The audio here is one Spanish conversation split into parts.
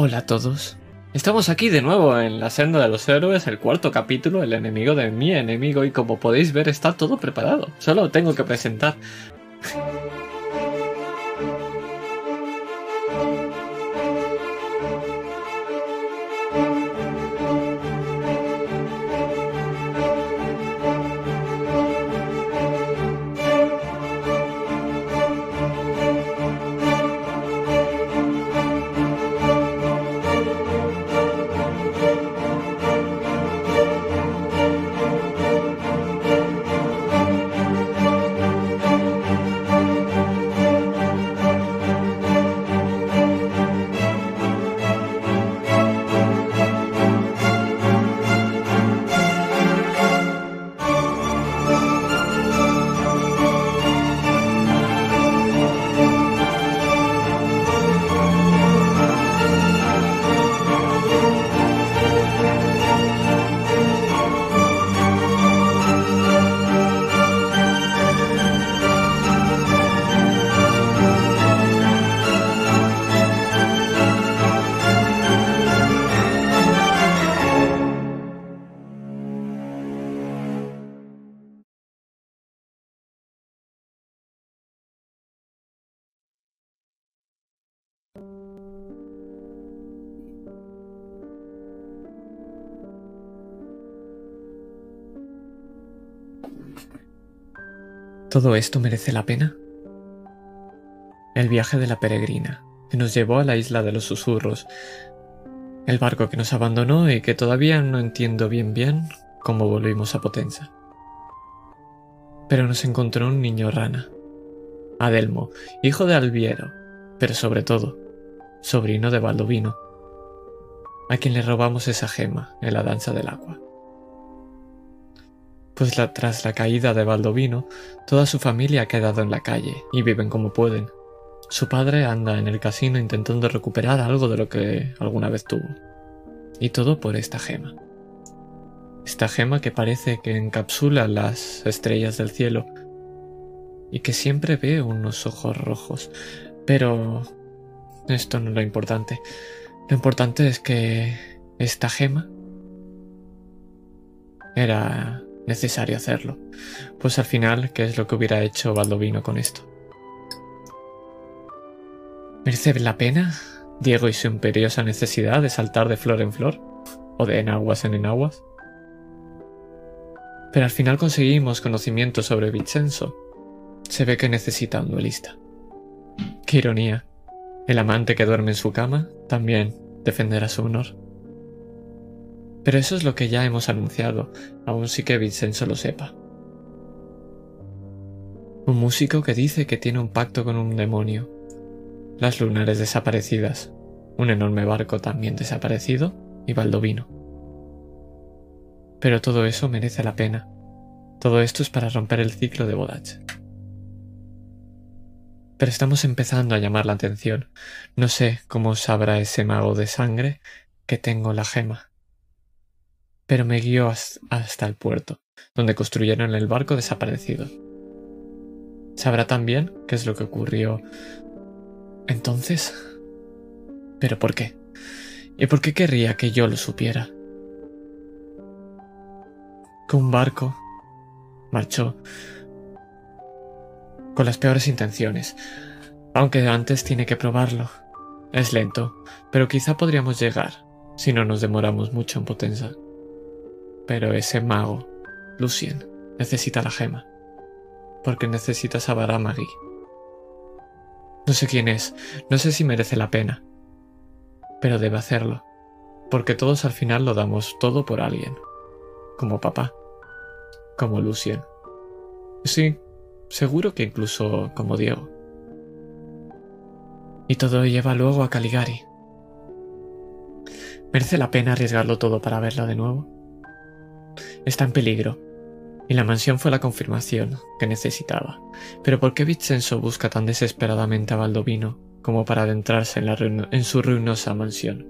Hola a todos. Estamos aquí de nuevo en la senda de los héroes, el cuarto capítulo, el enemigo de mi enemigo y como podéis ver está todo preparado. Solo tengo que presentar. ¿Todo esto merece la pena? El viaje de la peregrina, que nos llevó a la isla de los susurros, el barco que nos abandonó y que todavía no entiendo bien bien cómo volvimos a Potenza. Pero nos encontró un niño rana, Adelmo, hijo de Alviero, pero sobre todo, sobrino de Baldovino, a quien le robamos esa gema en la danza del agua pues tras la caída de Baldovino, toda su familia ha quedado en la calle y viven como pueden. Su padre anda en el casino intentando recuperar algo de lo que alguna vez tuvo. Y todo por esta gema. Esta gema que parece que encapsula las estrellas del cielo y que siempre ve unos ojos rojos. Pero esto no es lo importante. Lo importante es que esta gema era necesario hacerlo. Pues al final, ¿qué es lo que hubiera hecho Baldovino con esto? ¿Merece la pena Diego y su imperiosa necesidad de saltar de flor en flor? ¿O de enaguas en enaguas? Pero al final conseguimos conocimiento sobre Vincenzo. Se ve que necesita un duelista. Qué ironía. El amante que duerme en su cama también defenderá su honor. Pero eso es lo que ya hemos anunciado, aun sí que Vincenzo lo sepa. Un músico que dice que tiene un pacto con un demonio. Las lunares desaparecidas. Un enorme barco también desaparecido y Baldovino. Pero todo eso merece la pena. Todo esto es para romper el ciclo de Bodach. Pero estamos empezando a llamar la atención. No sé cómo sabrá ese mago de sangre que tengo la gema pero me guió hasta el puerto, donde construyeron el barco desaparecido. ¿Sabrá también qué es lo que ocurrió entonces? ¿Pero por qué? ¿Y por qué querría que yo lo supiera? Que un barco marchó con las peores intenciones, aunque antes tiene que probarlo. Es lento, pero quizá podríamos llegar si no nos demoramos mucho en Potenza. Pero ese mago, Lucien, necesita la gema. Porque necesita salvar a Maggie. No sé quién es, no sé si merece la pena. Pero debe hacerlo. Porque todos al final lo damos todo por alguien. Como papá. Como Lucien. Sí, seguro que incluso como Diego. Y todo lleva luego a Caligari. ¿Merece la pena arriesgarlo todo para verlo de nuevo? Está en peligro. Y la mansión fue la confirmación que necesitaba. Pero ¿por qué Vincenzo busca tan desesperadamente a Baldovino como para adentrarse en, su ruinosa mansión?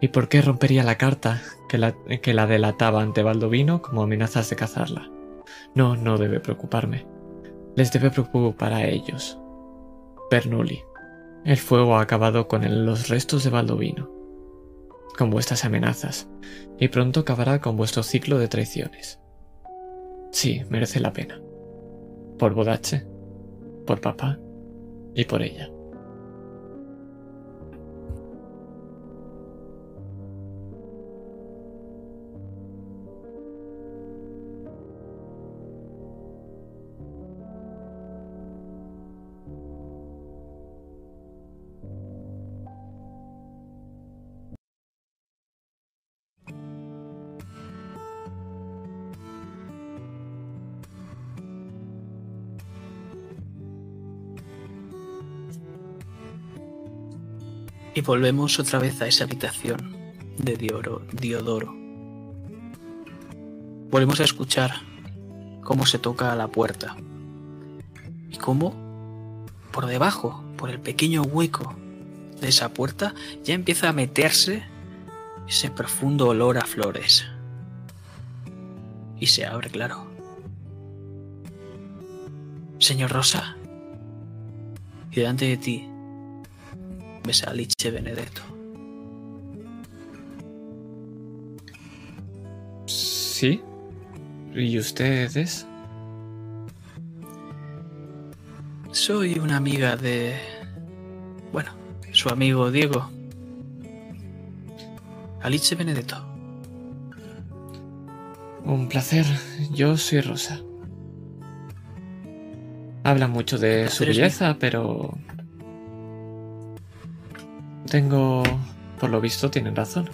¿Y por qué rompería la carta que la, que la delataba ante Baldovino como amenazas de cazarla? No, no debe preocuparme. Les debe preocupar a ellos. Bernoulli. El fuego ha acabado con los restos de Baldovino, con vuestras amenazas, y pronto acabará con vuestro ciclo de traiciones. Sí, merece la pena. Por Bodache, por papá y por ella. Volvemos otra vez a esa habitación de Diodoro. Volvemos a escuchar cómo se toca a la puerta. Y cómo por debajo, por el pequeño hueco de esa puerta, ya empieza a meterse ese profundo olor a flores. Y se abre, claro. Señor Rosa, y delante de ti ves a Alice Benedetto. Sí. ¿Y usted es? Soy una amiga de... Bueno, su amigo Diego. Alice Benedetto. Un placer. Yo soy Rosa. Habla mucho de su belleza, pero tengo... Por lo visto tienen razón.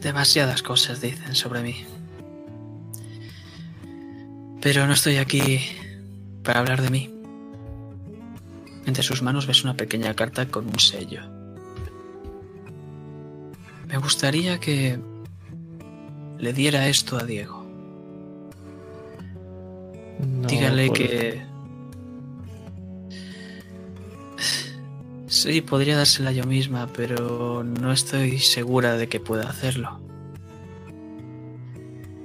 Demasiadas cosas dicen sobre mí. Pero no estoy aquí para hablar de mí. Entre sus manos ves una pequeña carta con un sello. Me gustaría que le diera esto a Diego. Dígale que Sí, podría dársela yo misma, pero no estoy segura de que pueda hacerlo.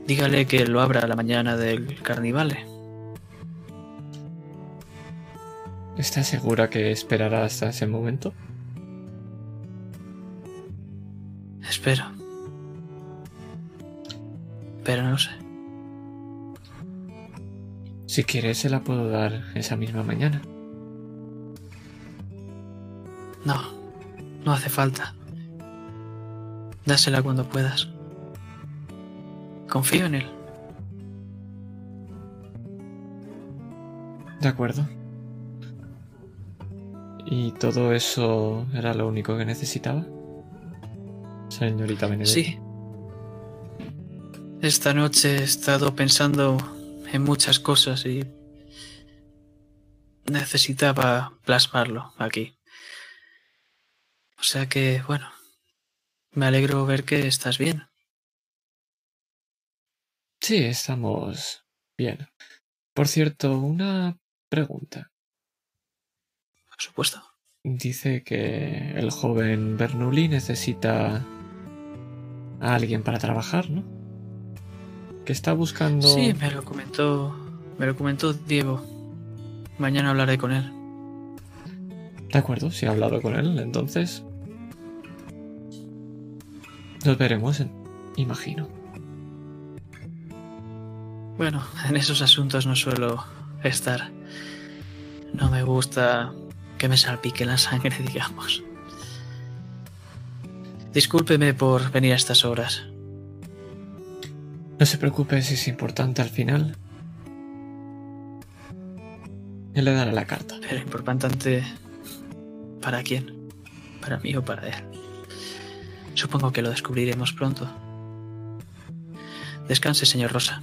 Dígale que lo abra a la mañana del carnivale. ¿Está segura que esperará hasta ese momento? Espero. Pero no sé. Si quiere, se la puedo dar esa misma mañana. No, no hace falta. Dásela cuando puedas. Confío en él. De acuerdo. ¿Y todo eso era lo único que necesitaba? Señorita Benedetto. Sí. Esta noche he estado pensando en muchas cosas y necesitaba plasmarlo aquí. O sea que, bueno, me alegro ver que estás bien. Sí, estamos bien. Por cierto, una pregunta. Por supuesto. Dice que el joven Bernoulli necesita a alguien para trabajar, ¿no? Que está buscando. Sí, me lo comentó. Me lo comentó Diego. Mañana hablaré con él. De acuerdo, si ha hablado con él, entonces. Nos veremos, imagino. Bueno, en esos asuntos no suelo estar. No me gusta que me salpique la sangre, digamos. Discúlpeme por venir a estas horas. No se preocupe si es importante al final. Él le dará la carta. Pero importante ¿Para quién? ¿Para mí o para él? Supongo que lo descubriremos pronto. Descanse, señor Rosa.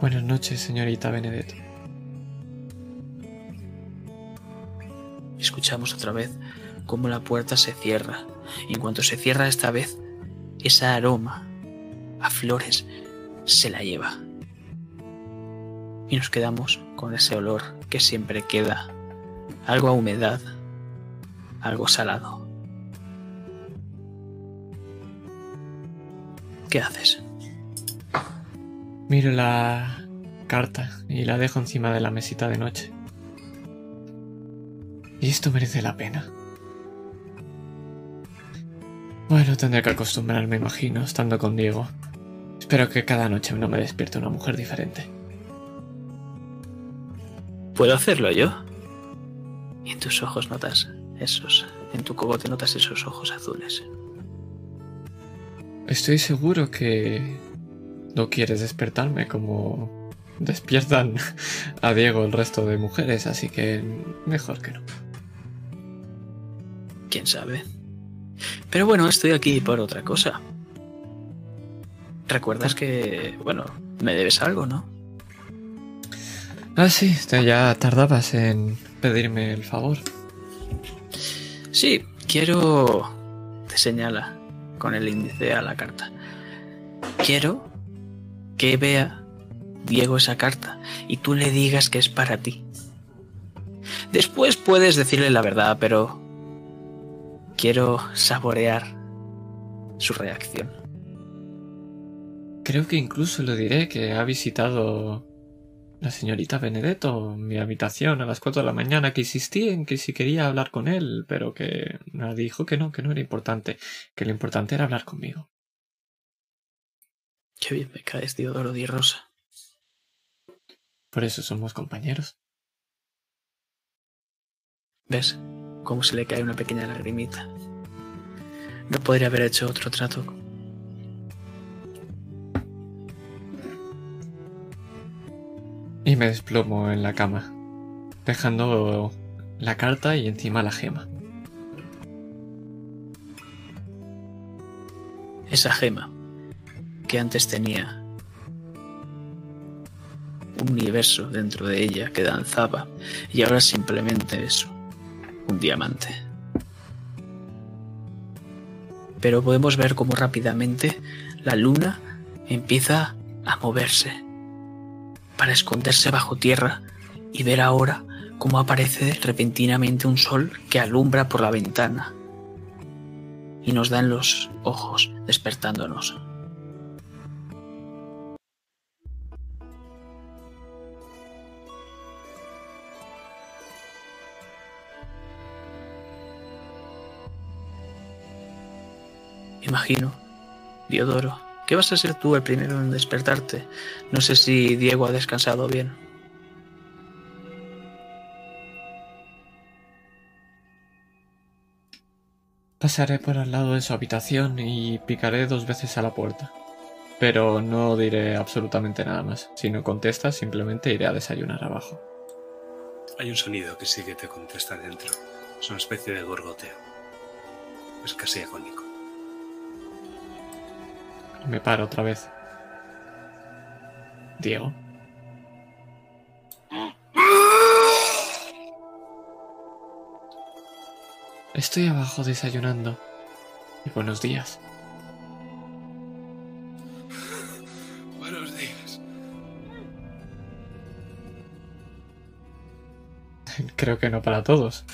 Buenas noches, señorita Benedetto. Escuchamos otra vez cómo la puerta se cierra. Y en cuanto se cierra esta vez, esa aroma a flores se la lleva. Y nos quedamos con ese olor que siempre queda algo a humedad, algo salado. ¿Qué haces? Miro la carta y la dejo encima de la mesita de noche. Y esto merece la pena. Bueno, tendré que acostumbrarme, imagino, estando con Diego. Espero que cada noche no me despierte una mujer diferente. ¿Puedo hacerlo yo? Y en tus ojos notas esos, en tu cogote notas esos ojos azules. Estoy seguro que no quieres despertarme como despiertan a Diego el resto de mujeres, así que mejor que no. ¿Quién sabe? Pero bueno, estoy aquí por otra cosa. ¿Recuerdas que, bueno, me debes algo, no? Ah, sí, ya tardabas en pedirme el favor. Sí, quiero... Te señala con el índice a la carta. Quiero que vea Diego esa carta y tú le digas que es para ti. Después puedes decirle la verdad, pero quiero saborear su reacción. Creo que incluso le diré que ha visitado la señorita Benedetto mi habitación a las cuatro de la mañana, que insistí en que si quería hablar con él, pero que dijo que no, que no era importante, que lo importante era hablar conmigo. Qué bien me caes, Diodoro Di Rosa. Por eso somos compañeros. ¿Ves? Cómo se le cae una pequeña lagrimita. No podría haber hecho otro trato Y me desplomo en la cama, dejando la carta y encima la gema. Esa gema que antes tenía un universo dentro de ella que danzaba y ahora simplemente eso, un diamante. Pero podemos ver cómo rápidamente la luna empieza a moverse para esconderse bajo tierra y ver ahora cómo aparece repentinamente un sol que alumbra por la ventana y nos da en los ojos despertándonos. Imagino, Diodoro, ¿Qué vas a ser tú el primero en despertarte? No sé si Diego ha descansado bien. Pasaré por al lado de su habitación y picaré dos veces a la puerta. Pero no diré absolutamente nada más. Si no contestas, simplemente iré a desayunar abajo. Hay un sonido que sí que te contesta dentro. Es una especie de gorgoteo. Es casi agónico. Me paro otra vez. Diego. Estoy abajo desayunando. Y buenos días. Buenos días. Creo que no para todos.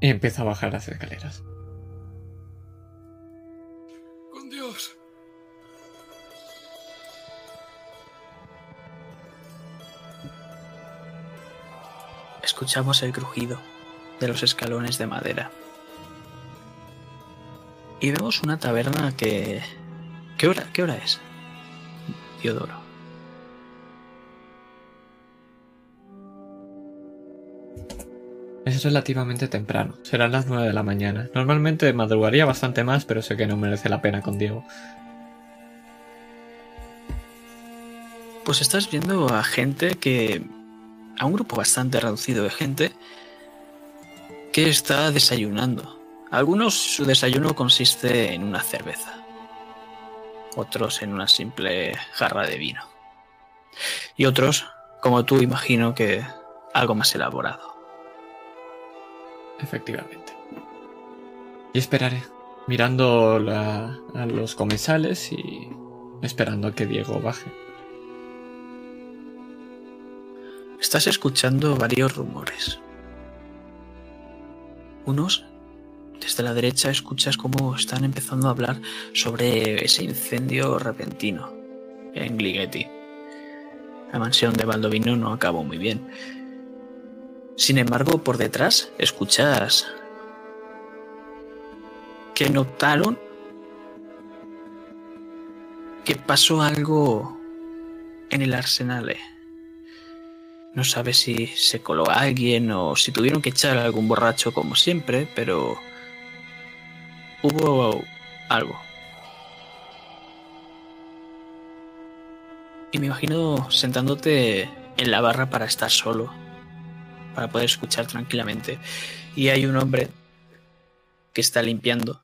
Y empiezo a bajar las escaleras. Escuchamos el crujido de los escalones de madera. Y vemos una taberna que... ¿Qué hora, qué hora es? Diodoro. Es relativamente temprano, serán las 9 de la mañana. Normalmente madrugaría bastante más, pero sé que no merece la pena con Diego. Pues estás viendo a gente que a un grupo bastante reducido de gente que está desayunando. Algunos su desayuno consiste en una cerveza, otros en una simple jarra de vino. Y otros, como tú, imagino que algo más elaborado. Efectivamente. Y esperaré, mirando a los comensales y esperando a que Diego baje. Estás escuchando varios rumores. Unos, desde la derecha, escuchas cómo están empezando a hablar sobre ese incendio repentino en Gligeti. La mansión de Baldovino no acabó muy bien. Sin embargo, por detrás escuchas que notaron que pasó algo en el arsenal. No sabe si se coló a alguien o si tuvieron que echar a algún borracho como siempre, pero hubo algo. Y me imagino sentándote en la barra para estar solo, para poder escuchar tranquilamente. Y hay un hombre que está limpiando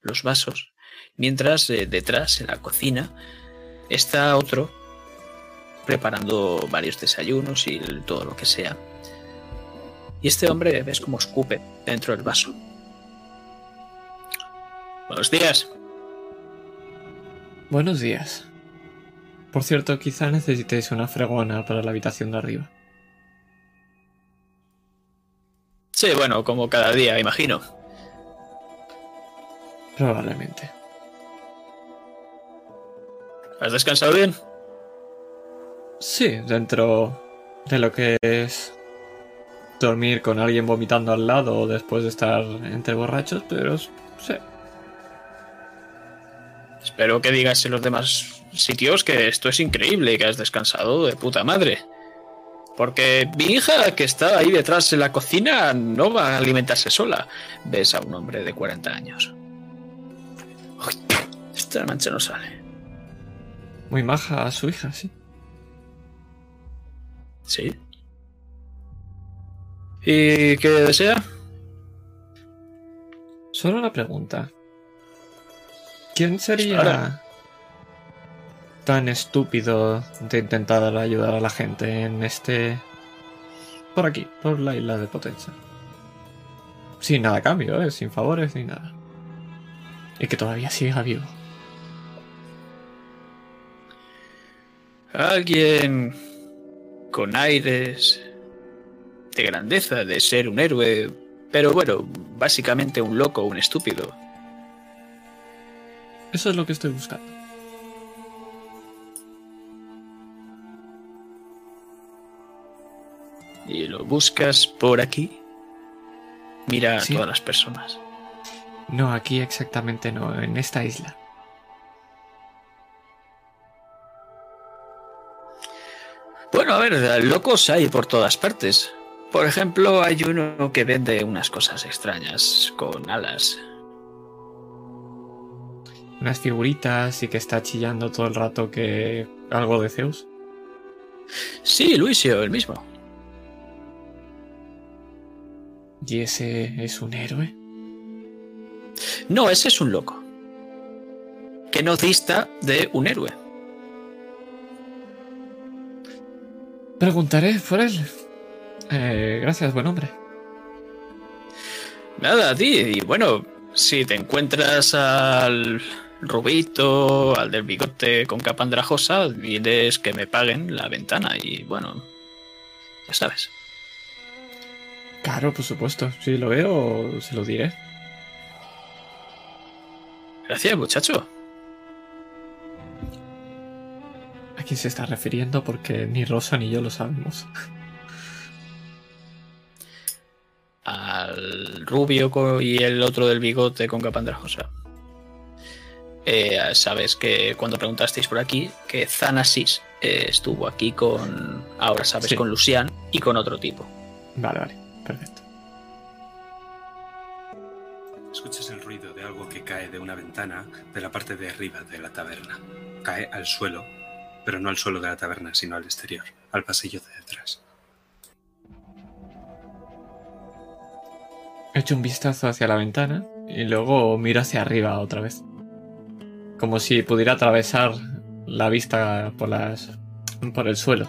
los vasos, mientras eh, detrás, en la cocina, está otro preparando varios desayunos y todo lo que sea. Y este hombre ves como escupe dentro del vaso. Buenos días. Buenos días. Por cierto, quizá necesitéis una fregona para la habitación de arriba. Sí, bueno, como cada día, imagino. Probablemente. ¿Has descansado bien? Sí, dentro de lo que es dormir con alguien vomitando al lado después de estar entre borrachos, pero sí. Espero que digas en los demás sitios que esto es increíble y que has descansado de puta madre. Porque mi hija, que está ahí detrás en la cocina, no va a alimentarse sola. Ves a un hombre de 40 años. Uy, esta mancha no sale. Muy maja a su hija, sí. ¿Sí? ¿Y qué desea? Solo una pregunta. ¿Quién sería tan estúpido de intentar ayudar a la gente en este... Por aquí, por la isla de Potenza? Sin nada a cambio, ¿eh? Sin favores ni nada. Y que todavía siga vivo. Alguien con aires de grandeza, de ser un héroe, pero bueno, básicamente un loco, un estúpido. Eso es lo que estoy buscando. Y lo buscas por aquí. Mira a Sí. todas las personas. No, aquí exactamente no, en esta isla. Bueno, a ver, locos hay por todas partes. Por ejemplo, hay uno que vende unas cosas extrañas con alas. Unas figuritas y que está chillando todo el rato que... algo de Zeus. Sí, Luisio, el mismo. ¿Y ese es un héroe? No, ese es un loco. Que no dista de un héroe. Preguntaré por él. Eh, gracias, buen hombre. Nada, a ti. Y bueno, si te encuentras al rubito, al del bigote con capa andrajosa, diles que me paguen la ventana y bueno, ya sabes. Claro, por supuesto. Si lo veo, se lo diré. Gracias, muchacho. ¿A quién se está refiriendo? Porque ni Rosa ni yo lo sabemos. Al rubio co- y el otro del bigote con capa andrajosa. Eh, sabes que cuando preguntasteis por aquí, que Zanasis eh, estuvo aquí con, ahora sabes, Sí. con Lucian y con otro tipo. Vale, vale. Perfecto. Escuchas el ruido de algo que cae de una ventana de la parte de arriba de la taberna. Cae al suelo, pero no al suelo de la taberna, sino al exterior, al pasillo de detrás. Echo un vistazo hacia la ventana y luego miro hacia arriba otra vez. Como si pudiera atravesar la vista por las. por el suelo.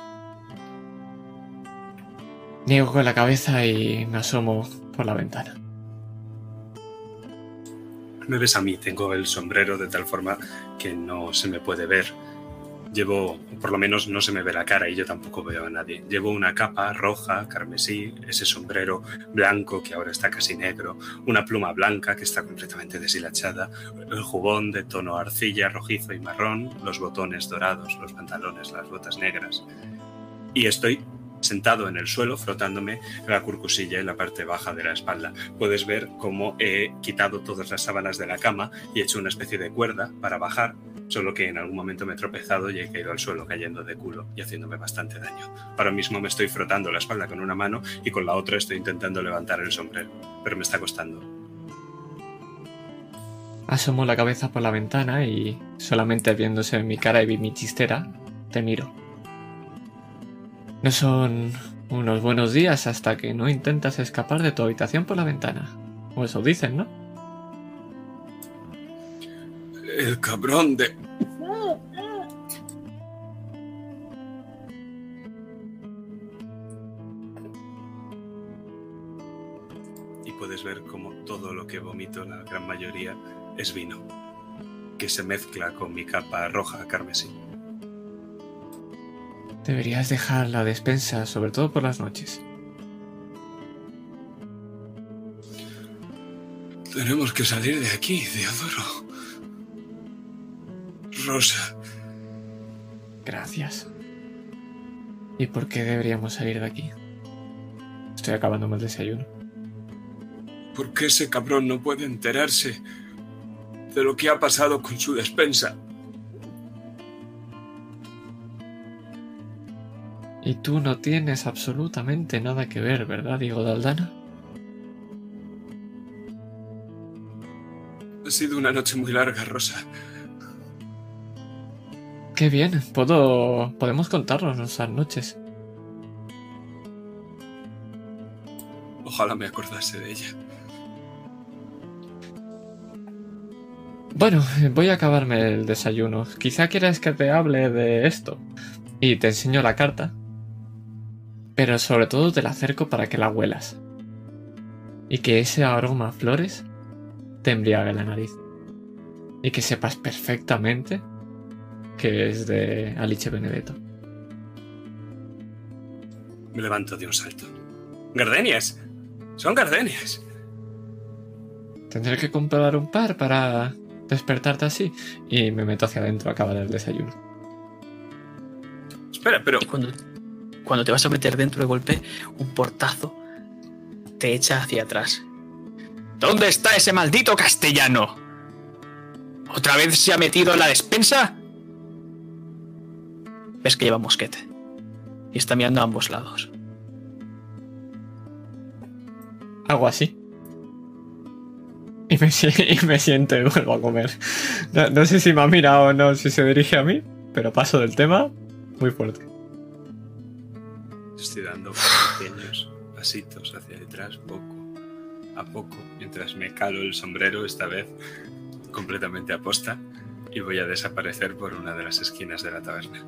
Niego con la cabeza y me asomo por la ventana. Me ves a mí, tengo el sombrero de tal forma que no se me puede ver. Llevo, por lo menos no se me ve la cara y yo tampoco veo a nadie. Llevo una capa roja, carmesí, ese sombrero blanco que ahora está casi negro, una pluma blanca que está completamente deshilachada, el jubón de tono arcilla, rojizo y marrón, los botones dorados, los pantalones, las botas negras. Y estoy sentado en el suelo frotándome la curcusilla en la parte baja de la espalda. Puedes ver cómo he quitado todas las sábanas de la cama y he hecho una especie de cuerda para bajar solo que en algún momento me he tropezado y he caído al suelo cayendo de culo y haciéndome bastante daño. Ahora mismo me estoy frotando la espalda con una mano y con la otra estoy intentando levantar el sombrero, pero me está costando. Asomo la cabeza por la ventana y, solamente viéndose en mi cara y mi chistera, te miro. No son unos buenos días hasta que no intentas escapar de tu habitación por la ventana. O eso dicen, ¿no? El cabrón de... Y puedes ver como todo lo que vomito, la gran mayoría, es vino, que se mezcla con mi capa roja carmesí. Deberías dejar la despensa, sobre todo por las noches. Tenemos que salir de aquí, Deodoro. Rosa. Gracias. ¿Y por qué deberíamos salir de aquí? Estoy acabándome el desayuno. ¿Por qué ese cabrón no puede enterarse de lo que ha pasado con su despensa? Y tú no tienes absolutamente nada que ver, ¿verdad, Diego Daldana? Ha sido una noche muy larga, Rosa. Qué bien, puedo. podemos contarnos nuestras noches. Ojalá me acordase de ella. Bueno, voy a acabarme el desayuno. Quizá quieras que te hable de esto. Y te enseño la carta. Pero sobre todo te la acerco para que la huelas. Y que ese aroma a flores te embriague la nariz. Y que sepas perfectamente que es de Alice Benedetto. Me levanto de un salto. ¡Gardenias! ¡Son gardenias! Tendré que comprar un par para despertarte así. Y me meto hacia adentro a acabar el desayuno. Espera, pero... Y cuando, cuando te vas a meter dentro de golpe, un portazo te echa hacia atrás. ¿Dónde está ese maldito castellano? ¿Otra vez se ha metido en la despensa? Ves que lleva mosquete. Y está mirando a ambos lados. Hago así. Y me, si- y me siento y vuelvo a comer. No, no sé si me ha mirado o no, si se dirige a mí, pero paso del tema muy fuerte. Estoy dando pequeños pasitos hacia detrás, poco a poco, mientras me calo el sombrero, esta vez completamente aposta, y voy a desaparecer por una de las esquinas de la taberna.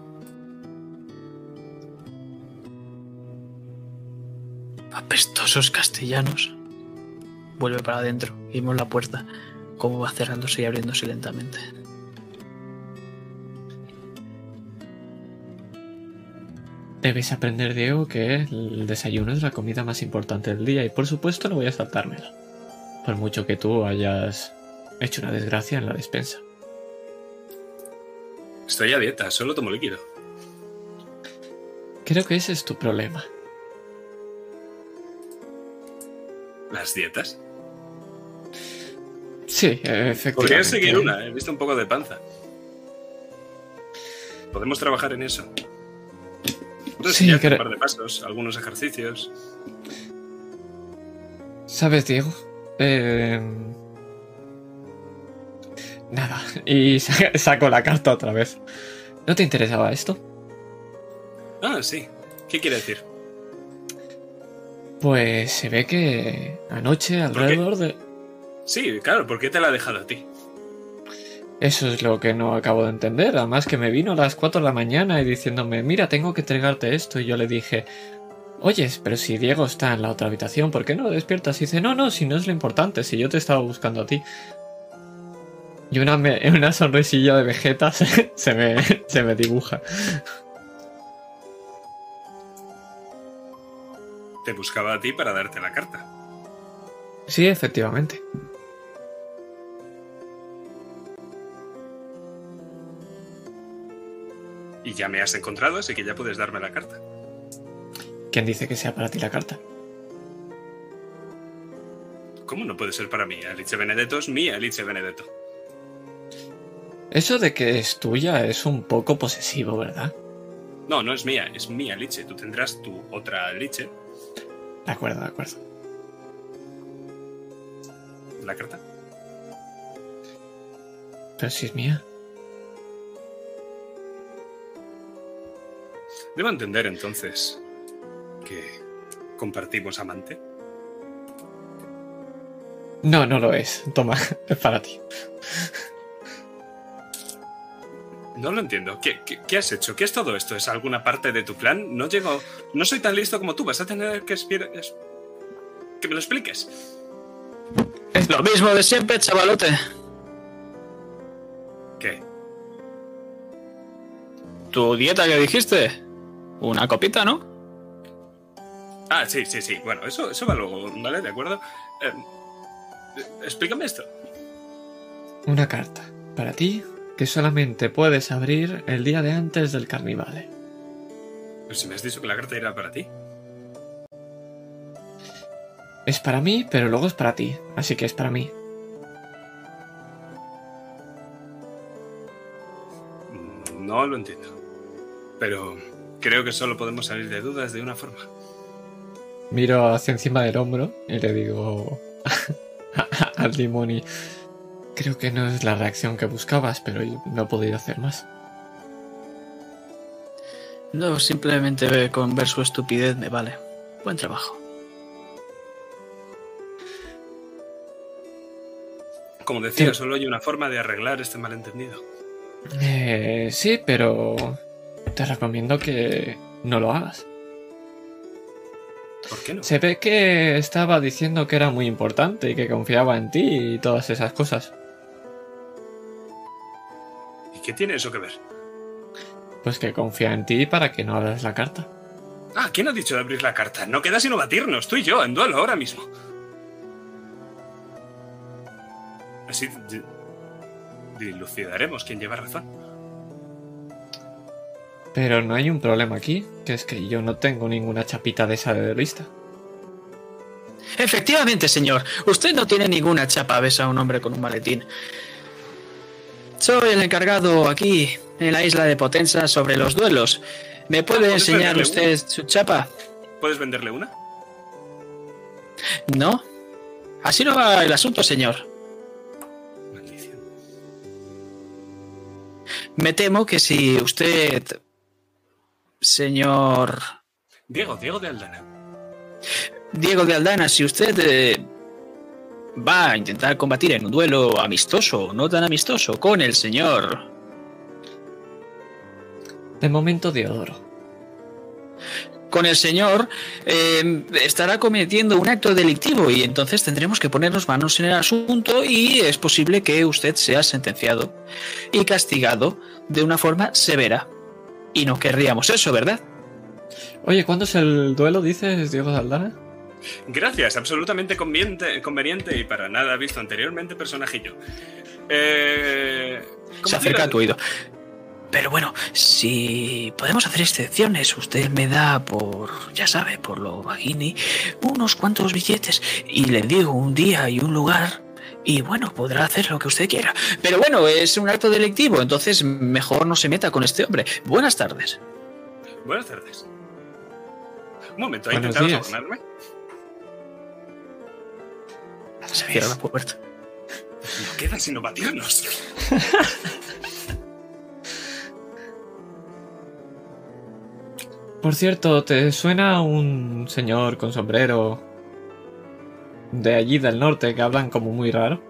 Apestosos castellanos. Vuelve para adentro. Y vemos la puerta. Cómo va cerrándose y abriéndose lentamente. Debes aprender, Diego, que el desayuno es la comida más importante del día y por supuesto no voy a saltármela. Por mucho que tú hayas hecho una desgracia en la despensa. Estoy a dieta, solo tomo líquido. Creo que ese es tu problema. ¿Las dietas? Sí, efectivamente. Podría seguir una, he visto un poco de panza. Podemos trabajar en eso. Sí, un par de pasos, algunos ejercicios. ¿Sabes, Diego? Eh... Nada, y sa- saco la carta otra vez. ¿No te interesaba esto? Ah, sí. ¿Qué quiere decir? Pues se ve que anoche alrededor de... Sí, claro, ¿por qué te la ha dejado a ti? Eso es lo que no acabo de entender. Además que me vino a las 4 de la mañana y diciéndome, mira, tengo que entregarte esto. Y yo le dije, oyes, pero si Diego está en la otra habitación, ¿por qué no lo despiertas? Y dice, no, no, si no es lo importante, si yo te estaba buscando a ti. Y una, me- una sonrisilla de Vegeta se, se me, se me dibuja. Te buscaba a ti para darte la carta. Sí, efectivamente. Y ya me has encontrado, así que ya puedes darme la carta. ¿Quién dice que sea para ti la carta? ¿Cómo no puede ser para mí? Alice Benedetto es mía, Alice Benedetto. Eso de que es tuya es un poco posesivo, ¿verdad? No, no es mía, es mía Alice. Tú tendrás tu otra Alice. De acuerdo, de acuerdo. ¿La carta? Pero si es mía. Debo entender entonces que compartimos amante. No, no lo es. Toma, es para ti. No lo entiendo. ¿Qué, qué, qué has hecho? ¿Qué es todo esto? ¿Es alguna parte de tu plan? No llego. No soy tan listo como tú. Vas a tener que esperar. Que me lo expliques. Es lo mismo de siempre, chavalote. ¿Qué? Tu dieta que dijiste. Una copita, ¿no? Ah, sí, sí, sí. Bueno, eso, eso va luego, ¿vale? ¿De acuerdo? Eh, eh, explícame esto. Una carta para ti que solamente puedes abrir el día de antes del carnivale. Pues si me has dicho que la carta era para ti. Es para mí, pero luego es para ti. Así que es para mí. No lo entiendo. Pero creo que solo podemos salir de dudas de una forma. Miro hacia encima del hombro y le digo al Dimoni. Creo que no es la reacción que buscabas, pero yo no he podido hacer más. No, simplemente ve- con ver su estupidez me vale. Buen trabajo. Como decía, Sí. solo hay una forma de arreglar este malentendido. Eh, sí, pero te recomiendo que no lo hagas. ¿Por qué no? Se ve que estaba diciendo que era muy importante y que confiaba en ti y todas esas cosas. ¿Y qué tiene eso que ver? Pues que confía en ti para que no abras la carta. Ah, ¿quién ha dicho de abrir la carta? No queda sino batirnos, tú y yo, en duelo ahora mismo. Así di- dilucidaremos quién lleva razón. Pero no hay un problema aquí, que es que yo no tengo ninguna chapita de esa de lista. Efectivamente, señor. Usted no tiene ninguna chapa, ves a un hombre con un maletín. Soy el encargado aquí, en la isla de Potenza, sobre los duelos. ¿Me puede ¿puedes enseñar usted su chapa? ¿Puedes venderle una? ¿No? Así no va el asunto, señor. Maldición. Me temo que si usted... Señor Diego, Diego de Aldana. Diego de Aldana, si usted eh, va a intentar combatir en un duelo amistoso o no tan amistoso con el señor De momento, Diodoro. con el señor eh, estará cometiendo un acto delictivo y entonces tendremos que ponernos manos en el asunto y es posible que usted sea sentenciado y castigado de una forma severa. Y no querríamos eso, ¿verdad? Oye, ¿cuándo es el duelo, dices, Diego de Aldana? Gracias, absolutamente conveniente, conveniente y para nada visto anteriormente personajillo. Eh, ¿cómo Se acerca a tu oído. Pero bueno, si podemos hacer excepciones, usted me da por, ya sabe, por lo vagini, unos cuantos billetes y le digo un día y un lugar y bueno, podrá hacer lo que usted quiera. Pero bueno, es un acto delictivo, entonces mejor no se meta con este hombre. Buenas tardes. Buenas tardes. Un momento, ¿ha Buenos intentado sobornarme? Se cierra la puerta. No queda sino batirnos. Por cierto, ¿te suena un señor con sombrero de allí del norte que hablan como muy raro?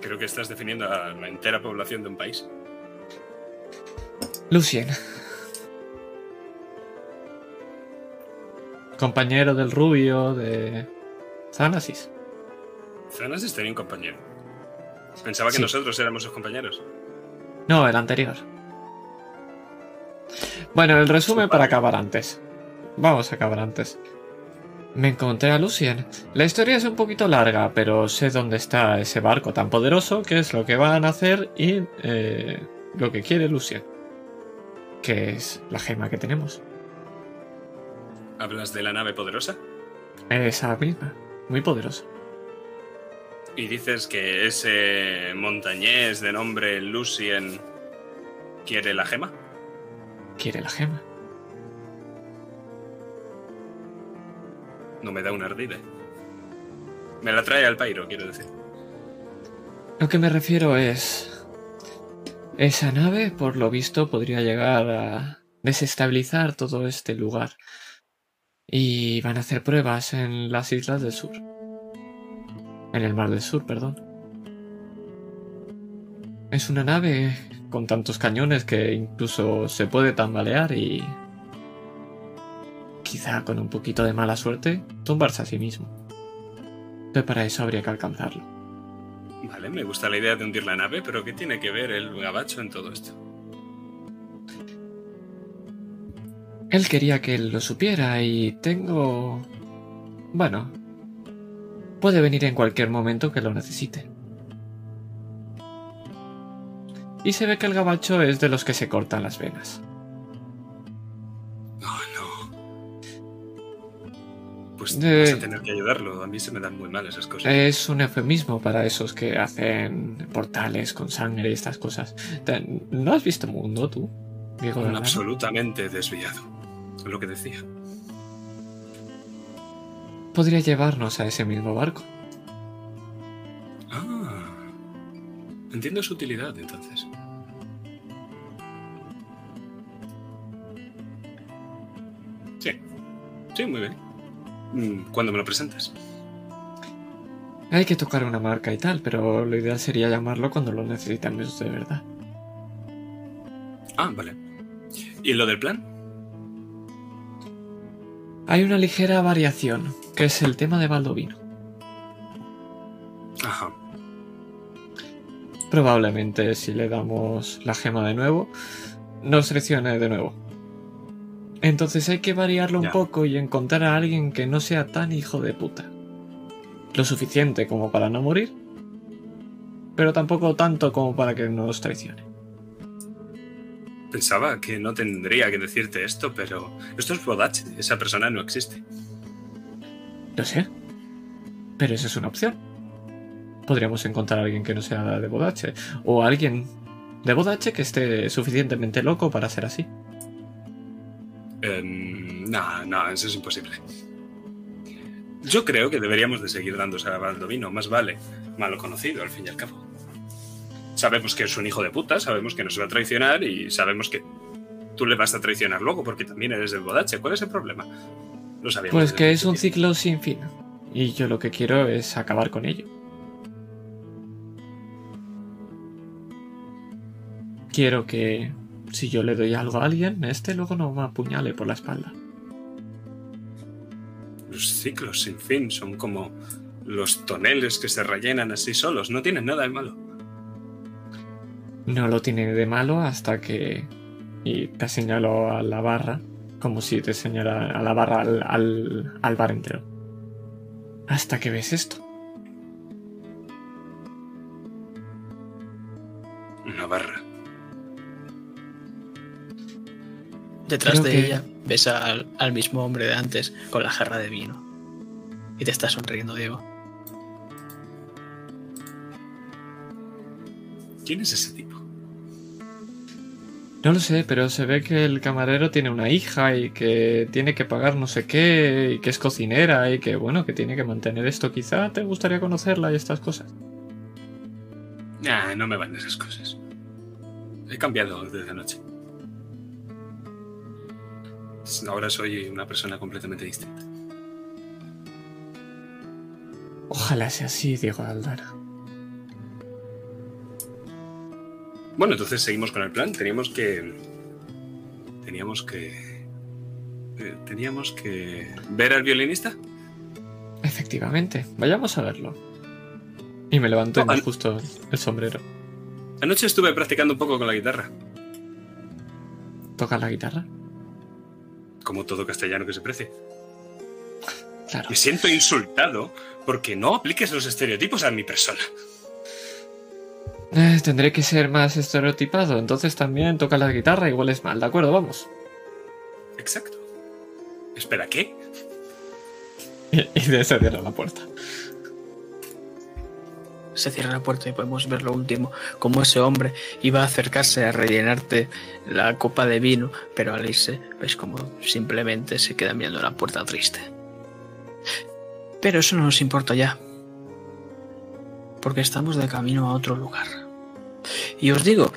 Creo que estás definiendo a la entera población de un país. Lucien. Compañero del rubio de Thanasis. Thanasis tenía un compañero. Pensaba que Sí. nosotros éramos sus compañeros. No, el anterior. Bueno, el resumen para acabar antes. Vamos a acabar antes. Me encontré a Lucien. La historia es un poquito larga, pero sé dónde está ese barco tan poderoso, qué es lo que van a hacer y eh, lo que quiere Lucien. Que es la gema que tenemos. ¿Hablas de la nave poderosa? Esa misma. Muy poderosa. Y dices que ese montañés de nombre Lucien quiere la gema. Quiere la gema. No me da una ardida. Me la trae al pairo, quiero decir. Lo que me refiero es... Esa nave, por lo visto, podría llegar a desestabilizar todo este lugar. Y van a hacer pruebas en las islas del sur. En el mar del sur, perdón. Es una nave con tantos cañones que incluso se puede tambalear y... Quizá con un poquito de mala suerte, tumbarse a sí mismo. Pero para eso habría que alcanzarlo. Vale, me gusta la idea de hundir la nave, pero ¿qué tiene que ver el gabacho en todo esto? Él quería que él lo supiera y tengo... Bueno, puede venir en cualquier momento que lo necesite. Y se ve que el gabacho es de los que se cortan las venas. Pues De- vas a tener que ayudarlo. A mí se me dan muy mal esas cosas. Es un eufemismo para esos que hacen portales con sangre y estas cosas. ¿No has visto Mundo tú? Diego Un absolutamente desviado. Es lo que decía. Podría llevarnos a ese mismo barco. Ah. Entiendo su utilidad, entonces. Sí. Sí, muy bien. ¿Cuándo me lo presentas? Hay que tocar una marca y tal, pero lo ideal sería llamarlo cuando lo necesitamos de verdad. Ah, vale. ¿Y lo del plan? Hay una ligera variación, que es el tema de Baldovino. Ajá. Probablemente si le damos la gema de nuevo, nos traicione de nuevo. Entonces hay que variarlo un poco y encontrar a alguien que no sea tan hijo de puta. Lo suficiente como para no morir, pero tampoco tanto como para que nos traicione. Pensaba que no tendría que decirte esto, pero esto es Bodache. Esa persona no existe. Lo sé. Pero esa es una opción. Podríamos encontrar a alguien que no sea de Bodache. O alguien de Bodache que esté suficientemente loco para ser así. Em, no, no, eso es imposible. Yo creo que deberíamos de seguir dándose a Baldovino. Más vale malo conocido, al fin y al cabo. Sabemos que es un hijo de puta, sabemos que nos va a traicionar y sabemos que tú le vas a traicionar luego porque también eres del Bodache. ¿Cuál es el problema? Lo sabíamos Pues que es un ciclo sin fin. Y yo lo que quiero es acabar con ello. Quiero que si yo le doy algo a alguien, este luego no me apuñale por la espalda. Los ciclos sin fin son como los toneles que se rellenan así solos. No tienen nada de malo. No lo tiene de malo hasta que... Y te señalo a la barra, como si te señalara a la barra al, al, al bar entero. Hasta que ves esto. Una barra. Detrás Creo de que- ella ves al, al mismo hombre de antes con la jarra de vino. Y te está sonriendo, Diego. ¿Quién es ese tipo? No lo sé, pero se ve que el camarero tiene una hija y que tiene que pagar no sé qué, y que es cocinera y que bueno, que tiene que mantener esto. Quizá te gustaría conocerla y estas cosas. Nah, no me van esas cosas. He cambiado desde anoche. Ahora soy una persona completamente distinta. Ojalá sea así, Diego Aldana. Bueno, entonces seguimos con el plan. Teníamos que. Teníamos que. eh, Teníamos que. ¿Ver al violinista? Efectivamente, vayamos a verlo. Y me levanto y Oh, me an- ajusto el sombrero. Anoche estuve practicando un poco con la guitarra, ¿Toca la guitarra? Como todo castellano que se precie. Claro. Me siento insultado porque no apliques los estereotipos a mi persona. Eh, tendré que ser más estereotipado, entonces también toca la guitarra igual es mal, ¿de acuerdo? Vamos. Exacto. Espera, ¿qué? Y, y de se cierra la puerta. Se cierra la puerta y podemos ver lo último, como ese hombre iba a acercarse a rellenarte la copa de vino, pero al irse, ves como simplemente se queda mirando la puerta triste. Pero eso no nos importa ya, porque estamos de camino a otro lugar. Y os digo,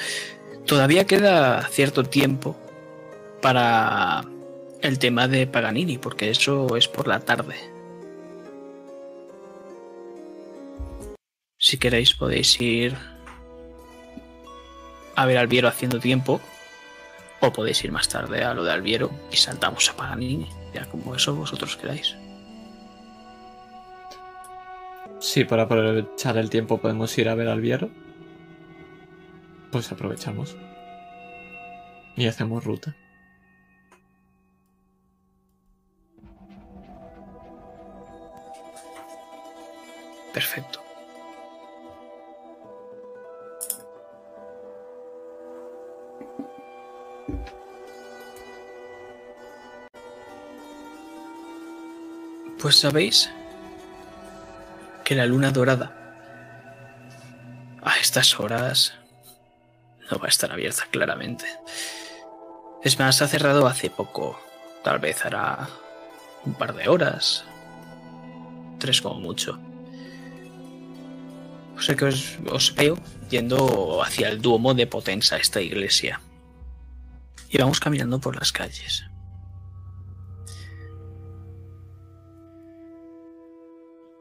todavía queda cierto tiempo para el tema de Paganini, porque eso es por la tarde. Si queréis podéis ir a ver Alviero haciendo tiempo o podéis ir más tarde a lo de Alviero y saltamos a Paganini, ya como eso vosotros queráis. Sí, para aprovechar el tiempo podemos ir a ver al Viero. Pues aprovechamos. Y hacemos ruta. Perfecto. Pues sabéis que la luna dorada a estas horas no va a estar abierta claramente. Es más, ha cerrado hace poco. Tal vez hará un par de horas. Tres como mucho. O sea que os, os veo yendo hacia el Duomo de Potenza, esta iglesia. Y vamos caminando por las calles.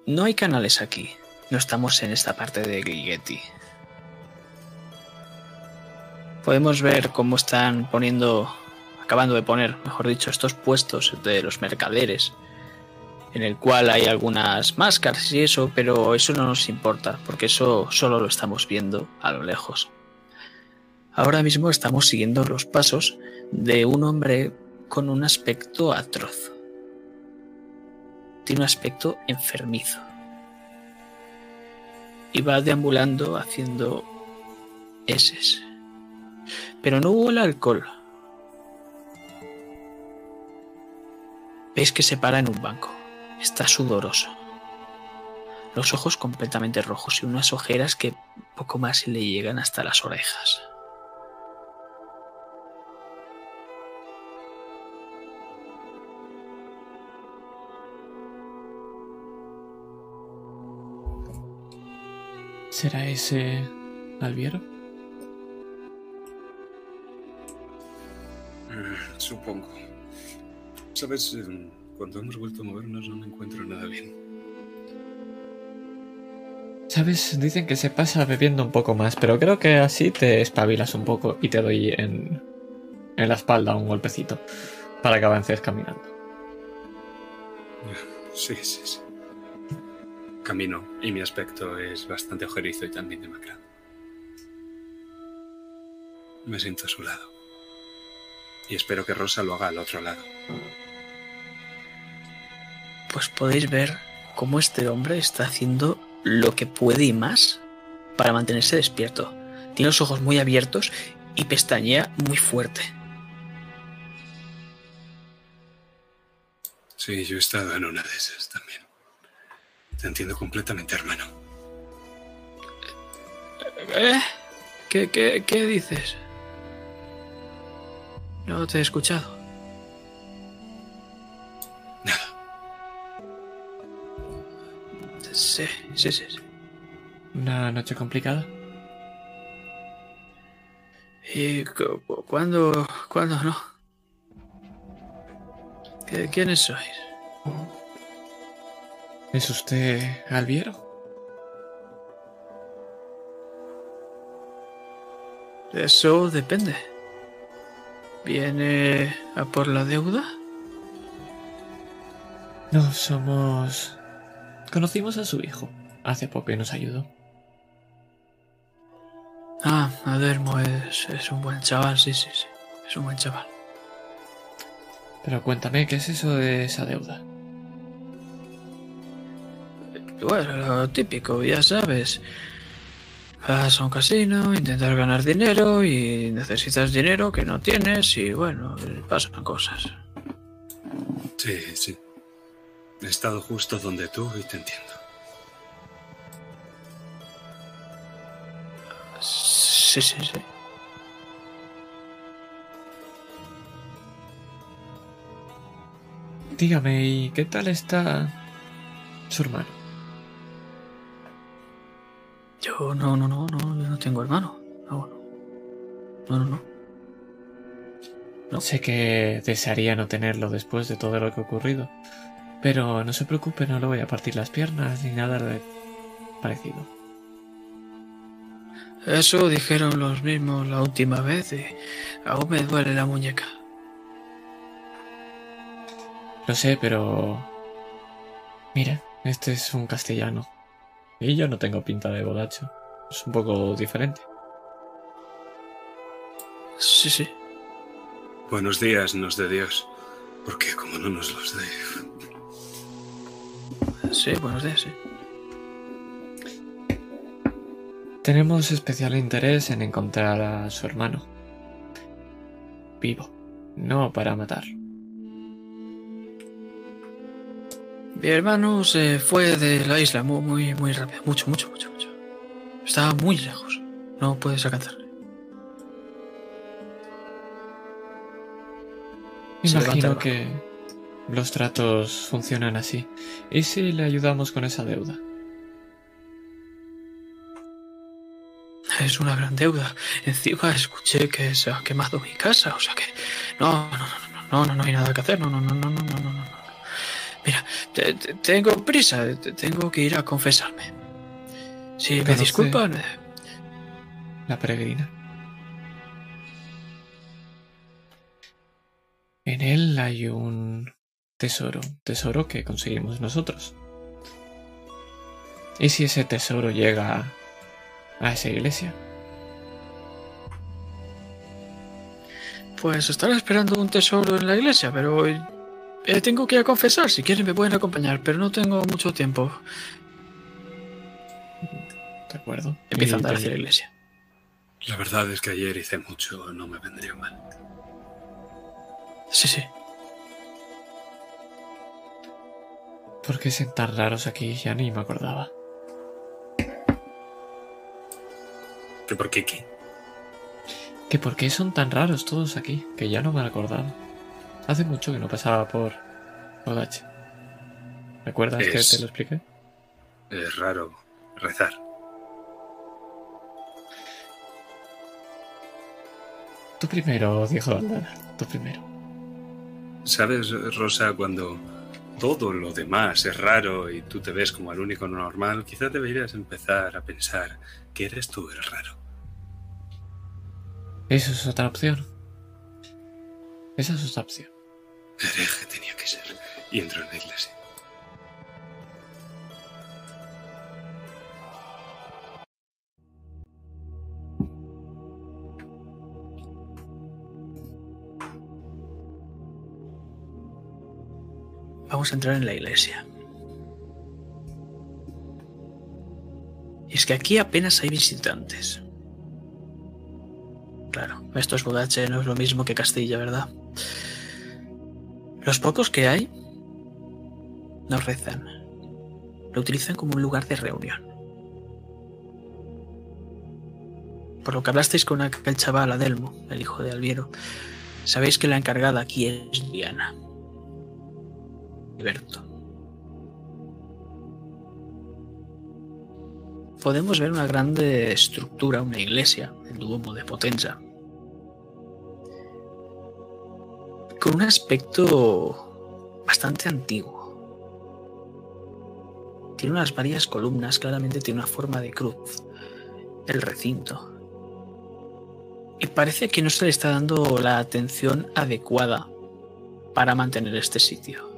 No hay canales aquí. No estamos en esta parte de Grigeti. Podemos ver cómo están poniendo, acabando de poner, mejor dicho, estos puestos de los mercaderes, en el cual hay algunas máscaras y eso, pero eso no nos importa, porque eso solo lo estamos viendo a lo lejos. Ahora mismo estamos siguiendo los pasos de un hombre con un aspecto atroz. Tiene un aspecto enfermizo. Y va deambulando haciendo eses. Pero no hubo el alcohol. Veis que se para en un banco. Está sudoroso. Los ojos completamente rojos y unas ojeras que poco más le llegan hasta las orejas. ¿Será ese Alviero? Mm, Supongo. Sabes, cuando hemos vuelto a movernos no me encuentro nada bien. ¿Sabes? Dicen que se pasa bebiendo un poco más, pero creo que así te espabilas un poco y te doy en, en la espalda un golpecito para que avances caminando. Sí, sí, sí. Camino y mi aspecto es bastante ojerizo y también demacrado. Me siento a su lado. Y espero que Rosa lo haga al otro lado. Pues podéis ver cómo este hombre está haciendo lo que puede y más para mantenerse despierto. Tiene los ojos muy abiertos y pestañea muy fuerte. Sí, yo he estado en una de esas también. Te entiendo completamente, hermano. ¿Eh? ¿Qué, qué, qué dices? No te he escuchado. Nada. Sí, sí, sí. ¿Una noche complicada? ¿Y cu- cu- cuándo, cuándo no? ¿Qué- ¿Quiénes sois? ¿Es usted Alviero? Eso depende. ¿Viene a por la deuda? No, somos... Conocimos a su hijo hace poco y nos ayudó. Ah, Adelmo es, es un buen chaval, sí, sí, sí. Es un buen chaval. Pero cuéntame, ¿qué es eso de esa deuda? Bueno, lo típico, ya sabes. Vas a un casino, intentar ganar dinero y necesitas dinero que no tienes y bueno, pasan cosas. Sí, sí. He estado justo donde tú y te entiendo. Sí, sí, sí. Dígame, ¿y qué tal está su hermano? Yo no, no, no, no, yo no tengo hermano. No, no. No, no, no. No. Sé que desearía no tenerlo después de todo lo que ha ocurrido, pero no se preocupe, no le voy a partir las piernas ni nada de parecido. Eso dijeron los mismos la última vez y aún me duele la muñeca. Lo sé, pero... Mira, este es un castellano. Y yo no tengo pinta de bodacho. Es un poco diferente. Sí, sí. Buenos días, nos de Dios. Porque como no nos los dé. Sí, buenos días, sí. Tenemos especial interés en encontrar a su hermano. Vivo. No para matarlo. Mi hermano se fue de la isla muy, muy, muy rápido. Mucho, mucho, mucho, mucho. Estaba muy lejos. No puedes alcanzarle. Imagino que los tratos funcionan así. ¿Y si le ayudamos con esa deuda? Es una gran deuda. Encima escuché que se ha quemado mi casa, o sea que. No, no, no, no, no, no, no hay nada que hacer. No, no, no, no, no, no, no. Mira, te- te- tengo prisa, te- tengo que ir a confesarme. Si me disculpan, eh, La peregrina. En él hay un tesoro, tesoro que conseguimos nosotros. ¿Y si ese tesoro llega a esa iglesia? pues estaré esperando un tesoro en la iglesia, pero eh, tengo que ir a confesar. Si quieren me pueden acompañar, pero no tengo mucho tiempo. ¿De acuerdo? Empieza a andar hacia la iglesia. La verdad es que ayer hice mucho, no me vendría mal. Sí, sí. ¿Por qué son tan raros aquí? Ya ni me acordaba. ¿Que por qué qué? ¿Que por qué son tan raros todos aquí? Que ya no me acordaba. Hace mucho que no pasaba por Odache. ¿Recuerdas que Es- te lo expliqué? Es raro rezar. Tú primero, dijo Aldana. Tú primero. ¿Sabes, Rosa, cuando todo lo demás es raro y tú te ves como el único normal, quizás deberías empezar a pensar que eres tú el raro. Eso es otra opción. Esa es otra opción. Hereje tenía que ser. Y entró en la iglesia. Vamos a entrar en la iglesia. Es que aquí apenas hay visitantes. Claro, esto es Bodache, no es lo mismo que Castilla, ¿verdad? Los pocos que hay no rezan. Lo utilizan como un lugar de reunión. Por lo que hablasteis con aquel chaval Adelmo, el hijo de Alviero, sabéis que la encargada aquí es Diana. Alberto. Podemos ver una grande estructura, una iglesia, el Duomo de Potenza, con un aspecto bastante antiguo. Tiene unas varias columnas, claramente tiene una forma de cruz, el recinto. Y parece que no se le está dando la atención adecuada para mantener este sitio.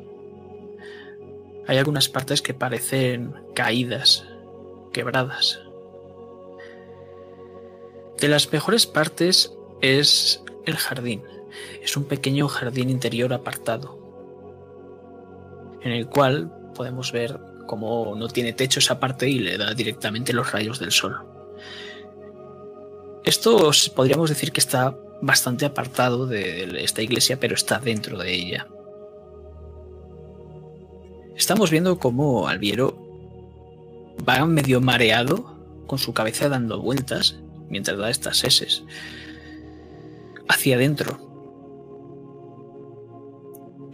Hay algunas partes que parecen caídas, quebradas. De las mejores partes es el jardín. Es un pequeño jardín interior apartado, en el cual podemos ver cómo no tiene techo esa parte y le da directamente los rayos del sol. Esto podríamos decir que está bastante apartado de esta iglesia, pero está dentro de ella. Estamos viendo cómo Alviero va medio mareado, con su cabeza dando vueltas, mientras da estas seses, hacia adentro.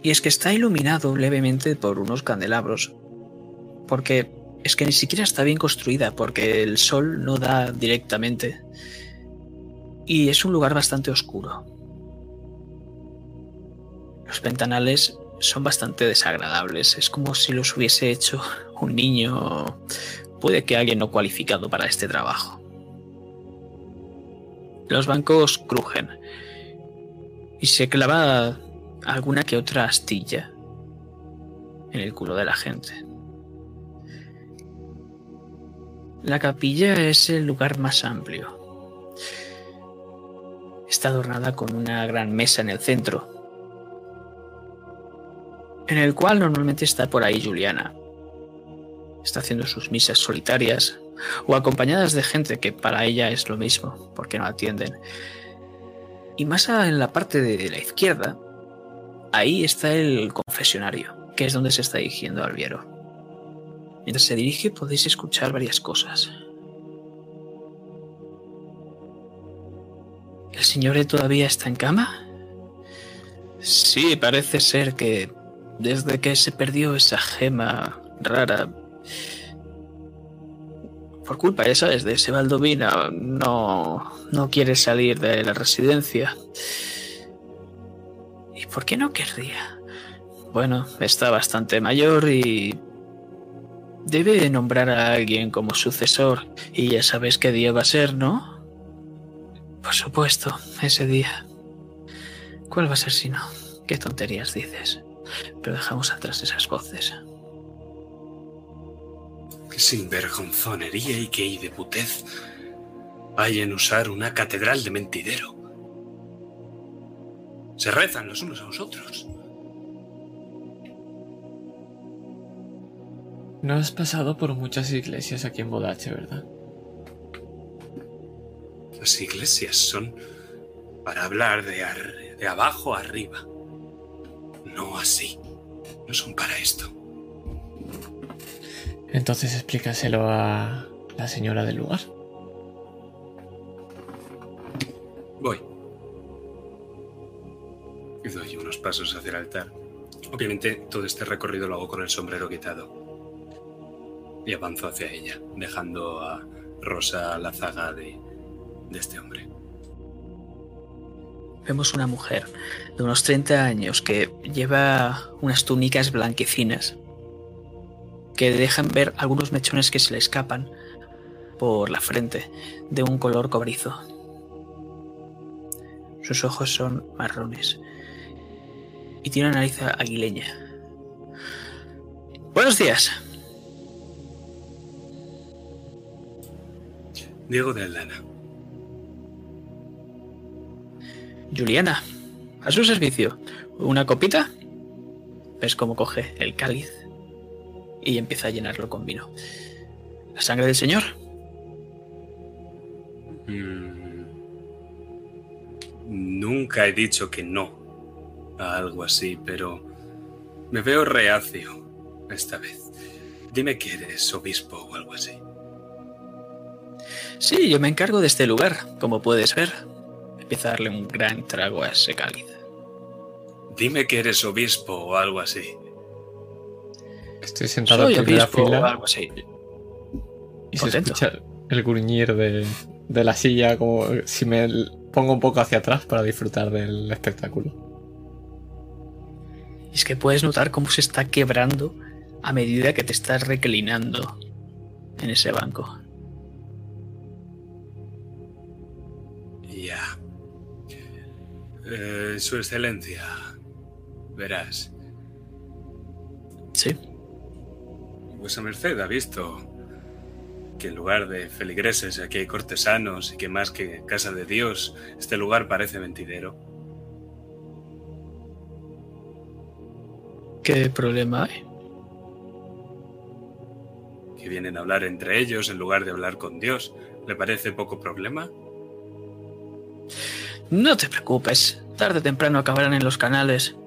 Y es que está iluminado levemente por unos candelabros, porque es que ni siquiera está bien construida, porque el sol no da directamente y es un lugar bastante oscuro. Los ventanales son bastante desagradables, es como si los hubiese hecho un niño, puede que alguien no cualificado para este trabajo. Los bancos crujen y se clava alguna que otra astilla en el culo de la gente. La capilla es el lugar más amplio. Está adornada con una gran mesa en el centro, en el cual normalmente está por ahí Juliana. Está haciendo sus misas solitarias o acompañadas de gente que para ella es lo mismo, porque no atienden. Y más en la parte de la izquierda, ahí está el confesionario, que es donde se está dirigiendo Alviero. Mientras se dirige podéis escuchar varias cosas. ¿El señor todavía está en cama? Sí, parece ser que desde que se perdió esa gema rara, por culpa, ya sabes, de ese Baldovina, no, no quiere salir de la residencia. ¿Y por qué no querría? Bueno, está bastante mayor y debe nombrar a alguien como sucesor. Y ya sabes qué día va a ser, ¿no? Por supuesto, ese día. ¿Cuál va a ser si no? ¿Qué tonterías dices? Pero dejamos atrás esas voces. Qué sinvergonzonería y qué de putez vayan a usar una catedral de mentidero. Se rezan los unos a los otros. No has pasado por muchas iglesias aquí en Bodache, ¿verdad? Las iglesias son para hablar de, de abajo arriba. No así. No son para esto. Entonces explícaselo a la señora del lugar. Voy. Doy unos pasos hacia el altar. Obviamente todo este recorrido lo hago con el sombrero quitado. Y avanzo hacia ella, dejando a Rosa la zaga de, de este hombre. Vemos una mujer de unos 30 años que lleva unas túnicas blanquecinas que dejan ver algunos mechones que se le escapan por la frente de un color cobrizo. Sus ojos son marrones y tiene una nariz aguileña. Buenos días. Diego de Aldana. Juliana, a su servicio. ¿Una copita? Ves cómo coge el cáliz y empieza a llenarlo con vino. ¿La sangre del Señor? Mm. Nunca he dicho que no a algo así, pero me veo reacio esta vez. Dime que eres obispo o algo así. Sí, yo me encargo de este lugar, como puedes ver empieza a darle un gran trago a ese cáliz. Dime que eres obispo o algo así. Estoy sentado en primera fila. O algo así. Y se escucha el gruñir de, de la silla como si me pongo un poco hacia atrás para disfrutar del espectáculo. Es que puedes notar cómo se está quebrando a medida que te estás reclinando en ese banco. Ya. Eh, su excelencia, verás. Sí. Vuesa merced ha visto que en lugar de feligreses aquí hay cortesanos y que más que casa de Dios, este lugar parece mentidero. ¿Qué problema hay? Que vienen a hablar entre ellos en lugar de hablar con Dios. ¿Le parece poco problema? No te preocupes. Tarde o temprano acabarán en los canales.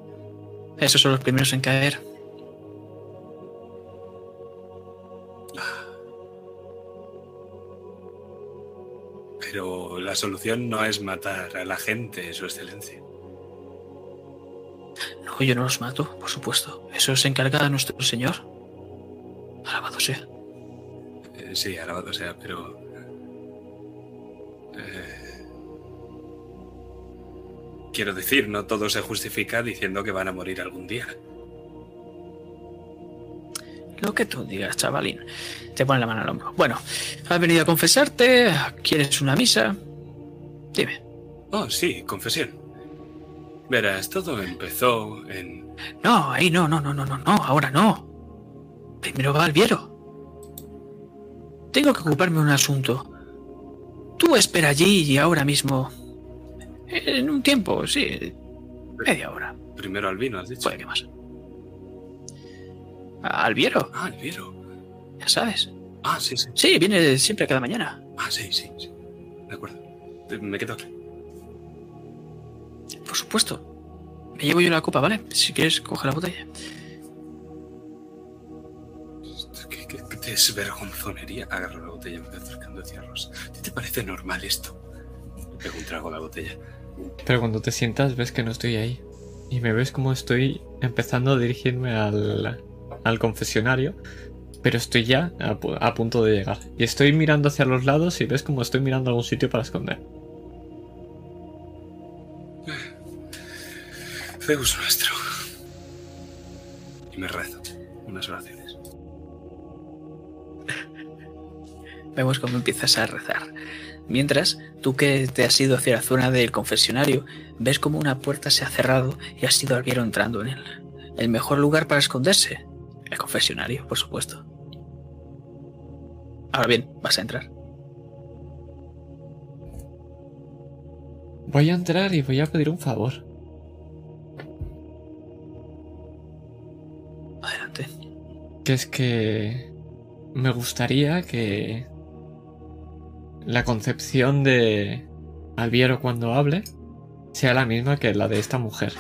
Esos son los primeros en caer. Pero la solución no es matar a la gente, Su Excelencia. No, yo no los mato, por supuesto. Eso se encarga nuestro Señor. Alabado sea. Eh, sí, alabado sea, pero... eh, Quiero decir, no todo se justifica diciendo que van a morir algún día. Lo que tú digas, chavalín. Te pone la mano al hombro. Bueno, has venido a confesarte. ¿Quieres una misa? Dime. Oh, sí, confesión. Verás, todo empezó en... No, ahí no, no, no, no, no, no, ahora no. Primero va Alviero. Tengo que ocuparme de un asunto. Tú espera allí y ahora mismo. En un tiempo, sí. Media hora. Primero al vino, has dicho. Puede que más. Alviero, Ah, Elviro. ya sabes. Ah, sí, sí. Sí, viene siempre cada mañana. Ah, sí, sí, sí. De acuerdo. Me quedo aquí. Por supuesto. Me llevo yo la copa, ¿vale? Si quieres, coge la botella. ¿Qué, qué, qué desvergonzonería? Agarro la botella y me voy acercando hacia Rosa. ¿A ti te parece normal esto? Le pego un trago a la botella. Pero cuando te sientas ves que no estoy ahí. Y me ves como estoy empezando a dirigirme al, al confesionario. Pero estoy ya a, a punto de llegar. Y estoy mirando hacia los lados y ves como estoy mirando a algún sitio para esconder. Zeus nuestro. Y me rezo unas oraciones. Vemos cómo empiezas a rezar. Mientras, tú que te has ido hacia la zona del confesionario, ves como una puerta se ha cerrado y has ido Alviero entrando en él. El mejor lugar para esconderse, el confesionario, por supuesto. Ahora bien, vas a entrar. Voy a entrar y voy a pedir un favor. Adelante. Que es que me gustaría que la concepción de Alviero cuando hable sea la misma que la de esta mujer.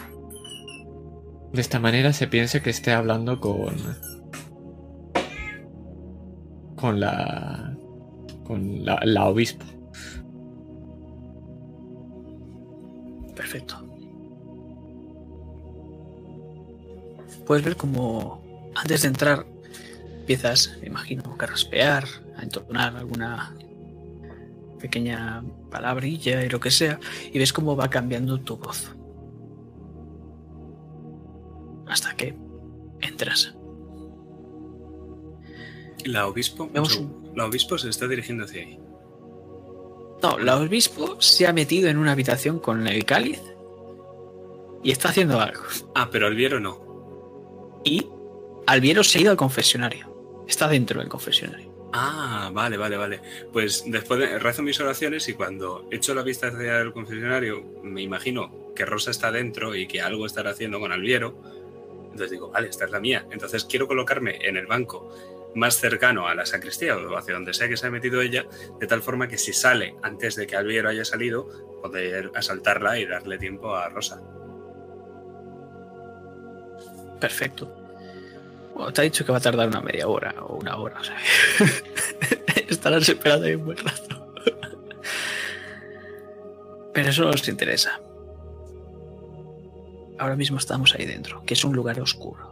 De esta manera se piense que esté hablando con con la con la, la obispo. Perfecto. Puedes ver como antes de entrar empiezas, me imagino, a carraspear, a entonar alguna pequeña palabrilla y lo que sea, y ves cómo va cambiando tu voz. Hasta que entras. La obispo. Vemos. La obispo se está dirigiendo hacia ahí. No, la obispo se ha metido en una habitación con el cáliz y está haciendo algo. Ah, pero Alviero no. Y Alviero se ha ido al confesionario. Está dentro del confesionario. Ah, vale, vale, vale. Pues después de, rezo mis oraciones y cuando echo la vista hacia el confesionario, me imagino que Rosa está dentro y que algo estará haciendo con Alviero. Entonces digo, vale, esta es la mía. Entonces quiero colocarme en el banco más cercano a la sacristía o hacia donde sea que se ha metido ella, de tal forma que si sale antes de que Alviero haya salido, poder asaltarla y darle tiempo a Rosa. Perfecto. Te ha dicho que va a tardar una media hora o una hora. O sea, estarás esperando ahí un buen rato. Pero eso no nos interesa. Ahora mismo estamos ahí dentro, que es un lugar oscuro.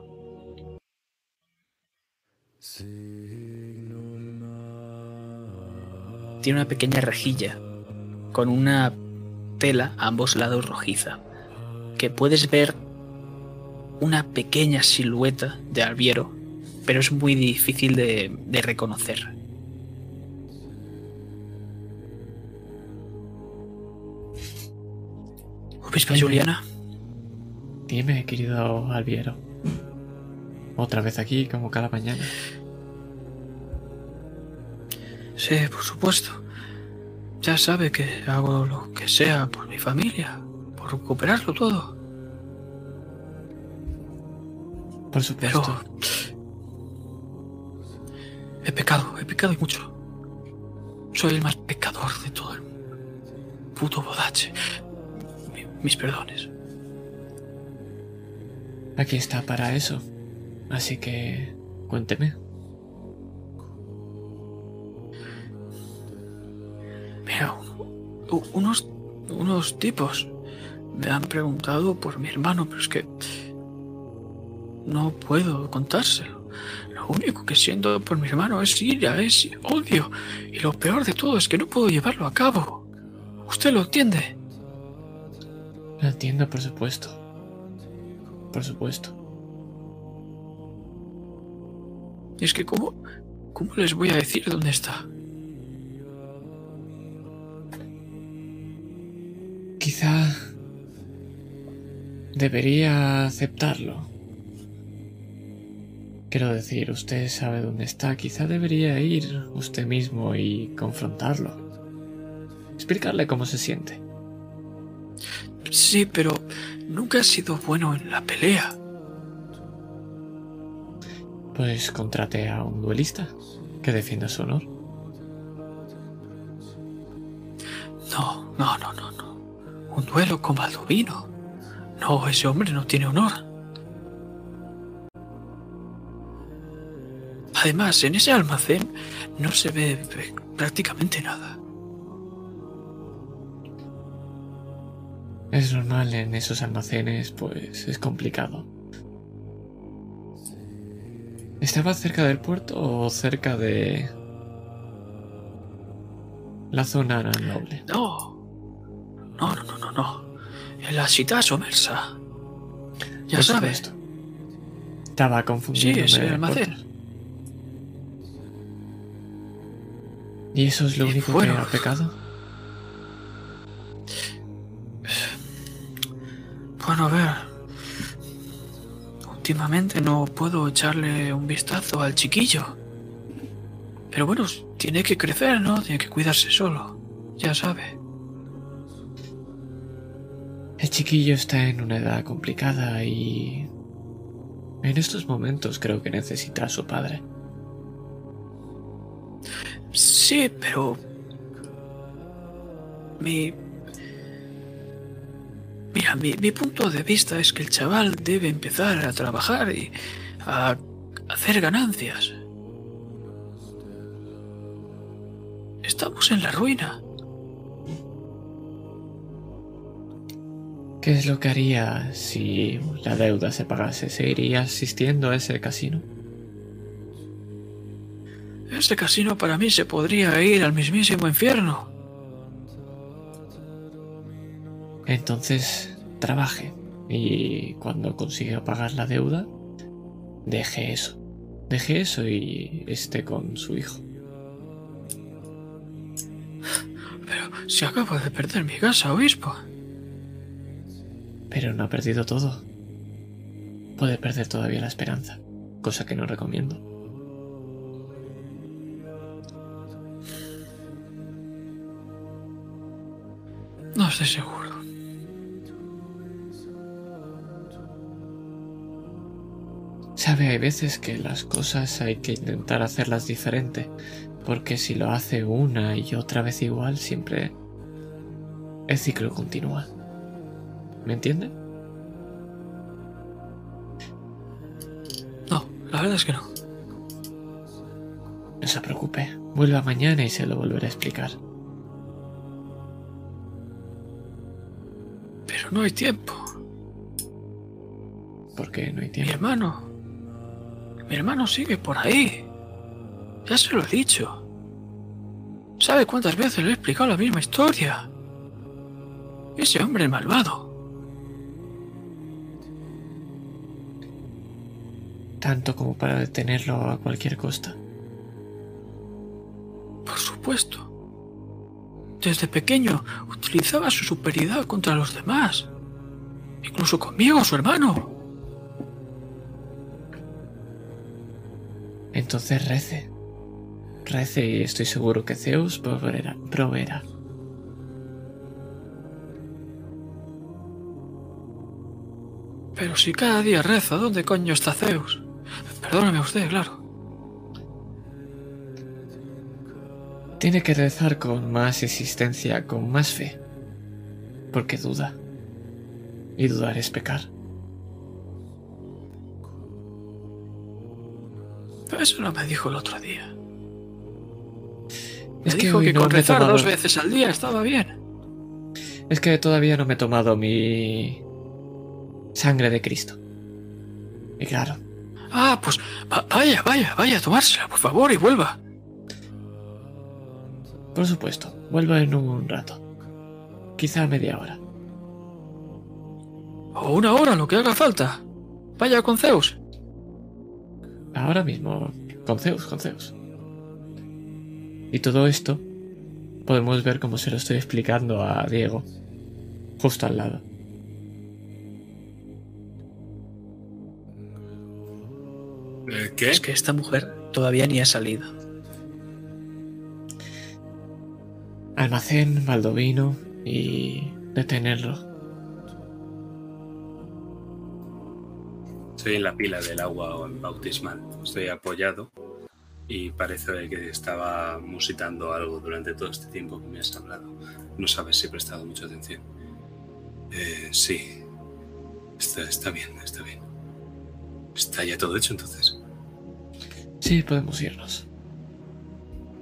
Tiene una pequeña rejilla con una tela a ambos lados rojiza, que puedes ver una pequeña silueta de Alviero, pero es muy difícil de, de reconocer. Obispa Juliana, Dime, querido Alviero. Otra vez aquí, como cada mañana. Sí, por supuesto. Ya sabe que hago lo que sea por mi familia, por recuperarlo todo. Por supuesto. Pero he pecado, he pecado y mucho. Soy el más pecador de todo el puto bodache. Mi- Mis perdones. Aquí está para eso. Así que cuénteme. Mira, unos, unos tipos me han preguntado por mi hermano, pero es que no puedo contárselo. Lo único que siento por mi hermano es ira, es odio. Y lo peor de todo es que no puedo llevarlo a cabo. ¿Usted lo entiende? Lo entiendo, por supuesto. Por supuesto. Y es que ¿cómo, cómo les voy a decir dónde está? Quizá debería aceptarlo. Quiero decir, usted sabe dónde está. Quizá debería ir usted mismo y confrontarlo. Explicarle cómo se siente. Sí, pero nunca he sido bueno en la pelea. Pues contrate a un duelista que defienda su honor. No, no, no, no, no. Un duelo con Baldovino. No, ese hombre no tiene honor. Además, en ese almacén no se ve prácticamente nada. Es normal en esos almacenes, pues es complicado. ¿Estaba cerca del puerto o cerca de la zona noble? No. No, no, no, no, no. En la ciudad somersa. Ya sabes. Estaba Sí, confundido. ese almacén. ¿Y eso es lo Y único bueno. que ha pecado? Bueno, a ver. Últimamente no puedo echarle un vistazo al chiquillo. Pero bueno, tiene que crecer, ¿no? Tiene que cuidarse solo. Ya sabe. El chiquillo está en una edad complicada y... En estos momentos creo que necesita a su padre. Sí, pero... Mi... Mira, mi, mi punto de vista es que el chaval debe empezar a trabajar y a hacer ganancias. Estamos en la ruina. ¿Qué es lo que haría si la deuda se pagase? ¿Seguiría asistiendo a ese casino? Este casino para mí se podría ir al mismísimo infierno. Entonces, trabaje y cuando consiga pagar la deuda, deje eso. Deje eso y esté con su hijo. Pero si acabo de perder mi casa, obispo. Pero no ha perdido todo. Puede perder todavía la esperanza, cosa que no recomiendo. No estoy seguro. Sabe, hay veces que las cosas hay que intentar hacerlas diferente, porque si lo hace una y otra vez igual, siempre el ciclo continúa. ¿Me entiende? No, la verdad es que no. No se preocupe, vuelva mañana y se lo volveré a explicar. Pero no hay tiempo. Porque no hay Mi tiempo. hermano. Mi hermano sigue por ahí. Ya se lo he dicho. ¿Sabe cuántas veces le he explicado la misma historia? Ese hombre es malvado. Tanto como para detenerlo a cualquier costa. Por supuesto. Desde pequeño utilizaba su superioridad contra los demás. Incluso conmigo, su hermano. Entonces rece. Rece y estoy seguro que Zeus proveerá. proveerá. Pero si cada día rezo, ¿dónde coño está Zeus? Perdóname usted, claro. Tiene que rezar con más existencia, con más fe. Porque duda. Y dudar es pecar. Pero eso no me dijo el otro día. Me Es que dijo que no con rezar tomado- dos veces al día estaba bien. Es que todavía no me he tomado mi sangre de Cristo. Y claro, Ah, pues va- vaya, vaya, vaya a tomársela, por favor, y vuelva. Por supuesto, vuelvo en un rato. Quizá media hora. O una hora, lo que haga falta. Vaya con Zeus. Ahora mismo, con Zeus, con Zeus. Y todo esto podemos ver cómo se lo estoy explicando a Diego, justo al lado. Eh, ¿Qué? Es que esta mujer todavía ni ha salido. Almacén, Baldovino y detenerlo. Estoy en la pila del agua bautismal. Estoy apoyado y parece que estaba musitando algo durante todo este tiempo que me has hablado. No sabes si he prestado mucha atención. Eh, sí. Está, está bien, está bien. ¿Está ya todo hecho entonces? Sí, podemos irnos.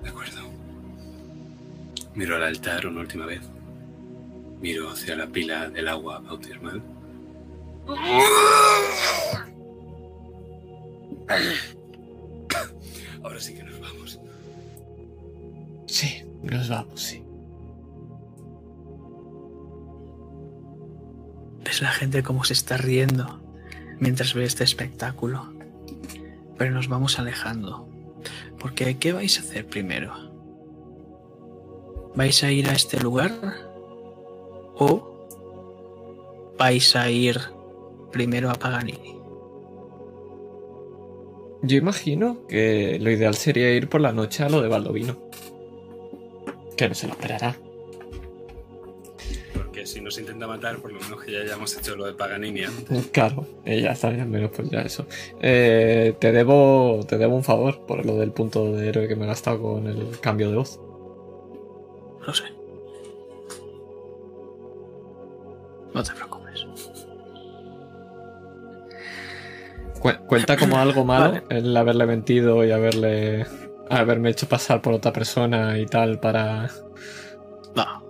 De acuerdo. Miro al altar una última vez. Miro hacia la pila del agua bautismal. Ahora sí que nos vamos. Sí, nos vamos, sí. Ves la gente cómo se está riendo mientras ve este espectáculo. Pero nos vamos alejando. Porque, ¿qué vais a hacer primero? ¿Vais a ir a este lugar? ¿O vais a ir primero a Paganini? Yo imagino que lo ideal sería ir por la noche a lo de Baldovino. Que no se lo esperará. Porque si nos intenta matar, por lo menos que ya hayamos hecho lo de Paganini antes. Claro, y ya está, ya menos pues ya eso. Eh, te debo. Te debo un favor por lo del punto de héroe que me he gastado con el cambio de voz. No sé. No te preocupes. Cu- cuenta como algo malo Vale. el haberle mentido y haberle. haberme hecho pasar por otra persona y tal para. No,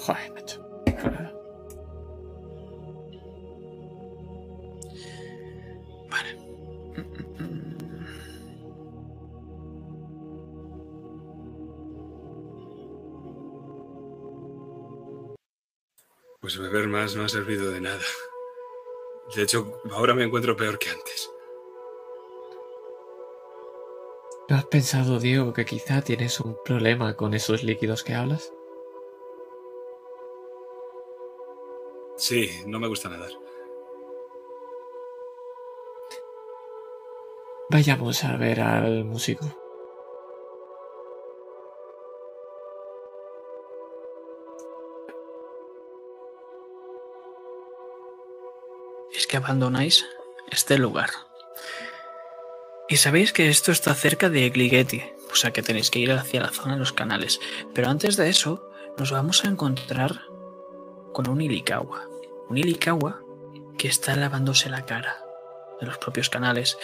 Joder, Pues beber más no ha servido de nada. De hecho, ahora me encuentro peor que antes. ¿No has pensado, Diego, que quizá tienes un problema con esos líquidos que hablas? Sí, no me gusta nadar. Vayamos a ver al músico. Abandonáis este lugar. Y sabéis que esto está cerca de Gligeti, o sea que tenéis que ir hacia la zona de los canales. Pero antes de eso, nos vamos a encontrar con un Ilikawa. Un Ilikawa que está lavándose la cara de los propios canales.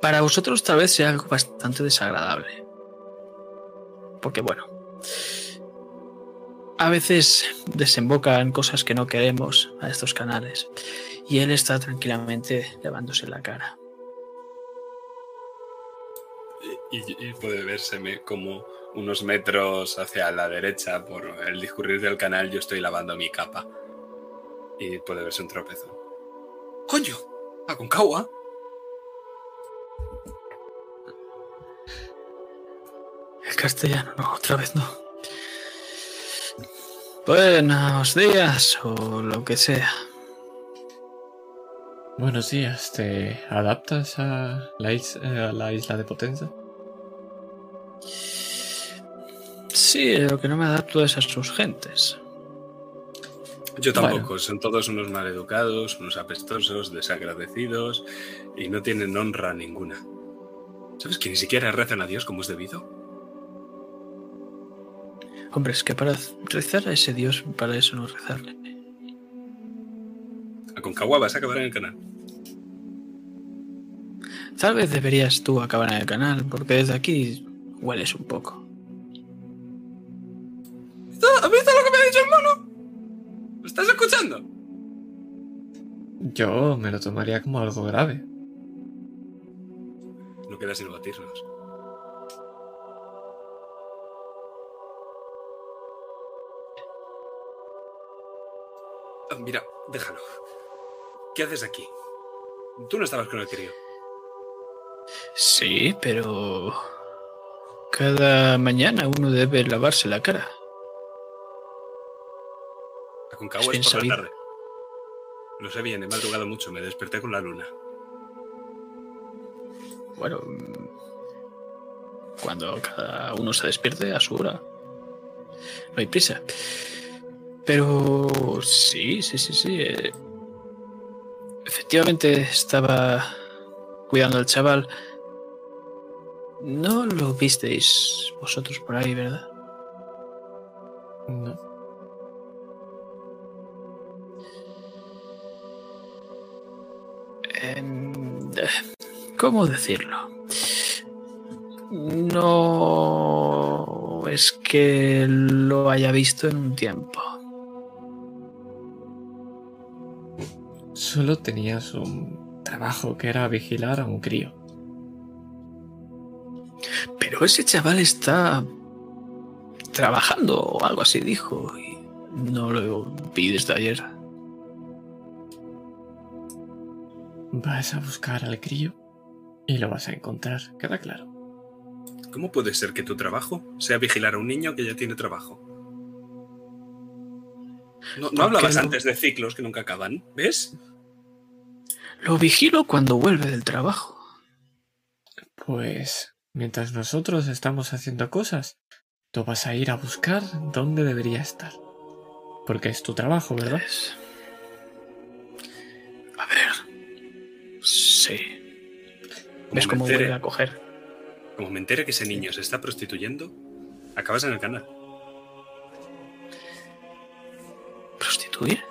Para vosotros tal vez sea algo bastante desagradable. Porque bueno, a veces desembocan cosas que no queremos a estos canales. Y él está tranquilamente lavándose la cara. Y, y puede vérseme como unos metros hacia la derecha por el discurrir del canal yo estoy lavando mi capa. Y puede verse un tropezón. ¡Coño! ¡A Concagua! El castellano, no, otra vez no. Buenos días o lo que sea. Buenos días, ¿te adaptas a la, is- eh, a la isla de Potenza? Sí, lo que no me adapto es a sus gentes. Yo tampoco, son todos unos maleducados, unos apestosos, desagradecidos y no tienen honra ninguna. ¿Sabes que ni siquiera rezan a Dios como es debido? Hombre, es que para rezar a ese Dios, para eso no rezarle. A Concagua vas a acabar en el canal. Tal vez deberías tú acabar en el canal, porque desde aquí hueles un poco. ¿Has visto lo que me ha dicho el mono? ¿Lo estás escuchando? Yo me lo tomaría como algo grave. No queda sino batirnos. Mira, déjalo. ¿Qué haces aquí? Tú no estabas con el crío. Sí, pero... Cada mañana uno debe lavarse la cara. A Concagua Es por la tarde. Lo sé bien, he madrugado mucho, me desperté con la luna. Bueno, cuando cada uno se despierte a su hora. No hay prisa. Pero sí, sí, sí, sí. eh, Efectivamente estaba cuidando al chaval. No lo visteis vosotros por ahí, ¿verdad? No. Em, ¿Cómo decirlo? No es que lo haya visto en un tiempo. Solo tenías un trabajo que era vigilar a un crío. Pero ese chaval está trabajando o algo así, dijo. Y no lo vi desde ayer. Vas a buscar al crío y lo vas a encontrar, queda claro. ¿Cómo puede ser que tu trabajo sea vigilar a un niño que ya tiene trabajo? No, no ¿Por hablabas no? antes de ciclos que nunca acaban, ¿ves? Lo vigilo cuando vuelve del trabajo. Pues mientras nosotros estamos haciendo cosas, tú vas a ir a buscar dónde debería estar. Porque es tu trabajo, ¿verdad? Pues, A ver. Sí. ¿Ves Como cómo entere- vuelve a coger? Como me entere que ese niño se está prostituyendo, acabas en el canal. ¿Prostituir?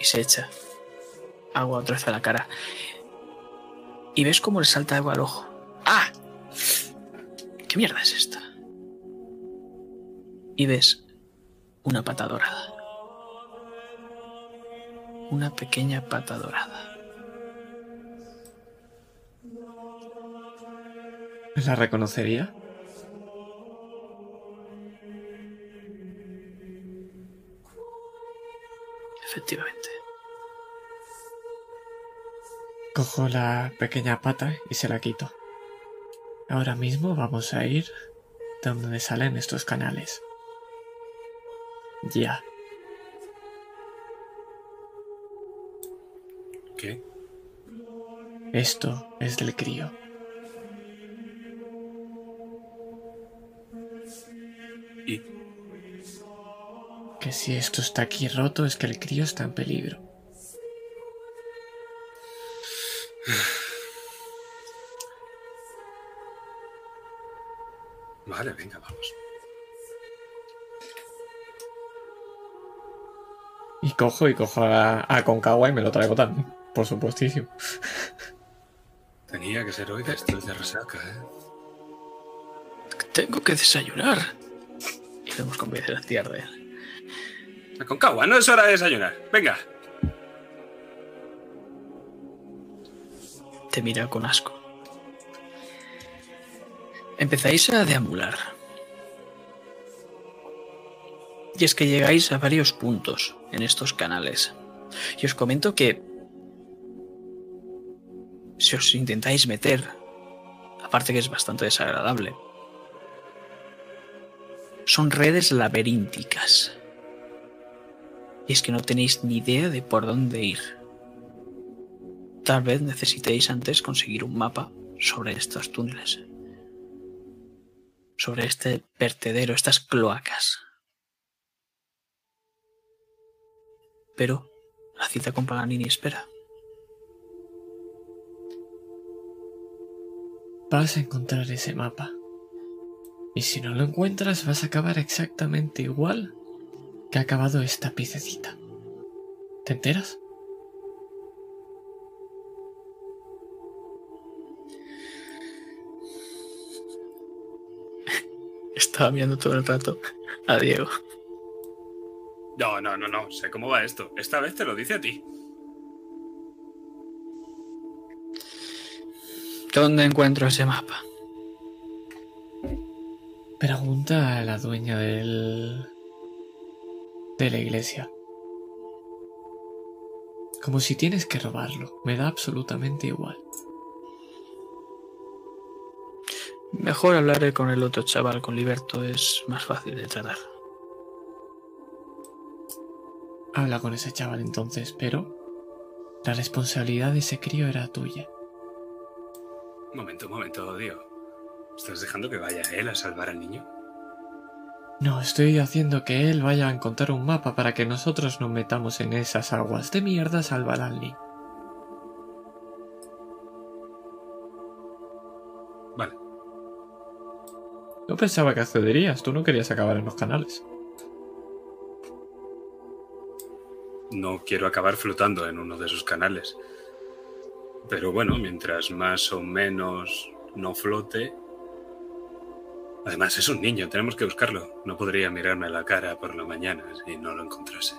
Y se echa agua otra vez a la cara. Y ves cómo le salta agua al ojo. ¡Ah! ¿Qué mierda es esta? Y ves una pata dorada. Una pequeña pata dorada. ¿La reconocería? Efectivamente. Cojo la pequeña pata y se la quito. Ahora mismo vamos a ir donde salen estos canales. Ya. ¿Qué? Esto es del crío. Y Que si esto está aquí roto es que el crío está en peligro. Vale, venga, vamos. Y cojo y cojo a, a Concagua y me lo traigo también. Por supuestísimo. Tenía que ser hoy que estoy de resaca, ¿eh? Tengo que desayunar. Y vemos cómo empieza a tierra. A Concagua, no es hora de desayunar. Venga. Te mira con asco. Empezáis a deambular. Y es que llegáis a varios puntos en estos canales. Y os comento que si os intentáis meter, aparte que es bastante desagradable, son redes laberínticas. Y es que no tenéis ni idea de por dónde ir. Tal vez necesitéis antes conseguir un mapa sobre estos túneles. Sobre este vertedero, estas cloacas. Pero la cita con Paganini espera. Vas a encontrar ese mapa. Y si no lo encuentras, vas a acabar exactamente igual que ha acabado esta piececita. ¿Te enteras? Estaba mirando todo el rato a Diego. No, no, no, no. Sé cómo va esto. Esta vez te lo dice a ti. ¿Dónde encuentro ese mapa? Pregunta a la dueña del. de la iglesia. Como si tienes que robarlo. Me da absolutamente igual. Mejor hablaré con el otro chaval, con Liberto, es más fácil de tratar. Habla con ese chaval entonces, pero la responsabilidad de ese crío era tuya. Momento, momento, Diego. ¿Estás dejando que vaya él a salvar al niño? No, estoy haciendo que él vaya a encontrar un mapa para que nosotros nos metamos en esas aguas de mierda a salvar al niño. No pensaba que accederías, tú no querías acabar en los canales. No quiero acabar flotando en uno de esos canales. Pero bueno, mientras más o menos no flote. Además, es un niño, tenemos que buscarlo. No podría mirarme a la cara por la mañana si no lo encontrase.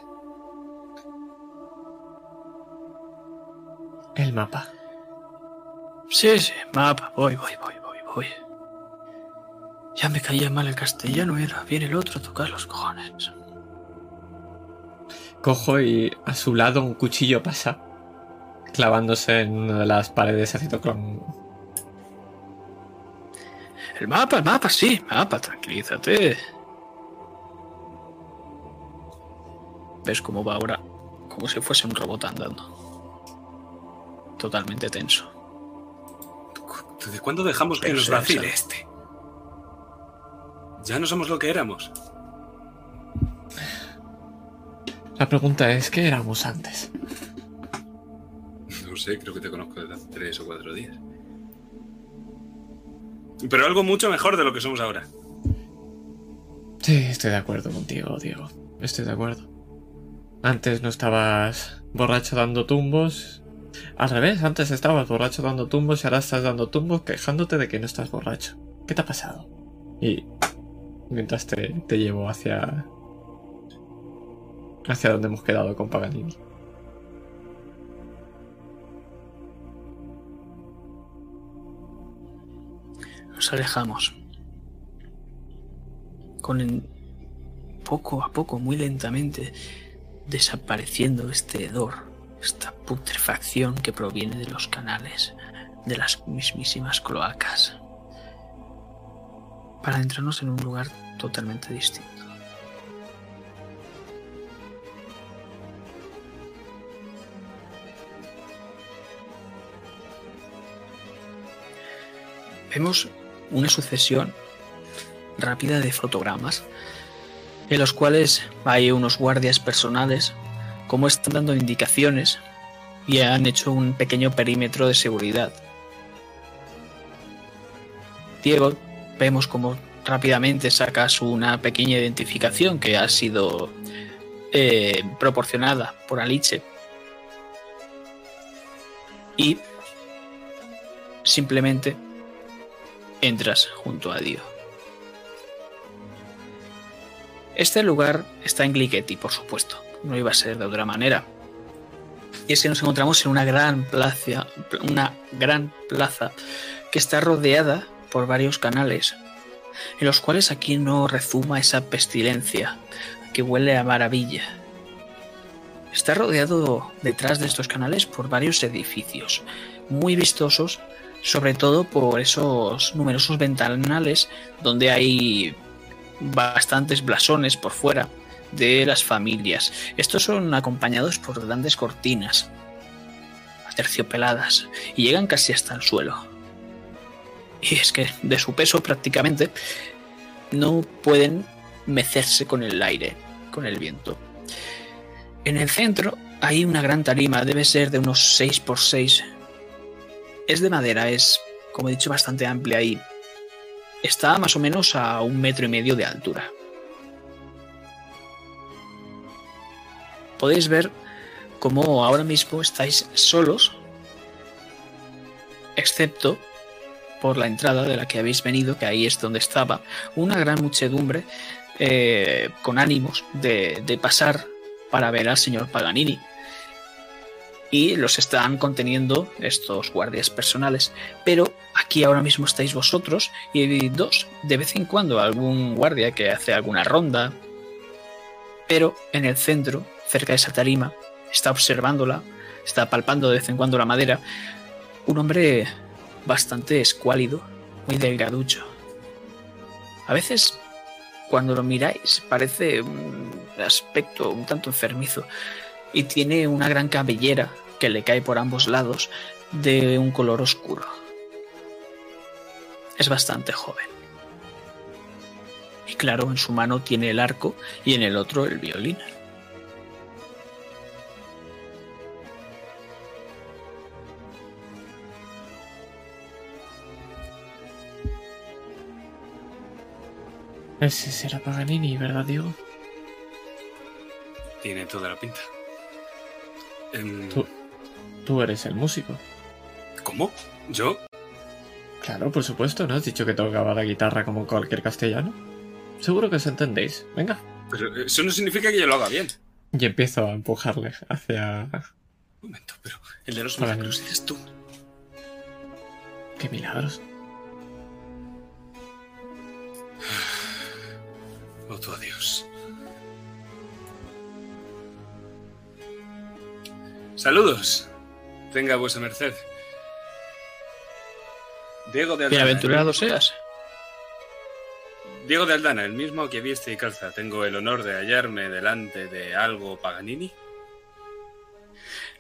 El mapa. Sí, sí, mapa. Voy, voy, voy, voy, voy. Ya me caía mal el castellano, era. Viene el otro a tocar los cojones. Cojo y a su lado un cuchillo pasa, clavándose en una de las paredes haciendo clon. El mapa, el mapa, sí, mapa, tranquilízate. ¿Ves cómo va ahora? Como si fuese un robot andando. Totalmente tenso. ¿Desde cuándo dejamos que nos vacile este? Ya no somos lo que éramos. La pregunta es, ¿qué éramos antes? No sé, creo que te conozco desde hace tres o cuatro días. Pero algo mucho mejor de lo que somos ahora. Sí, estoy de acuerdo contigo, Diego. Estoy de acuerdo. Antes no estabas borracho dando tumbos. Al revés, antes estabas borracho dando tumbos y ahora estás dando tumbos quejándote de que no estás borracho. ¿Qué te ha pasado? Y mientras te, te llevo hacia... hacia donde hemos quedado con Paganini. Nos alejamos. Con el- poco a poco, muy lentamente, desapareciendo este hedor, esta putrefacción que proviene de los canales, de las mismísimas cloacas, para entrarnos en un lugar totalmente distinto. Vemos una sucesión rápida de fotogramas en los cuales hay unos guardias personales como están dando indicaciones y han hecho un pequeño perímetro de seguridad. Diego, vemos como rápidamente sacas una pequeña identificación que ha sido eh, proporcionada por Alice y simplemente entras junto a Dio. Este lugar está en Gligetti, por supuesto. No iba a ser de otra manera. Y es que nos encontramos en una gran plaza, una gran plaza que está rodeada por varios canales, en los cuales aquí no rezuma esa pestilencia que huele a maravilla. Está rodeado detrás de estos canales por varios edificios, muy vistosos, sobre todo por esos numerosos ventanales donde hay bastantes blasones por fuera de las familias. Estos son acompañados por grandes cortinas terciopeladas y llegan casi hasta el suelo. Y es que de su peso prácticamente no pueden mecerse con el aire, con el viento. En el centro hay una gran tarima, debe ser de unos 6 por 6. Es de madera, es, como he dicho, bastante amplia y está más o menos a un metro y medio de altura. Podéis ver cómo ahora mismo estáis solos, excepto por la entrada de la que habéis venido, que ahí es donde estaba una gran muchedumbre eh, con ánimos de, pasar para ver al señor Paganini. Y los están conteniendo estos guardias personales. Pero aquí ahora mismo estáis vosotros y dos, de vez en cuando algún guardia que hace alguna ronda. Pero en el centro, cerca de esa tarima, está observándola, está palpando de vez en cuando la madera, un hombre bastante escuálido, muy delgaducho. A veces, cuando lo miráis, parece un aspecto un tanto enfermizo y tiene una gran cabellera que le cae por ambos lados de un color oscuro. Es bastante joven. Y claro, en su mano tiene el arco y en el otro el violín. Ese será Paganini, ¿verdad, Diego? Tiene toda la pinta. Em, Tú, tú eres el músico. ¿Cómo? ¿Yo? Claro, por supuesto, ¿no? Has dicho que tocaba la guitarra como cualquier castellano. Seguro que os entendéis. Venga. Pero eso no significa que yo lo haga bien. Y empiezo a empujarle hacia... Un momento, pero el de los milagros eres tú. ¡Qué milagros! Tu adiós. Saludos. Tenga vuesa merced. Diego de Aldana. Bienaventurado seas. Diego de Aldana, el mismo que viste y calza. Tengo el honor de hallarme delante de algo Paganini.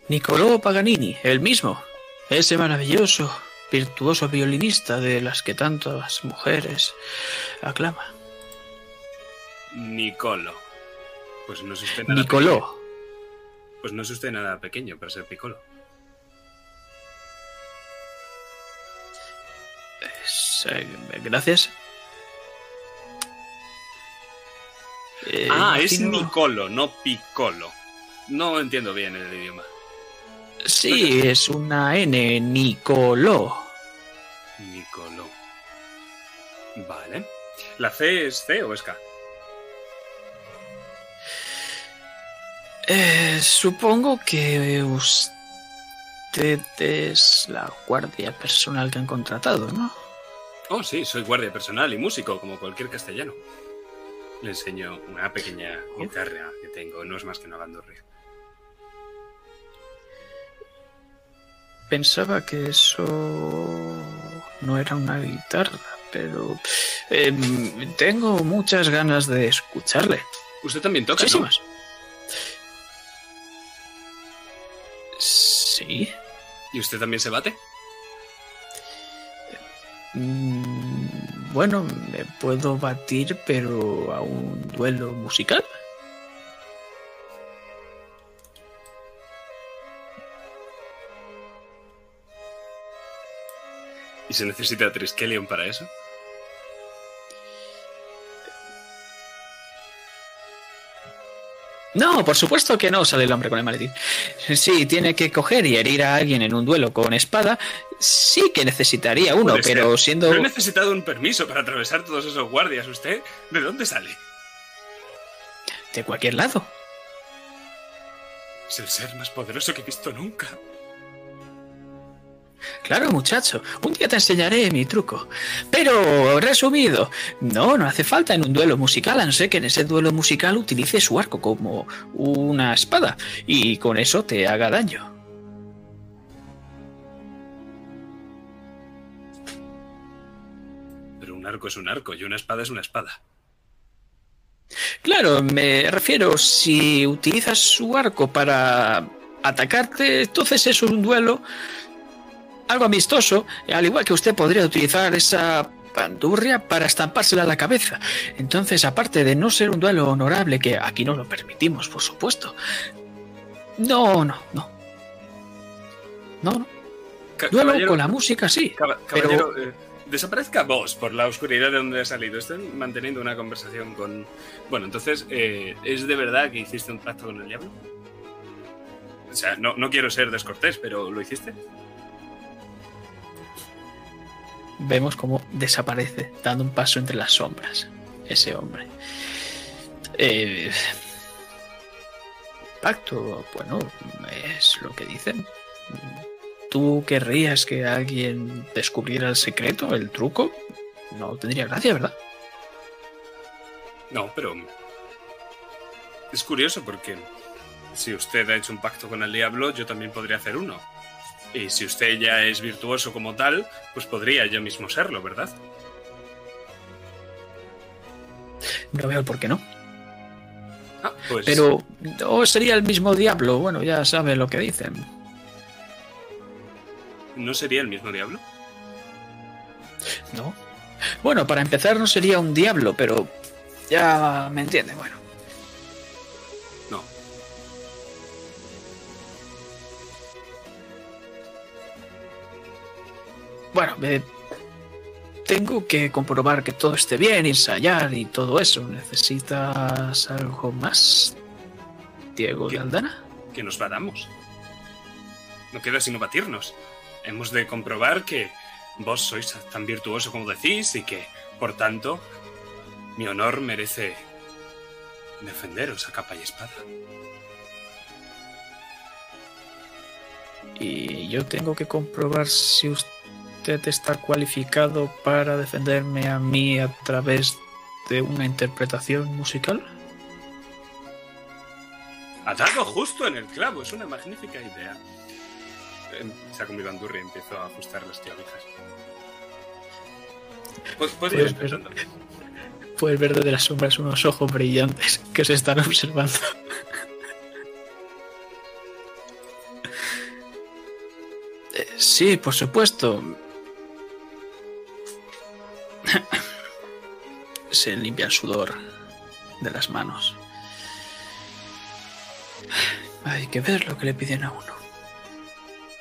Niccolò Paganini, el mismo. Ese maravilloso, virtuoso violinista de las que tantas mujeres aclama. Nicolo. Pues no es usted nada pequeño. Niccolò. Pues no es usted nada pequeño para ser picolo. Es, eh, gracias. Eh, ah, es Nicolo, no Piccolo. No entiendo bien el idioma. Sí, es una N, Niccolò. Nicolo. Vale. ¿La C es C o es K? Eh, supongo que usted es la guardia personal que han contratado, ¿no? Oh, sí, soy guardia personal y músico, como cualquier castellano. Le enseño una pequeña guitarra que tengo, no es más que una bandurria. Pensaba que eso no era una guitarra, pero em, tengo muchas ganas de escucharle. Usted también toca. Sí. ¿Y usted también se bate? Mm, Bueno, me puedo batir, pero a un duelo musical. ¿Y se necesita Triskelion para eso? No, por supuesto que no, sale el hombre con el maletín. Sí, tiene que coger y herir a alguien en un duelo con espada. Sí que necesitaría uno, Puede pero ser. siendo... Pero he necesitado un permiso para atravesar todos esos guardias. ¿Usted de dónde sale? De cualquier lado. Es el ser más poderoso que he visto nunca. Claro, muchacho, un día te enseñaré mi truco. Pero, resumido, no, no hace falta en un duelo musical, a no ser que en ese duelo musical utilice su arco como una espada y con eso te haga daño. Pero un arco es un arco y una espada es una espada. Claro, me refiero, si utilizas su arco para atacarte, entonces es un duelo algo amistoso, al igual que usted podría utilizar esa bandurria para estampársela a la cabeza. Entonces, aparte de no ser un duelo honorable, que aquí no lo permitimos, por supuesto. No, no, no. No, no. Duelo con la música, sí. pero- caballero, eh, desaparezca vos por la oscuridad de donde ha salido. Estoy manteniendo una conversación con. Bueno, entonces, eh, ¿es de verdad que hiciste un pacto con el diablo? O sea, no, no quiero ser descortés, pero ¿lo hiciste? Vemos cómo desaparece, dando un paso entre las sombras, ese hombre. Eh, pacto, bueno, es lo que dicen. ¿Tú querrías que alguien descubriera el secreto, el truco? No tendría gracia, ¿verdad? No, pero. Es curioso porque. Si usted ha hecho un pacto con el diablo, yo también podría hacer uno. Y si usted ya es virtuoso como tal, pues podría yo mismo serlo, ¿verdad? No veo el por qué no. Ah, pues. Pero, ¿o sería el mismo diablo? Bueno, ya sabe lo que dicen. ¿No sería el mismo diablo? ¿No? Bueno, para empezar no sería un diablo, pero ya me entiende, bueno. Bueno, eh, tengo que comprobar que todo esté bien, ensayar y todo eso. ¿Necesitas algo más, Diego de. Aldana? que nos badamos. No queda sino batirnos. Hemos de comprobar que vos sois tan virtuoso como decís y que, por tanto, mi honor merece defenderos a capa y espada. Y yo tengo que comprobar si usted está cualificado para defenderme a mí a través de una interpretación musical. Ha dado justo en el clavo, es una magnífica idea. Em, Saco mi bandurria y empiezo a ajustar las clavijas. Pu- Puedes ir Pues, empezando. Puedes ver desde las sombras unos ojos brillantes que se están observando. Eh, Sí, por supuesto. Se limpia el sudor de las manos. Hay que ver lo que le piden a uno.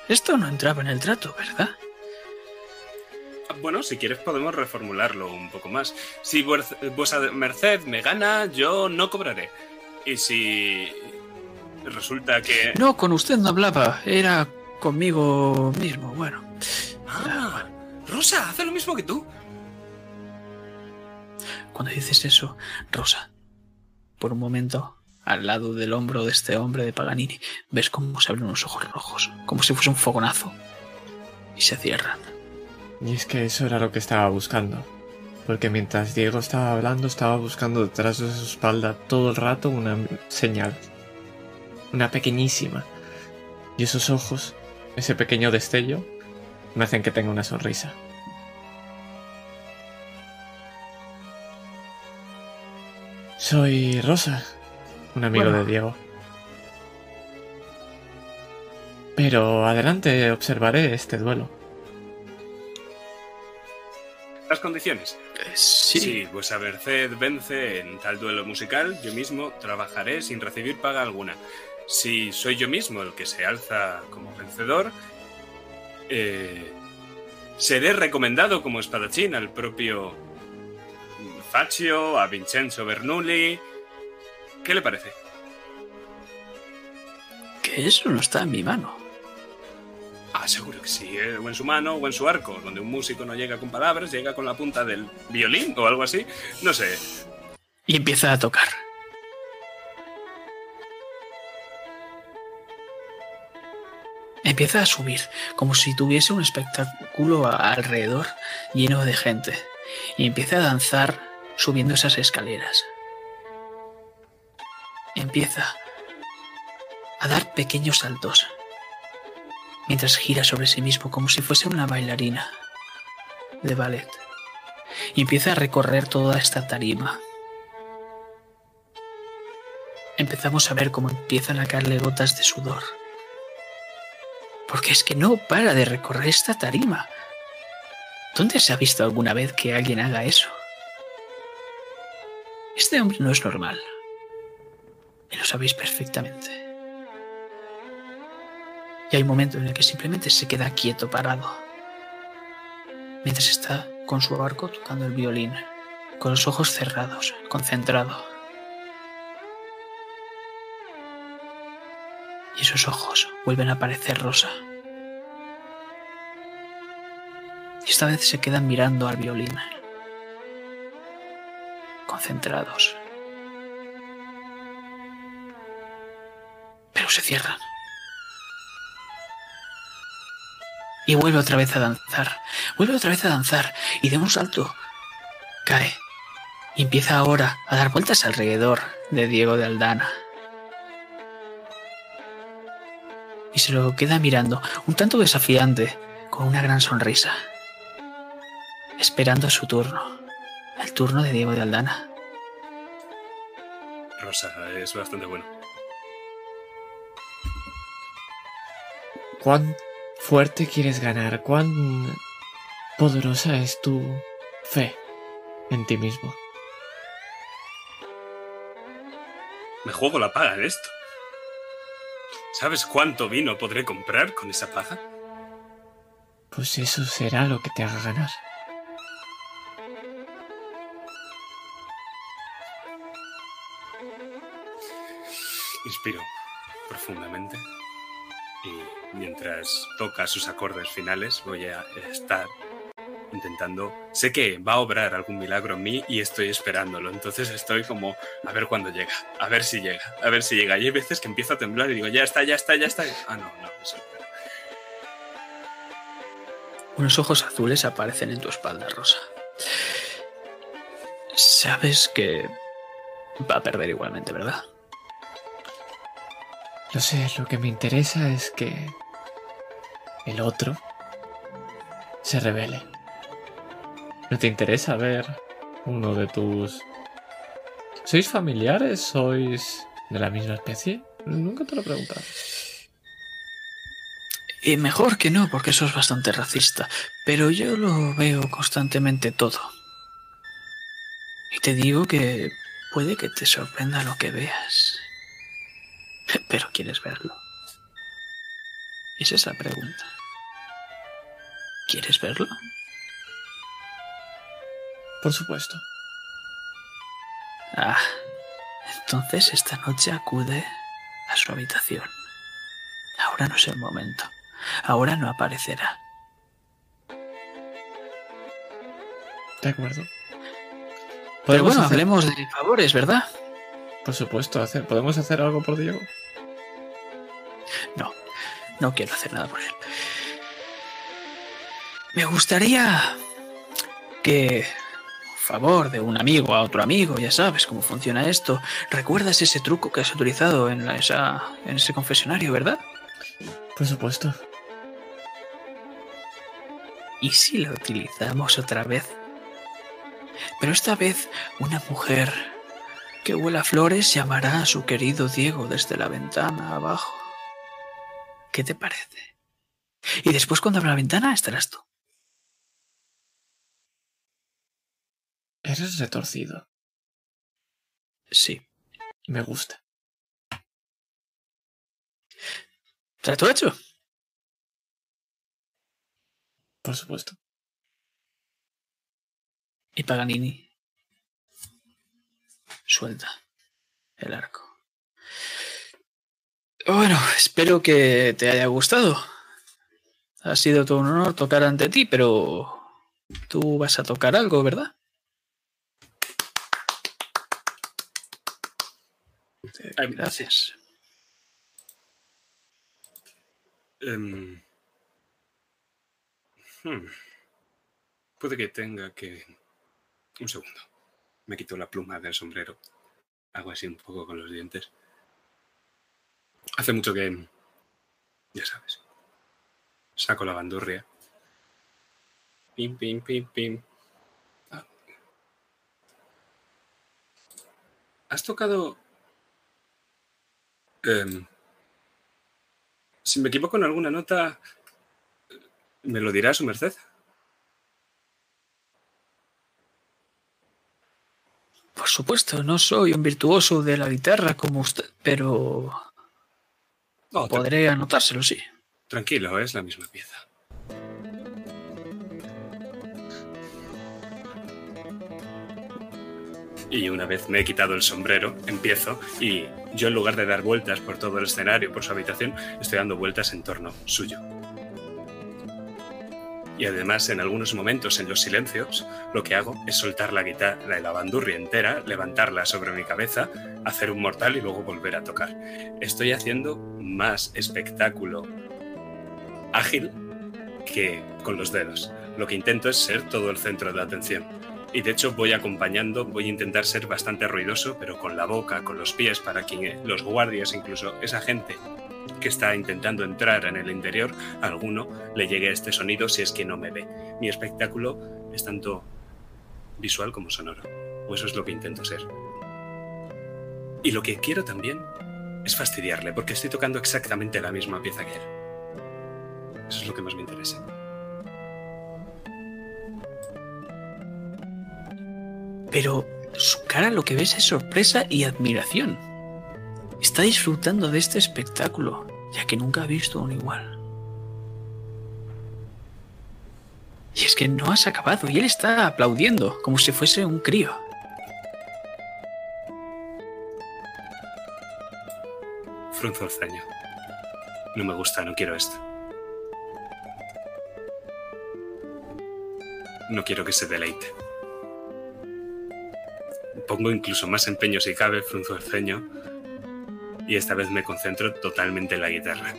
Esto no entraba en el trato, ¿verdad? Bueno, si quieres podemos reformularlo un poco más. Si vuesa merced me gana, yo no cobraré. Y si resulta que... No, con usted no hablaba. Era conmigo mismo. Bueno, Ah, Rosa, hace lo mismo que tú. Cuando dices eso, Rosa, por un momento, al lado del hombro de este hombre de Paganini, ves cómo se abren unos ojos rojos, como si fuese un fogonazo, y se cierran. Y es que eso era lo que estaba buscando. Porque mientras Diego estaba hablando, estaba buscando detrás de su espalda todo el rato una señal. Una pequeñísima. Y esos ojos, ese pequeño destello, me hacen que tenga una sonrisa. Soy Rosa, un amigo Bueno. de Diego. Pero adelante observaré este duelo. Las condiciones. Eh, sí, Si vuesa merced vence en tal duelo musical, yo mismo trabajaré sin recibir paga alguna. Si soy yo mismo el que se alza como vencedor, eh, seré recomendado como espadachín al propio A Vincenzo Bernoulli. ¿Qué le parece? que eso no está en mi mano. Ah, seguro que sí, ¿eh? o en su mano o en su arco, donde un músico no llega con palabras, llega con la punta del violín o algo así. No sé. Y empieza a tocar. Empieza a subir, como si tuviese un espectáculo alrededor lleno de gente. Y empieza a danzar subiendo esas escaleras. Empieza a dar pequeños saltos, mientras gira sobre sí mismo como si fuese una bailarina de ballet. Y empieza a recorrer toda esta tarima. Empezamos a ver cómo empiezan a caerle gotas de sudor. Porque es que no para de recorrer esta tarima. ¿Dónde se ha visto alguna vez que alguien haga eso? Este hombre no es normal. Y lo sabéis perfectamente. Y hay un momento en el que simplemente se queda quieto, parado, mientras está con su barco tocando el violín, con los ojos cerrados, concentrado. Y esos ojos vuelven a parecer rosa. Y esta vez se quedan mirando al violín, concentrados. Pero se cierran. Y vuelve otra vez a danzar. Vuelve otra vez a danzar. Y de un salto cae. Y empieza ahora a dar vueltas alrededor de Diego de Aldana. Y se lo queda mirando, un tanto desafiante, con una gran sonrisa. Esperando su turno. El turno de Diego de Aldana. Rosa, es bastante bueno. ¿Cuán fuerte quieres ganar? ¿Cuán poderosa es tu fe en ti mismo? Me juego la paga en esto. ¿Sabes cuánto vino podré comprar con esa paga? Pues eso será lo que te haga ganar. Inspiro profundamente y mientras toca sus acordes finales voy a estar intentando... Sé que va a obrar algún milagro en mí y estoy esperándolo, entonces estoy como a ver cuándo llega, a ver si llega, a ver si llega. Y hay veces que empiezo a temblar y digo, ya está, ya está, ya está. Ah, no, no, eso. Unos ojos azules aparecen en tu espalda, Rosa. Sabes que va a perder igualmente, ¿verdad? Lo sé, lo que me interesa es que el otro se revele. ¿No te interesa ver uno de tus... ¿Sois familiares? ¿Sois de la misma especie? Nunca te lo he. Y mejor que no, porque eso es bastante racista. Pero yo lo veo constantemente todo. Y te digo que puede que te sorprenda lo que veas. Pero quieres verlo. Esa es la pregunta. ¿Quieres verlo? Por supuesto. Ah, entonces esta noche acude a su habitación. Ahora no es el momento. Ahora no aparecerá. De acuerdo. Pero bueno, hacer- hablemos de favores, ¿verdad? Por supuesto, hacer... ¿podemos hacer algo por Diego? No, quiero hacer nada por él. Me gustaría que, por favor, de un amigo a otro amigo, ya sabes cómo funciona esto. ¿Recuerdas ese truco que has utilizado en, la- esa, en ese confesionario, verdad? Por supuesto. ¿Y si lo utilizamos otra vez? Pero esta vez una mujer que huela a flores llamará a su querido Diego desde la ventana abajo. ¿Qué te parece? Y después cuando abra la ventana estarás tú. Eres retorcido. Sí. Me gusta. ¿Trato hecho? Por supuesto. Y Paganini suelta el arco. Bueno, espero que te haya gustado. Ha sido todo un honor tocar ante ti, pero tú vas a tocar algo, ¿verdad? Gracias. Em, hmm. Puede que tenga que... Un segundo. Me quito la pluma del sombrero. Hago así un poco con los dientes. Hace mucho que, ya sabes, saco la bandurria. Pim, pim, pim, pim. Ah. ¿Has tocado... Em, si me equivoco en alguna nota, ¿me lo dirá su merced? Por supuesto, no soy un virtuoso de la guitarra como usted, pero no, podré anotárselo, sí. tranquilo, es la misma pieza. Y una vez me he quitado el sombrero, empiezo y yo en lugar de dar vueltas por todo el escenario, por su habitación, estoy dando vueltas en torno suyo. Y además, en algunos momentos, en los silencios, lo que hago es soltar la guitarra, la bandurria entera, levantarla sobre mi cabeza, hacer un mortal y luego volver a tocar. Estoy haciendo más espectáculo ágil que con los dedos. Lo que intento es ser todo el centro de atención. Y de hecho voy acompañando, voy a intentar ser bastante ruidoso, pero con la boca, con los pies, para que los guardias, incluso esa gente que está intentando entrar en el interior, a alguno le llegue este sonido si es que no me ve. Mi espectáculo es tanto visual como sonoro. O eso es lo que intento ser. Y lo que quiero también es fastidiarle, porque estoy tocando exactamente la misma pieza que él. Eso es lo que más me interesa. Pero su cara lo que ves es sorpresa y admiración. Está disfrutando de este espectáculo, ya que nunca ha visto uno igual. Y es que no has acabado y él está aplaudiendo como si fuese un crío. Frunzo el. No me gusta, no quiero esto. No quiero que se deleite. Pongo incluso más empeño si cabe, frunzo el. Y esta vez me concentro totalmente en la guitarra.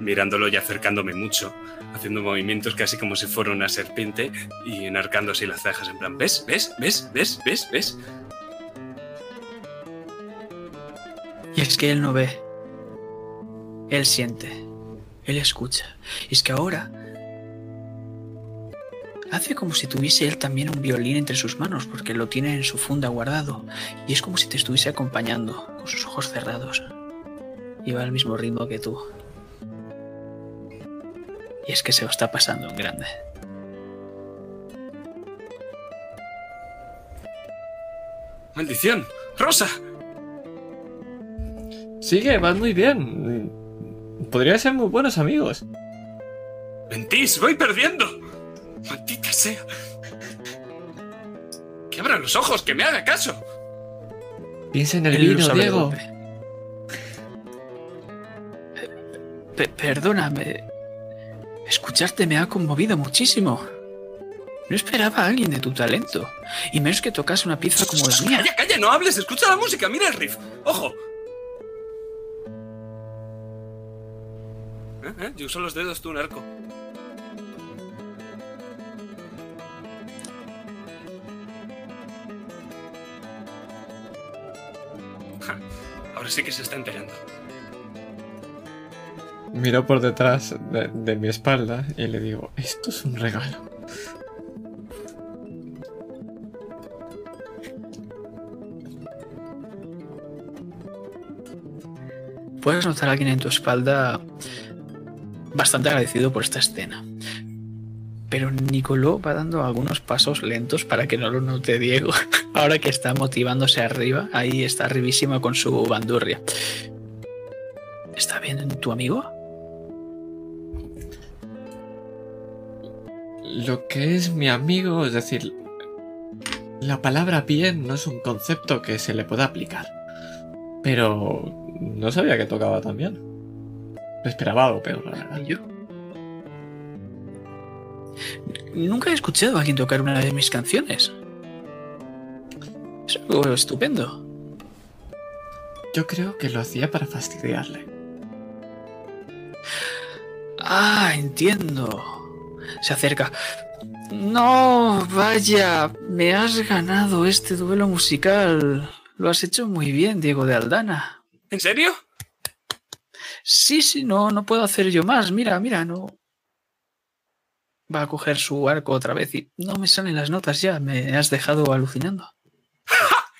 Mirándolo y acercándome mucho, haciendo movimientos casi como si fuera una serpiente y enarcando así las cejas en plan, ¿ves? ¿Ves? ¿Ves? ¿Ves? ¿Ves? ¿Ves? Y es que él no ve. Él siente. Él escucha. Y es que ahora hace como si tuviese él también un violín entre sus manos, porque lo tiene en su funda guardado. Y es como si te estuviese acompañando, con sus ojos cerrados. Y va al mismo ritmo que tú. Y es que se lo está pasando en grande. ¡Maldición! ¡Rosa! Sigue, vas muy bien. Podrían ser muy buenos amigos. ¡Mentís! ¡Voy perdiendo! ¡Maldita sea! ¡Que abra los ojos! ¡Que me haga caso! Piensa en el vino, Diego. Pe- perdóname. Escucharte me ha conmovido muchísimo. No esperaba a alguien de tu talento. Y menos que tocase una pieza como la mía. ¡Calla, calla! ¡No hables! ¡Escucha la música! ¡Mira el riff! ¡Ojo! ¿Eh? ¿Eh? Yo uso los dedos, tú un arco. Ja, Ahora sí que se está enterando. Miro por detrás de, de mi espalda y le digo, esto es un regalo. Puedes notar a alguien en tu espalda bastante agradecido por esta escena. Pero Nicoló va dando algunos pasos lentos para que no lo note Diego. Ahora que está motivándose arriba, ahí está arribísima con su bandurria. ¿Está bien tu amigo? Lo que es mi amigo, es decir, la palabra bien no es un concepto que se le pueda aplicar. Pero no sabía que tocaba tan bien. Esperaba algo peor, la verdad. ¿Y yo? Nunca he escuchado a alguien tocar una de mis canciones. Es algo estupendo. Yo creo que lo hacía para fastidiarle. Ah, entiendo. Se acerca. No, vaya, me has ganado este duelo musical. Lo has hecho muy bien, Diego de Aldana. ¿En serio? Sí, sí, no, no puedo hacer yo más. Mira, mira, no. Va a coger su arco otra vez y no me salen las notas ya. Me has dejado alucinando.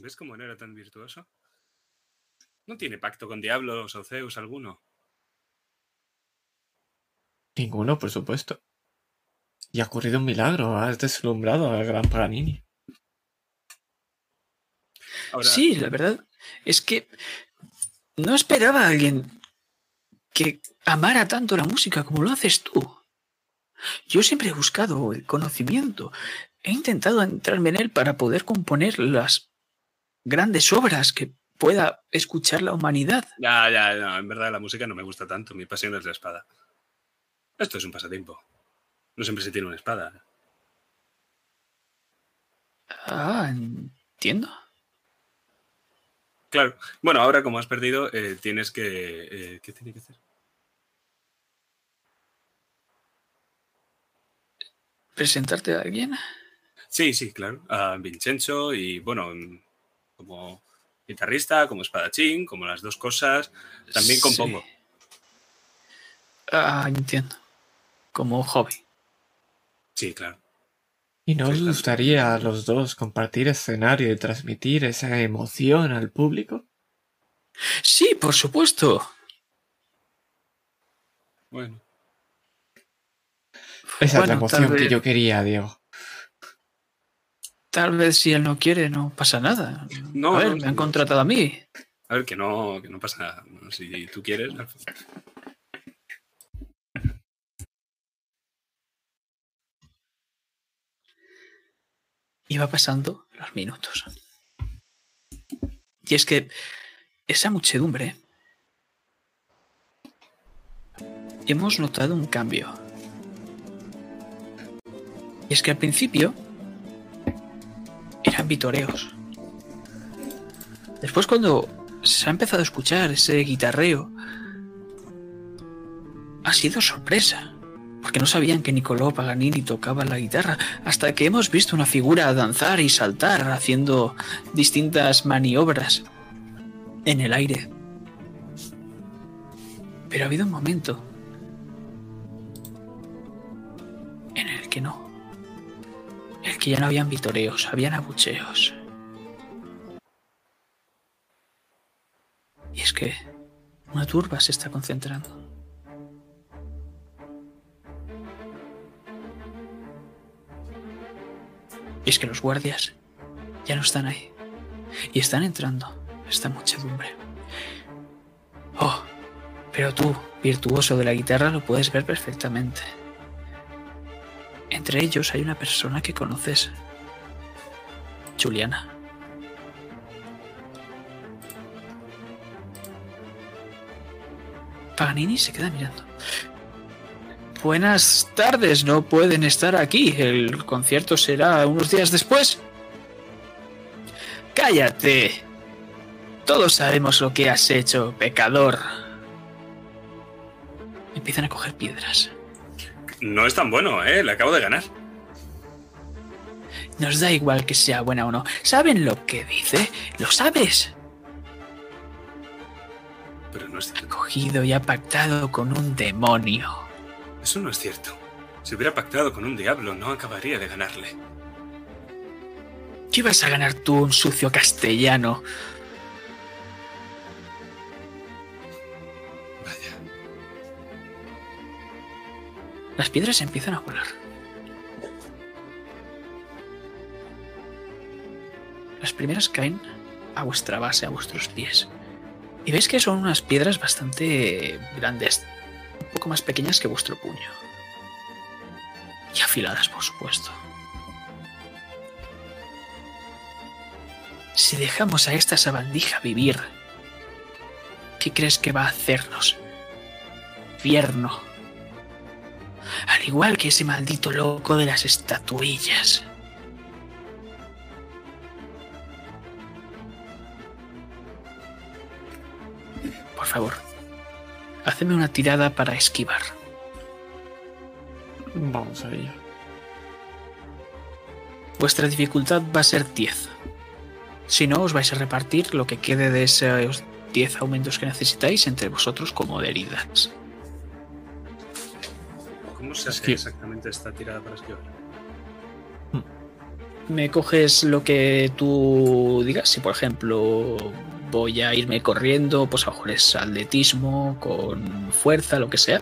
¿Ves cómo no era tan virtuoso? No tiene pacto con diablos o Zeus alguno. Ninguno, por supuesto. Y ha ocurrido un milagro, has deslumbrado al gran Paganini. Ahora, Sí, la verdad es que no esperaba a alguien que amara tanto la música como lo haces tú. Yo siempre he buscado el conocimiento. He intentado entrarme en él para poder componer las grandes obras que pueda escuchar la humanidad. Ya, ya, no, en verdad la música no me gusta tanto. Mi pasión es la espada. Esto es un pasatiempo. No siempre se tiene una espada. Ah, entiendo. Claro. Bueno, ahora como has perdido, eh, tienes que. eh, ¿Qué tiene que hacer? ¿Presentarte a alguien? Sí, sí, claro. A Vincenzo y, bueno, como guitarrista, como espadachín, como las dos cosas. También Sí. compongo. Ah, entiendo. Como hobby. Sí, claro. ¿Y no os gustaría a los dos compartir escenario y transmitir esa emoción al público? Sí, por supuesto. Bueno. Esa es la emoción que vez- yo quería, Diego. Tal vez si él no quiere, no pasa nada. No, a ver, no, me han contratado a mí. A ver, que no, que no pasa nada. Si tú quieres. Iba pasando los minutos. Y es que esa muchedumbre hemos notado un cambio. Y es que al principio eran vitoreos. Después cuando se ha empezado a escuchar ese guitarreo, ha sido sorpresa. Porque no sabían que Niccolò Paganini tocaba la guitarra hasta que hemos visto una figura danzar y saltar haciendo distintas maniobras en el aire. Pero ha habido un momento en el que no. El que ya no habían vitoreos, habían abucheos. Y es que una turba se está concentrando. Y es que los guardias ya no están ahí. Y están entrando esta muchedumbre. Oh, pero tú, virtuoso de la guitarra, lo puedes ver perfectamente. Entre ellos hay una persona que conoces. Juliana. Paganini se queda mirando. Buenas tardes, no pueden estar aquí. El concierto será unos días después. Cállate. Todos sabemos lo que has hecho, pecador. Empiezan a coger piedras. No es tan bueno, ¿eh? Le acabo de ganar. Nos da igual que sea buena o no. ¿Saben lo que dice? ¿Lo sabes? Pero no es Ha cogido y ha pactado con un demonio. Eso no es cierto. Si hubiera pactado con un diablo, no acabaría de ganarle. ¿Qué vas a ganar tú, un sucio castellano? Las piedras empiezan a volar. Las primeras caen a vuestra base, a vuestros pies. Y veis que son unas piedras bastante grandes, un poco más pequeñas que vuestro puño. Y afiladas, por supuesto. Si dejamos a esta sabandija vivir, ¿qué crees que va a hacernos? Infierno. Al igual que ese maldito loco de las estatuillas. Por favor, haceme una tirada para esquivar. Vamos a ello. Vuestra dificultad va a ser 10. Si no, os vais a repartir lo que quede de esos 10 aumentos que necesitáis entre vosotros como de heridas. ¿Cómo se hace exactamente esta tirada para esquivar? me coges lo que tú digas. Si, por ejemplo, voy a irme corriendo, pues a lo mejor es atletismo, con fuerza, lo que sea.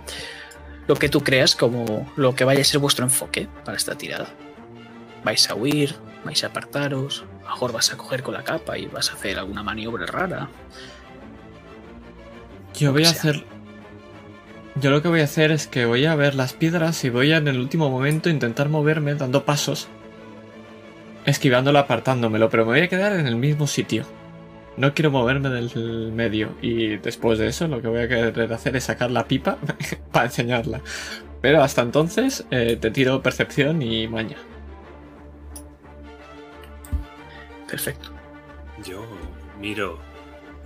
Lo que tú creas como lo que vaya a ser vuestro enfoque para esta tirada. ¿Vais a huir? vais a apartaros, a lo mejor vas a coger con la capa y vas a hacer alguna maniobra rara. Yo voy a sea. hacer. Yo lo que voy a hacer es que voy a ver las piedras y voy a en el último momento intentar moverme dando pasos, esquivándolo, apartándomelo, pero me voy a quedar en el mismo sitio. No quiero moverme del medio y después de eso lo que voy a querer hacer es sacar la pipa para enseñarla. Pero hasta entonces eh, te tiro percepción y maña. Perfecto. Yo miro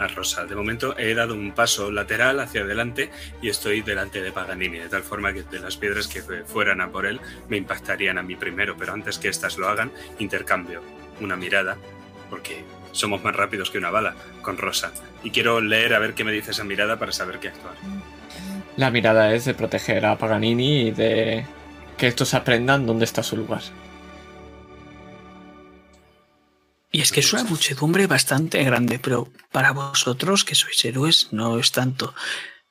a Rosa. De momento he dado un paso lateral hacia adelante y estoy delante de Paganini, de tal forma que de las piedras que fueran a por él me impactarían a mí primero, pero antes que éstas lo hagan, intercambio una mirada, porque somos más rápidos que una bala, con Rosa. Y quiero leer a ver qué me dice esa mirada para saber qué actuar. La mirada es de proteger a Paganini y de que estos aprendan dónde está su lugar. Y es que es una muchedumbre bastante grande, pero para vosotros que sois héroes no es tanto.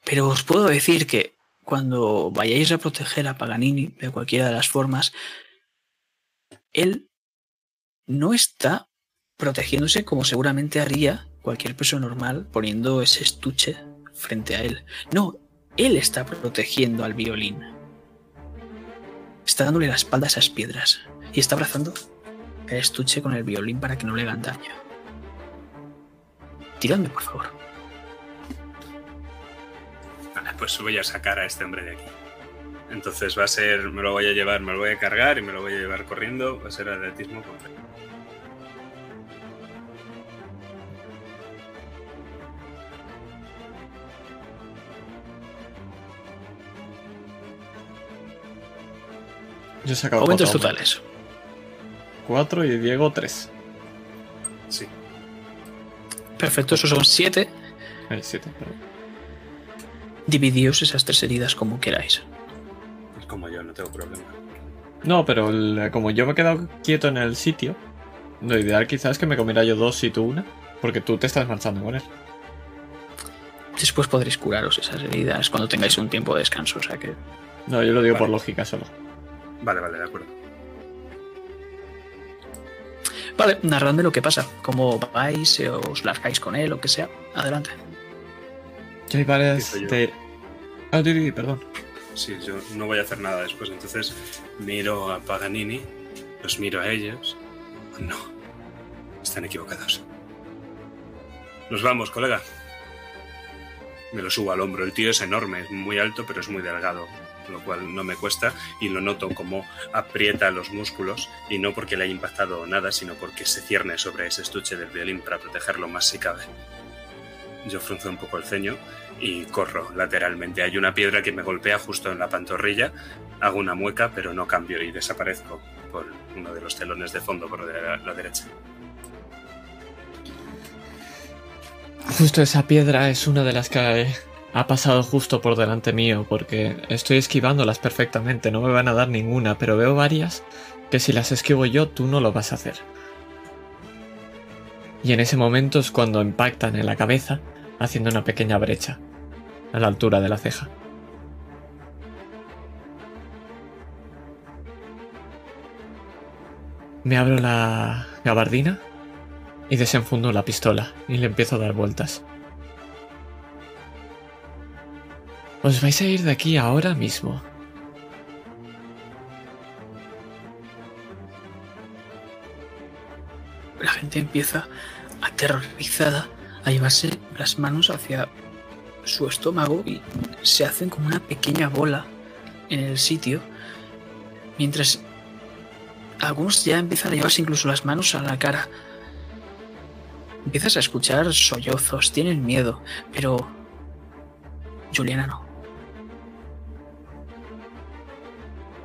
Pero os puedo decir que cuando vayáis a proteger a Paganini de cualquiera de las formas, él no está protegiéndose como seguramente haría cualquier persona normal poniendo ese estuche frente a él. No, él está protegiendo al violín. Está dándole la espalda a esas piedras y está abrazando el estuche con el violín para que no le hagan daño. Tiradme, por favor. Vale, pues voy a sacar a este hombre de aquí. Entonces va a ser, me lo voy a llevar, me lo voy a cargar y me lo voy a llevar corriendo. Va a ser atletismo completo. Yo he sacado Aumentos totales. 4 y Diego 3. Sí. Perfecto, esos son siete. Eh, 7, Dividíos esas tres heridas como queráis. Pues como yo, no tengo problema. No, pero el- como yo me he quedado quieto en el sitio, lo ideal quizás es que me comiera yo dos y tú una, porque tú te estás marchando con él. Después podréis curaros esas heridas cuando tengáis un tiempo de descanso. O sea que No, yo lo digo por lógica solo. Vale, vale, de acuerdo. Vale, narradme lo que pasa. Cómo vais, eh, os largáis con él, lo que sea. Adelante. Empiezo yo. de... Ah, di, perdón. Sí, yo no voy a hacer nada después. Entonces miro a Paganini, los miro a ellos. No, están equivocados. Nos vamos, colega. Me lo subo al hombro. El tío es enorme, es muy alto, pero es muy delgado, lo cual no me cuesta y lo noto como aprieta los músculos y no porque le haya impactado nada, sino porque se cierne sobre ese estuche del violín para protegerlo más si cabe. Yo frunzo un poco el ceño y corro lateralmente. Hay una piedra que me golpea justo en la pantorrilla, hago una mueca, pero no cambio y desaparezco por uno de los telones de fondo por la, la derecha. Justo esa piedra es una de las que ha pasado justo por delante mío, porque estoy esquivándolas perfectamente, no me van a dar ninguna, pero veo varias que si las esquivo yo, tú no lo vas a hacer. Y en ese momento es cuando impactan en la cabeza, haciendo una pequeña brecha, a la altura de la ceja. Me abro la gabardina y desenfundo la pistola y le empiezo a dar vueltas. Os vais a ir de aquí ahora mismo. La gente empieza aterrorizada a llevarse las manos hacia su estómago y se hacen como una pequeña bola en el sitio, mientras algunos ya empiezan a llevarse incluso las manos a la cara. Empiezas a escuchar sollozos, tienen miedo, pero Juliana no.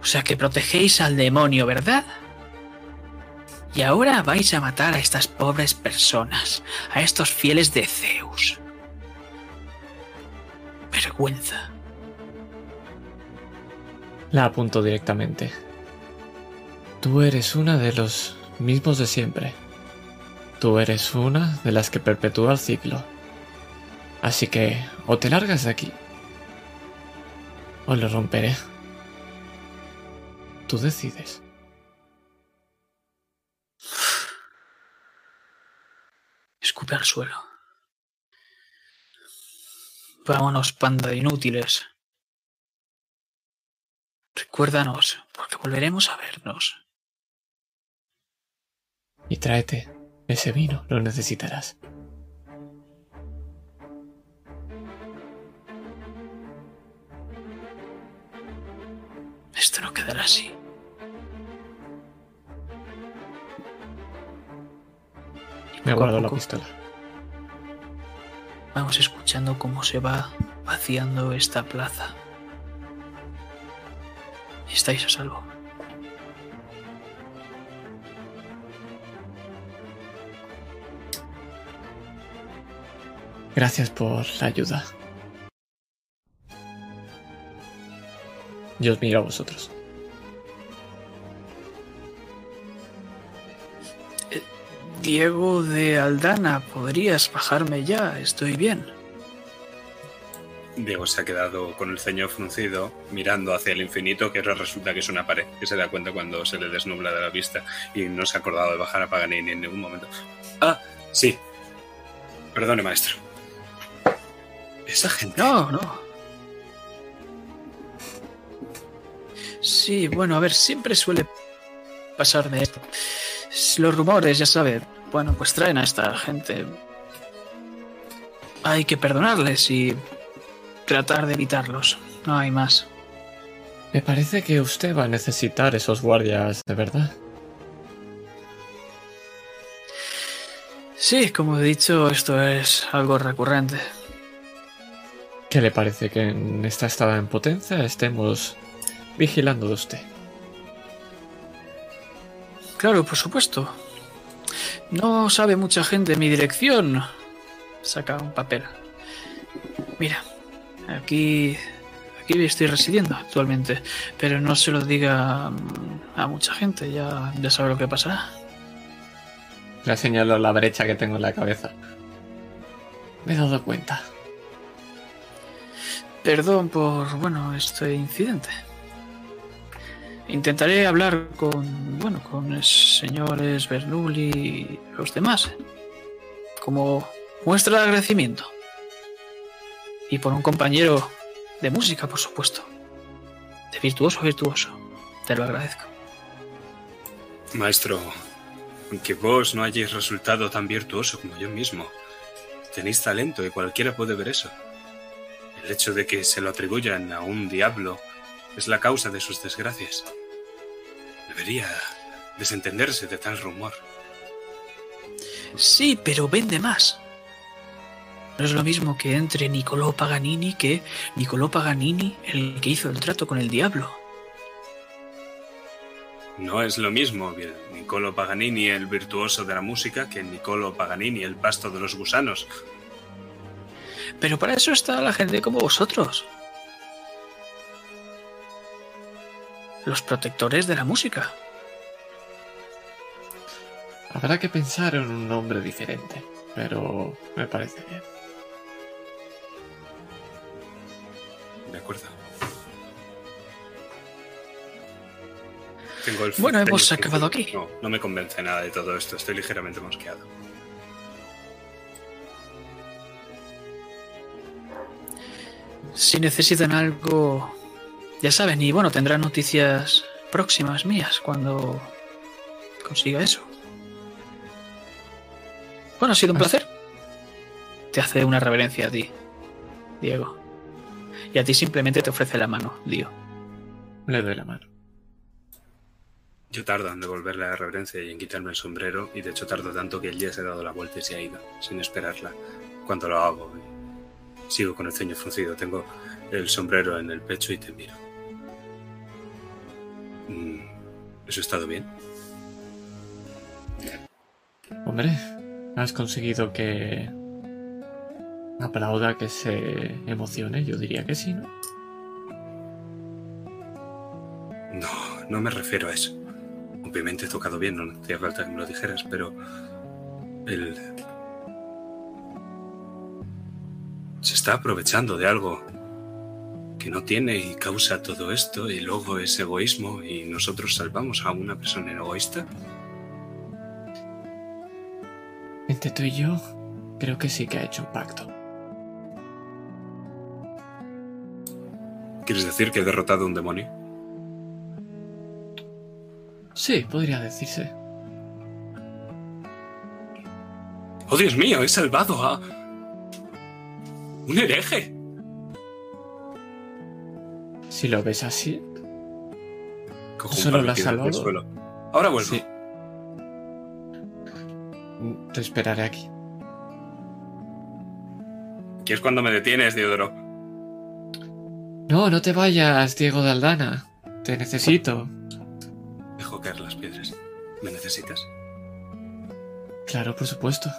O sea que protegéis al demonio, ¿verdad? Y ahora vais a matar a estas pobres personas, a estos fieles de Zeus. Vergüenza. La apunto directamente. Tú eres una de los mismos de siempre. Tú eres una de las que perpetúa el ciclo. Así que o te largas de aquí o lo romperé. Tú decides. Escupe al suelo. Vámonos, panda de inútiles. Recuérdanos, porque volveremos a vernos. Y tráete ese vino, lo necesitarás. Esto no quedará así. Y Me guardo la pistola. Vamos escuchando cómo se va vaciando esta plaza. Y estáis a salvo. Gracias por la ayuda. Yo os miro a vosotros. Diego de Aldana, ¿podrías bajarme ya? Estoy bien. Diego se ha quedado con el ceño fruncido, mirando hacia el infinito, que ahora resulta que es una pared, que se da cuenta cuando se le desnubla de la vista y no se ha acordado de bajar a Paganini en ningún momento. Ah, sí. Perdone, maestro. Esa gente. No, no. Sí, bueno, a ver, siempre suele pasarme esto. Los rumores, ya sabe. Bueno, pues traen a esta gente. Hay que perdonarles y tratar de evitarlos. No hay más. Me parece que usted va a necesitar esos guardias de verdad. Sí, como he dicho, esto es algo recurrente. ¿Qué le parece que en esta estada en potencia estemos vigilando de usted? Claro, por supuesto. No sabe mucha gente mi dirección. Saca un papel. Mira, aquí, aquí estoy residiendo actualmente, pero no se lo diga mm, a mucha gente. Ya, ya sabe lo que pasará. Le señalo la brecha que tengo en la cabeza. Me he dado cuenta. Perdón por, bueno, este incidente. Intentaré hablar con, bueno, con señores Bernoulli y los demás. Como muestra de agradecimiento. Y por un compañero de música, por supuesto. De virtuoso virtuoso. Te lo agradezco. Maestro, aunque vos no hayáis resultado tan virtuoso como yo mismo, tenéis talento y cualquiera puede ver eso. El hecho de que se lo atribuyan a un diablo es la causa de sus desgracias. Debería desentenderse de tal rumor. Sí, pero vende más. No es lo mismo que entre Nicolò Paganini que Nicolò Paganini, el que hizo el trato con el diablo. No es lo mismo bien, Niccolo Paganini, el virtuoso de la música, que Niccolo Paganini, el pasto de los gusanos. Pero para eso está la gente como vosotros. Los protectores de la música. Habrá que pensar en un nombre diferente, pero me parece bien. De acuerdo. Tengo el Bueno, hemos acabado aquí. No, no me convence nada de todo esto. Estoy ligeramente mosqueado. Si necesitan algo, ya saben, y bueno, tendrán noticias próximas mías cuando consiga eso. Bueno, ha sido un placer. Te hace una reverencia a ti, Diego. Y a ti simplemente te ofrece la mano, Dio. Le doy la mano. Yo tardo en devolverle la reverencia y en quitarme el sombrero, y de hecho tardo tanto que él ya se ha dado la vuelta y se ha ido, sin esperarla. Cuando lo hago, sigo con el ceño fruncido, tengo el sombrero en el pecho y te miro. Mm, ¿Eso ha estado bien? Hombre, has conseguido que aplauda, que se emocione. Yo diría que sí, ¿no? No, no me refiero a eso. Obviamente he tocado bien, no hacía falta que me lo dijeras, pero él se está aprovechando de algo que no tiene y causa todo esto y luego es egoísmo y nosotros salvamos a una persona egoísta. Entre tú y yo, creo que sí que ha hecho un pacto. ¿Quieres decir que he derrotado a un demonio? Sí, podría decirse. ¡Oh, Dios mío! He salvado a... un hereje. Si lo ves así, Cojo ¿Solo la suelo. Ahora vuelvo. sí. Te esperaré aquí. ¿Qué es cuando me detienes, Diodoro? No, no te vayas, Diego de Aldana. Te necesito. Dejo caer las piedras. ¿Me necesitas? Claro, por supuesto.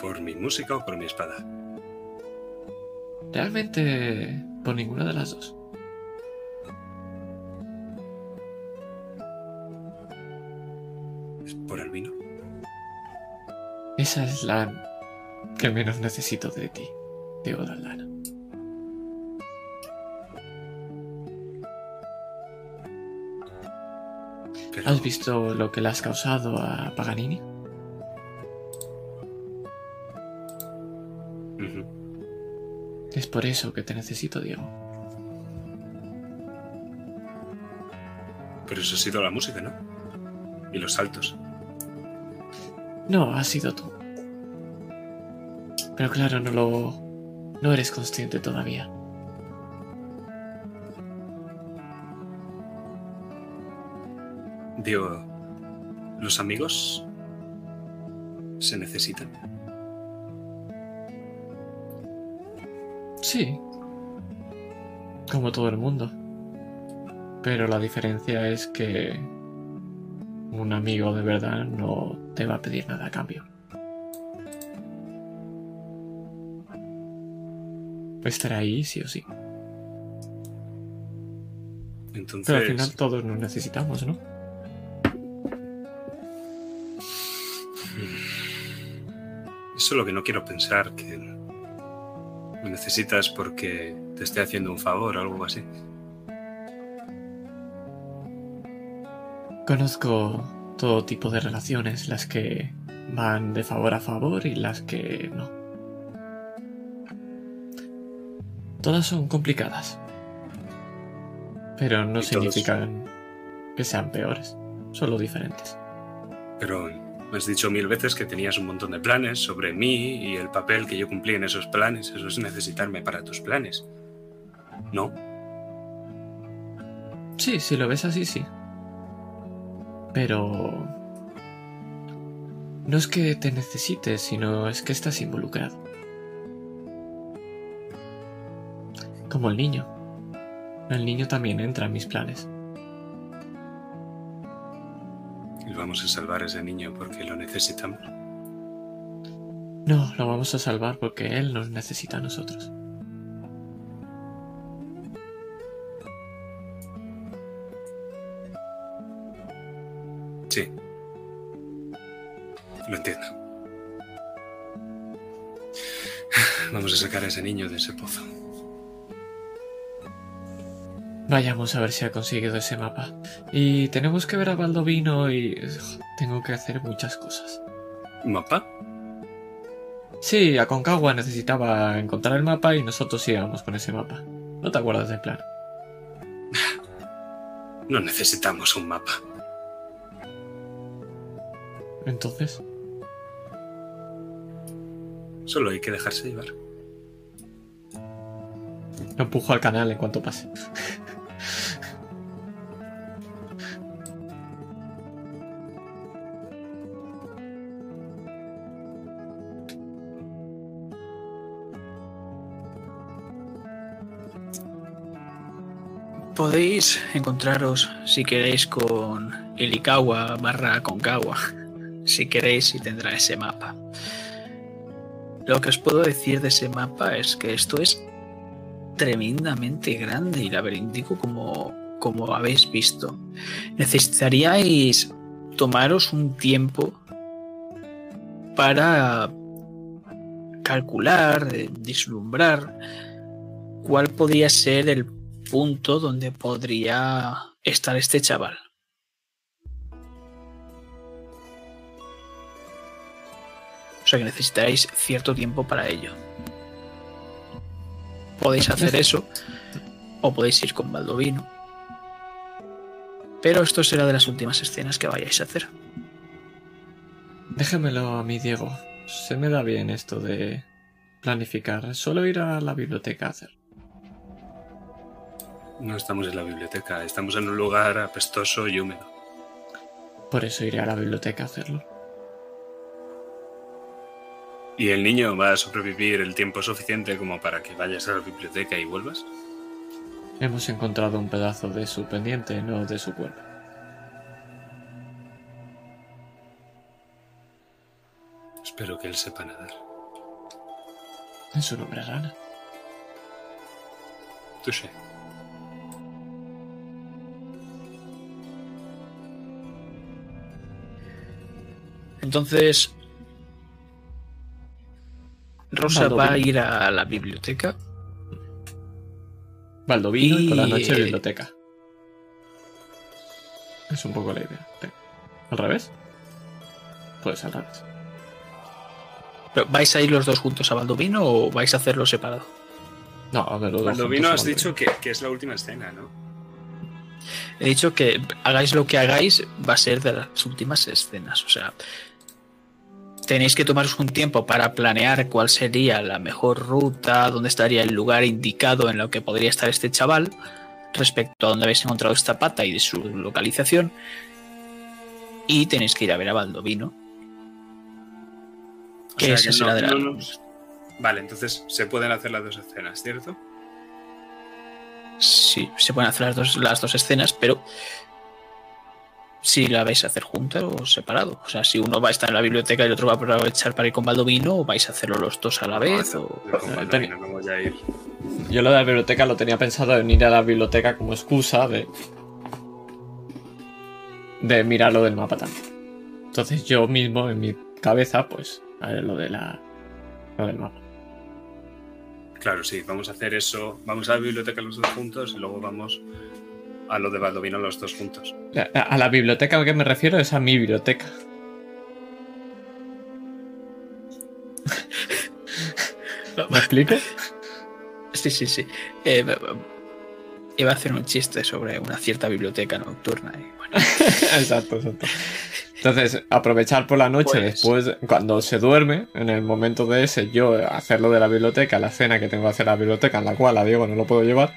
¿Por mi música o por mi espada? Realmente, por ninguna de las dos. ¿Es por el vino? Esa es la que menos necesito de ti, Aldana. Pero... ¿Has visto lo que le has causado a Paganini? Es por eso que te necesito, Diego. Pero eso ha sido la música, ¿no? Y los saltos. No, has sido tú. Pero claro, no lo... No eres consciente todavía. Digo, ¿los amigos se necesitan? Sí. Como todo el mundo. Pero la diferencia es que un amigo de verdad no te va a pedir nada a cambio. Estará ahí sí o sí. Entonces, Pero al final todos nos necesitamos, ¿no? eso es lo que no quiero pensar, que me necesitas porque te esté haciendo un favor o algo así. Conozco todo tipo de relaciones, las que van de favor a favor y las que no. Todas son complicadas. Pero no todos- significan que sean peores, solo diferentes. Pero me has dicho mil veces que tenías un montón de planes sobre mí y el papel que yo cumplí en esos planes. Eso es necesitarme para tus planes. ¿No? Sí, si lo ves así, sí. Pero... No es que te necesites, sino es que estás involucrado. Como el niño. El niño también entra en mis planes. Y vamos a salvar a ese niño porque lo necesitamos. No, lo vamos a salvar porque él nos necesita a nosotros. Sí. Lo entiendo. Vamos a sacar a ese niño de ese pozo. Vayamos a ver si ha conseguido ese mapa. Y tenemos que ver a Baldovino y... Tengo que hacer muchas cosas. ¿Mapa? Sí, Aconcagua necesitaba encontrar el mapa y nosotros íbamos con ese mapa. ¿No te acuerdas del plan? No necesitamos un mapa. Entonces, Solo hay que dejarse llevar. lo empujo al canal en cuanto pase. Podéis encontraros, si queréis, con Ilikawa barra Concagua. Si queréis, y tendrá ese mapa. Lo que os puedo decir de ese mapa es que esto es tremendamente grande y laberíntico como, como habéis visto. Necesitaríais tomaros un tiempo para calcular, vislumbrar cuál podría ser el punto donde podría estar este chaval. sea que necesitaréis cierto tiempo para ello. Podéis hacer eso o podéis ir con Baldovino. Pero esto será de las últimas escenas que vayáis a hacer. Déjamelo a mí, Diego. Se me da bien esto de planificar. Solo ir a la biblioteca a hacer. No estamos en la biblioteca, estamos en un lugar apestoso y húmedo. Por eso iré a la biblioteca a hacerlo. ¿Y el niño va a sobrevivir el tiempo suficiente como para que vayas a la biblioteca y vuelvas? Hemos encontrado un pedazo de su pendiente, no de su cuerpo. Espero que él sepa nadar. Es un hombre rana. Tú sé. Entonces, Rosa Baldovino. va a ir a la biblioteca. Baldovino y por la noche Y- biblioteca. Es un poco la idea. ¿Al revés? Pues al revés. Pero, ¿Vais a ir los dos juntos a Baldovino o vais a hacerlo separado? No, a ver, los dos Cuando juntos vino a has Baldovino. dicho que, que es la última escena, ¿no? He dicho que hagáis lo que hagáis, va a ser de las últimas escenas. O sea, tenéis que tomaros un tiempo para planear cuál sería la mejor ruta, dónde estaría el lugar indicado en lo que podría estar este chaval, respecto a dónde habéis encontrado esta pata y de su localización. Y tenéis que ir a ver a Baldovino. O Que sea esa que será no- de la- no nos- Vale, entonces se pueden hacer las dos escenas, ¿cierto? Sí, se pueden hacer las dos, las dos escenas, pero si la vais a hacer juntas o separado. O sea, si uno va a estar en la biblioteca y el otro va a aprovechar para ir con Baldovino, o vais a hacerlo los dos a la vez. No, o... yo con Baldovino no voy a ir. Yo lo de la biblioteca lo tenía pensado en ir a la biblioteca como excusa de. de mirar lo del mapa también. Entonces yo mismo en mi cabeza, pues, haré lo de la. lo del mapa. Claro, sí, vamos a hacer eso. Vamos a la biblioteca los dos juntos y luego vamos a lo de Baldovino los dos juntos. A, a la biblioteca a que me refiero es a mi biblioteca. ¿Me explico? Sí, sí, sí. Eh, iba a hacer un chiste sobre una cierta biblioteca nocturna. Y bueno, exacto, exacto. Entonces, aprovechar por la noche Pues- después, cuando se duerme, en el momento de ese, yo hacerlo de la biblioteca, la cena que tengo que hacer a la biblioteca, en la cual a Diego no lo puedo llevar,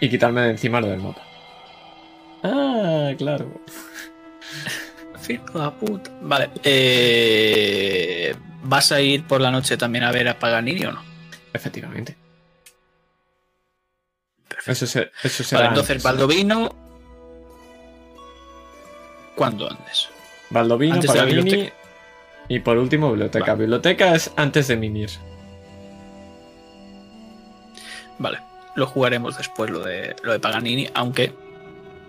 y quitarme de encima lo del mapa. Ah, claro. De puta. Vale. eh, ¿Vas a ir por la noche también a ver a Paganini o no? Efectivamente. Perfecto. Eso, se, eso será. Vale, entonces antes. Baldovino. ¿Cuándo andes? Baldovino, antes de la Paganini, biblioteca. Y por último, biblioteca. Vale. Biblioteca es antes de Mimir. Vale, lo jugaremos después lo de lo de Paganini, aunque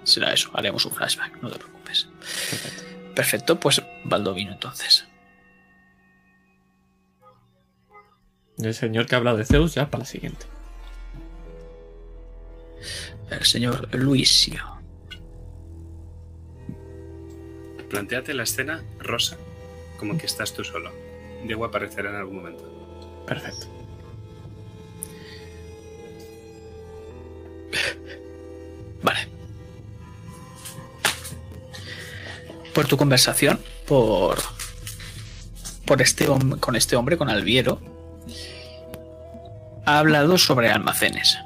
será eso, haremos un flashback, no te preocupes. Perfecto. Perfecto, pues Baldovino entonces. El señor que habla de Zeus ya para la siguiente. El señor Luisio. Plantéate la escena rosa, como que estás tú solo. Diego aparecerá en algún momento. Perfecto. Vale. Por tu conversación, por. por este con este hombre, con Alviero, ha hablado sobre almacenes.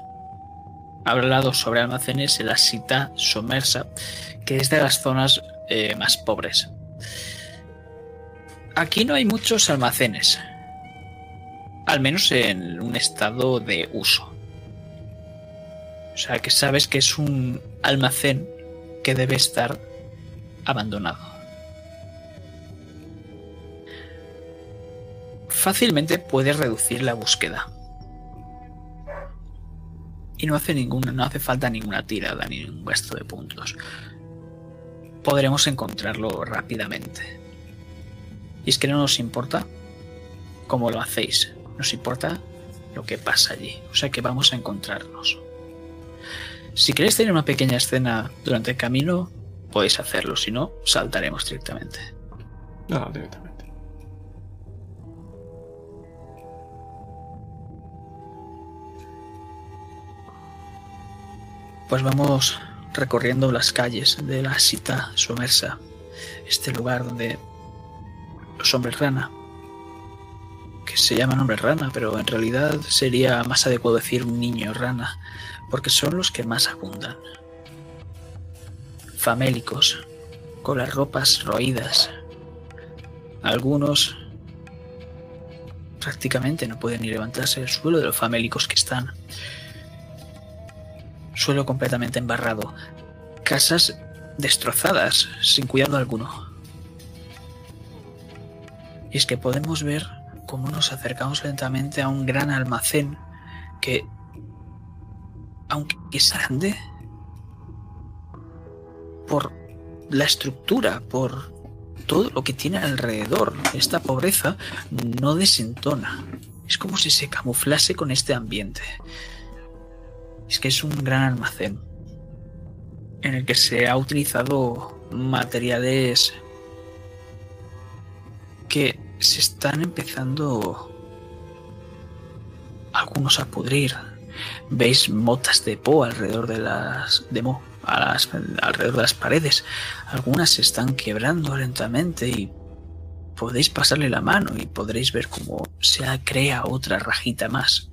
Ha hablado sobre almacenes en la cita Somersa, que es de las zonas eh, más pobres. Aquí no hay muchos almacenes, al menos en un estado de uso. O sea, que sabes que es un almacén que debe estar abandonado. Fácilmente puedes reducir la búsqueda. Y no hace ninguna, no hace falta ninguna tirada ni ningún gasto de puntos. Podremos encontrarlo rápidamente. Y es que no nos importa cómo lo hacéis, nos importa lo que pasa allí. O sea que vamos a encontrarnos. Si queréis tener una pequeña escena durante el camino, podéis hacerlo, si no, saltaremos directamente. No, directamente. Pues vamos recorriendo las calles de la cita somersa, este lugar donde los hombres rana, que se llaman hombres rana, pero en realidad sería más adecuado decir niño rana, porque son los que más abundan. Famélicos, con las ropas roídas. Algunos prácticamente no pueden ni levantarse del suelo de los famélicos que están. Suelo completamente embarrado. Casas destrozadas, sin cuidado alguno. Y es que podemos ver cómo nos acercamos lentamente a un gran almacén que, aunque es grande, por la estructura, por todo lo que tiene alrededor, esta pobreza no desentona. Es como si se camuflase con este ambiente. Es que es un gran almacén en el que se ha utilizado materiales que se están empezando algunos a pudrir. Veis motas de po alrededor de las de mo, alrededor de las paredes. Algunas se están quebrando lentamente y podéis pasarle la mano y podréis ver cómo se crea otra rajita más.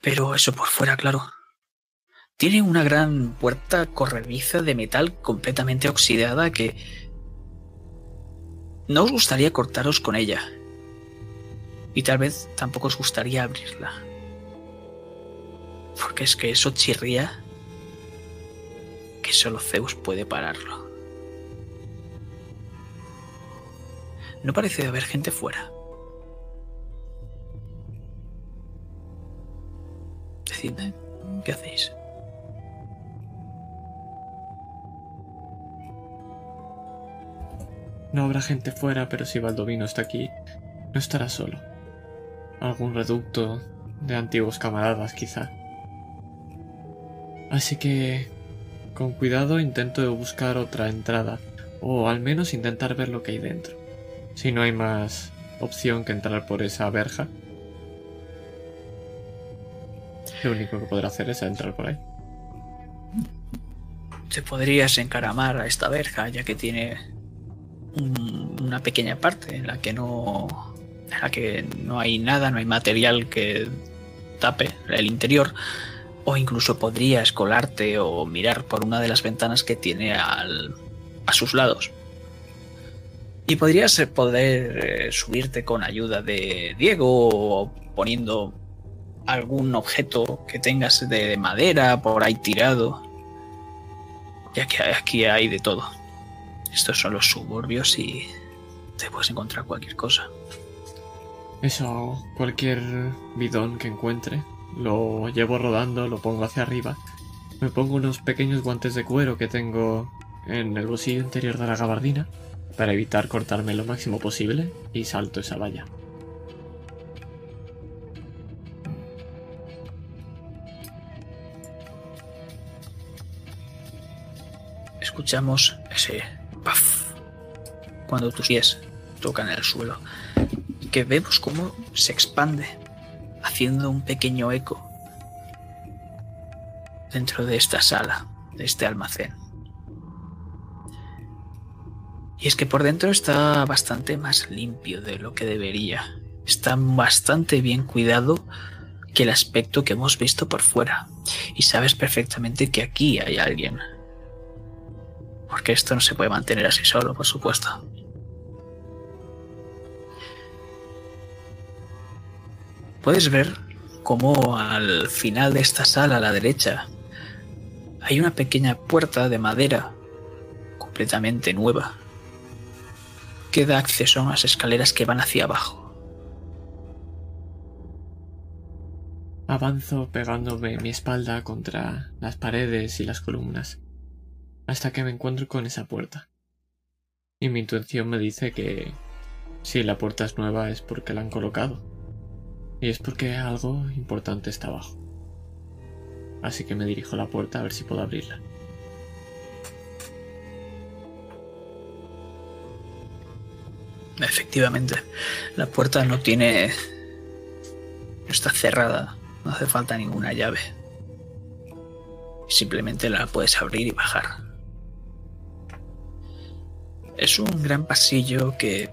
Pero eso por fuera, claro. Tiene una gran puerta corrediza de metal completamente oxidada que... No os gustaría cortaros con ella. Y tal vez tampoco os gustaría abrirla. Porque es que eso chirría que solo Zeus puede pararlo. No parece haber gente fuera. Decidme, ¿qué hacéis? No habrá gente fuera, pero si Baldovino está aquí, no estará solo. Algún reducto de antiguos camaradas, quizá. Así que, con cuidado intento buscar otra entrada, o al menos intentar ver lo que hay dentro. Si no hay más opción que entrar por esa verja, lo único que podrá hacer es entrar por ahí. Te podrías encaramar a esta verja, ya que tiene una pequeña parte en la que no en la que no hay nada, no hay material que tape el interior o incluso podrías colarte o mirar por una de las ventanas que tiene al, a sus lados. Y podrías eh, poder eh, subirte con ayuda de Diego o poniendo algún objeto que tengas de madera por ahí tirado. Ya que aquí hay de todo. Estos son los suburbios y te puedes encontrar cualquier cosa. Eso, cualquier bidón que encuentre, lo llevo rodando, lo pongo hacia arriba. Me pongo unos pequeños guantes de cuero que tengo en el bolsillo interior de la gabardina para evitar cortarme lo máximo posible y salto esa valla. Escuchamos ese paf cuando tus pies tocan el suelo, que vemos cómo se expande, haciendo un pequeño eco dentro de esta sala, de este almacén. Y es que por dentro está bastante más limpio de lo que debería. Está bastante bien cuidado que el aspecto que hemos visto por fuera. Y sabes perfectamente que aquí hay alguien. Porque esto no se puede mantener así solo, por supuesto. Puedes ver cómo al final de esta sala a la derecha hay una pequeña puerta de madera completamente nueva que da acceso a unas escaleras que van hacia abajo. Avanzo pegándome mi espalda contra las paredes y las columnas hasta que me encuentro con esa puerta. Y mi intuición me dice que si la puerta es nueva es porque la han colocado. Y es porque algo importante está abajo. Así que me dirijo a la puerta a ver si puedo abrirla. Efectivamente, la puerta no tiene... está cerrada No hace falta ninguna llave. Simplemente la puedes abrir y bajar. Es un gran pasillo que...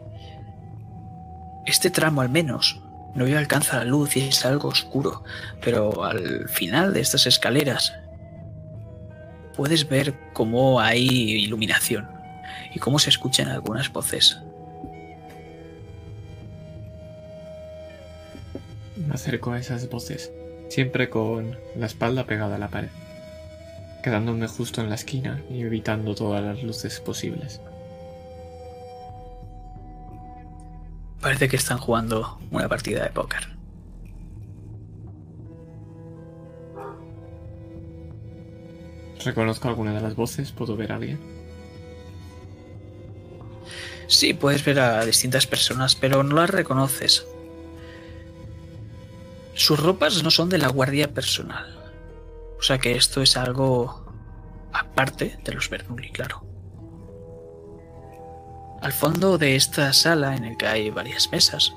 Este tramo al menos no alcanza la luz y es algo oscuro, pero al final de estas escaleras puedes ver cómo hay iluminación y cómo se escuchan algunas voces. Me acerco a esas voces, siempre con la espalda pegada a la pared, quedándome justo en la esquina y evitando todas las luces posibles. Parece que están jugando una partida de póker. ¿Reconozco alguna de las voces? ¿Puedo ver a alguien? Sí, puedes ver a distintas personas, pero no las reconoces. Sus ropas no son de la guardia personal. O sea que esto es algo aparte de los Bernoulli, claro. Al fondo de esta sala, en el que hay varias mesas,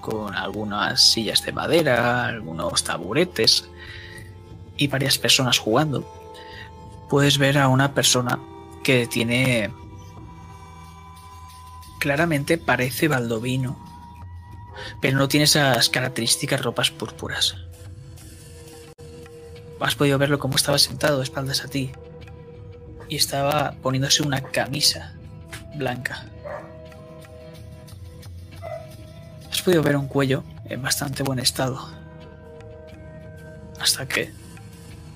con algunas sillas de madera, algunos taburetes y varias personas jugando, puedes ver a una persona que tiene... Claramente parece baldovino, pero no tiene esas características ropas púrpuras. Has podido verlo como estaba sentado de espaldas a ti y estaba poniéndose una camisa blanca. Has podido ver un cuello en bastante buen estado hasta que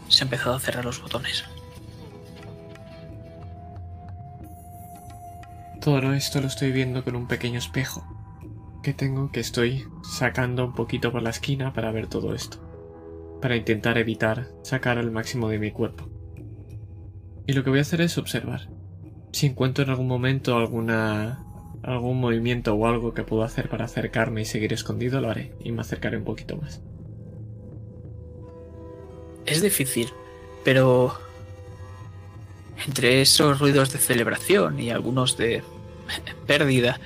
se ha empezado a cerrar los botones. Todo esto lo estoy viendo con un pequeño espejo que tengo que estoy sacando un poquito por la esquina para ver todo esto, para intentar evitar sacar el máximo de mi cuerpo. Y lo que voy a hacer es observar. Si encuentro en algún momento alguna algún movimiento o algo que puedo hacer para acercarme y seguir escondido, lo haré y me acercaré un poquito más. Es difícil, pero entre esos ruidos de celebración y algunos de pérdida,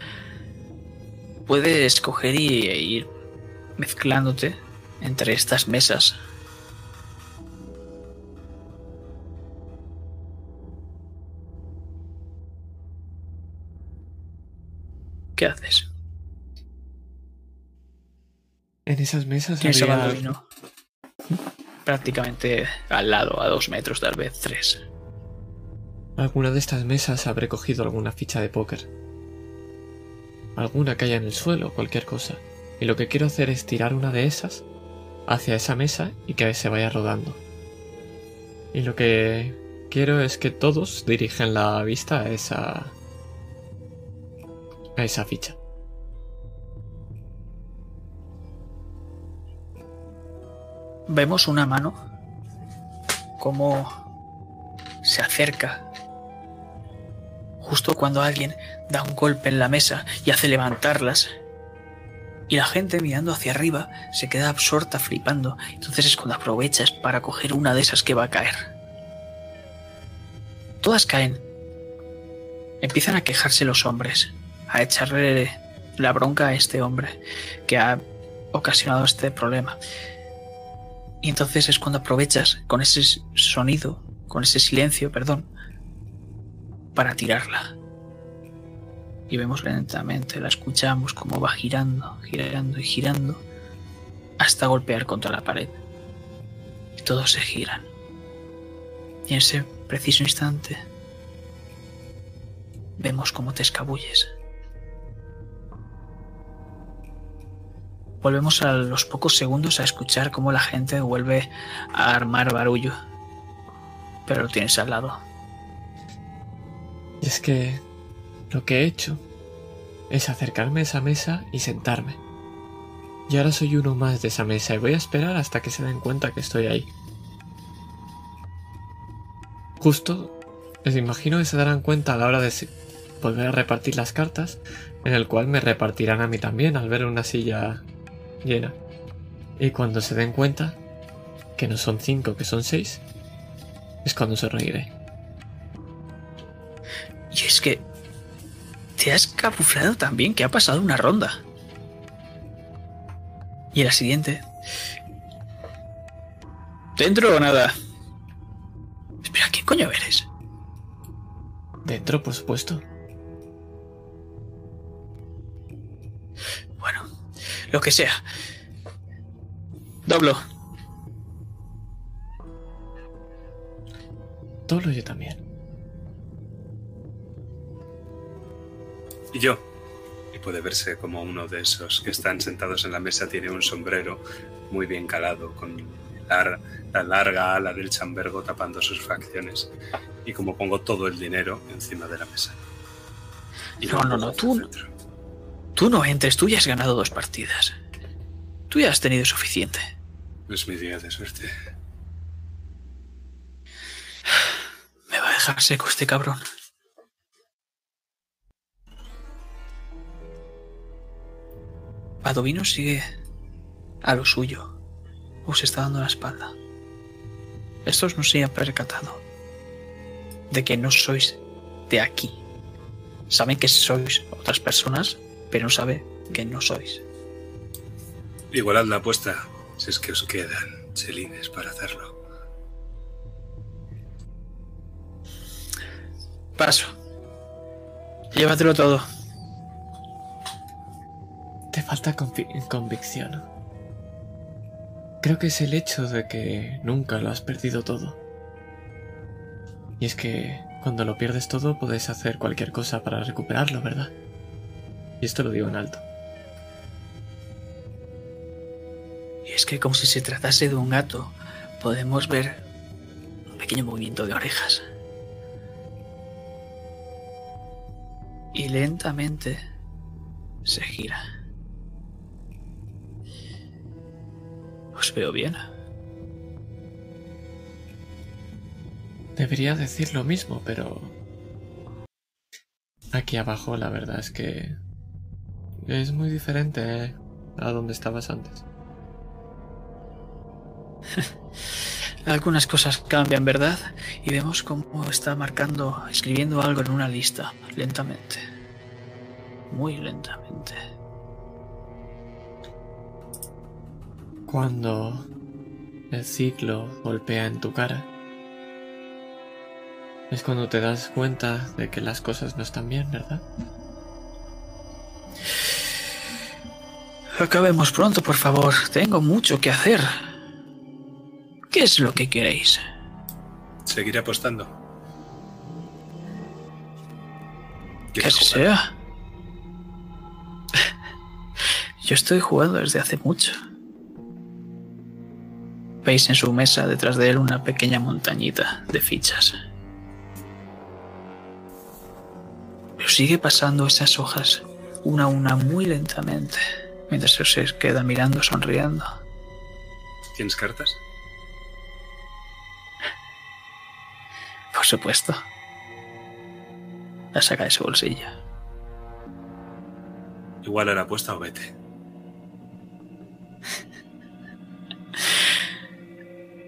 puedes coger y e ir mezclándote entre estas mesas. ¿Qué haces? En esas mesas Tienes había... Prácticamente al lado, a dos metros, tal vez tres. Alguna de estas mesas habré cogido alguna ficha de póker alguna que haya en el suelo, cualquier cosa. Y lo que quiero hacer es tirar una de esas hacia esa mesa y que se vaya rodando. Y lo que quiero es que todos dirigen la vista a esa a esa ficha. Vemos una mano como se acerca justo cuando alguien da un golpe en la mesa y hace levantarlas. Y la gente mirando hacia arriba se queda absorta flipando. Entonces es cuando aprovechas para coger una de esas que va a caer. Todas caen. Empiezan a quejarse los hombres, a echarle la bronca a este hombre que ha ocasionado este problema. Y entonces es cuando aprovechas con ese sonido, con ese silencio, perdón, para tirarla. Y vemos lentamente, la escuchamos como va girando, girando y girando hasta golpear contra la pared. Y todos se giran. Y en ese preciso instante vemos cómo te escabulles. Volvemos a los pocos segundos a escuchar cómo la gente vuelve a armar barullo. Pero lo tienes al lado. Y es que lo que he hecho es acercarme a esa mesa y sentarme. Y ahora soy uno más de esa mesa y voy a esperar hasta que se den cuenta que estoy ahí. Justo, les imagino que se darán cuenta a la hora de volver a repartir las cartas, en el cual me repartirán a mí también al ver una silla llena. Y cuando se den cuenta que no son cinco, que son seis, es cuando se reiré. Y es que te has camuflado también que ha pasado una ronda. Y en la siguiente ¿Dentro o nada? Espera, ¿quién coño eres? Dentro, por supuesto. Lo que sea. Doblo. Doblo yo también. Y yo. Y puede verse como uno de esos que están sentados en la mesa tiene un sombrero muy bien calado, con la larga ala del chambergo tapando sus facciones. Y como pongo todo el dinero encima de la mesa. Y No, no, no, tú centro. Tú no entres, tú ya has ganado dos partidas. Tú ya has tenido suficiente. Es mi día de suerte. Me va a dejar seco este cabrón. Padovino sigue a lo suyo. Os está dando la espalda. Estos no se han percatado de que no sois de aquí. Saben que sois otras personas, pero no saben que no sois. Igualad la apuesta, si es que os quedan chelines para hacerlo. Paso. Llévatelo todo. Te falta convi- convicción. Creo que es el hecho de que nunca lo has perdido todo. Y es que cuando lo pierdes todo puedes hacer cualquier cosa para recuperarlo, ¿verdad? Y esto lo digo en alto. Y es que como si se tratase de un gato, podemos ver un pequeño movimiento de orejas. Y lentamente se gira. Os veo bien. Debería decir lo mismo, pero... Aquí abajo la verdad es que... Es muy diferente eh, a donde estabas antes. Algunas cosas cambian, ¿verdad? Y vemos cómo está marcando, escribiendo algo en una lista, lentamente. Muy lentamente. Cuando el ciclo golpea en tu cara, es cuando te das cuenta de que las cosas no están bien, ¿verdad? Acabemos pronto, por favor. Tengo mucho que hacer. ¿Qué es lo que queréis? Seguiré apostando. Que ¿Quieres así jugar? sea. Yo estoy jugando desde hace mucho. Veis en su mesa detrás de él una pequeña montañita de fichas. Pero sigue pasando esas hojas una a una muy lentamente, mientras se queda mirando sonriendo. ¿Tienes cartas? Por supuesto. La saca de su bolsillo. Igual a la apuesta o vete.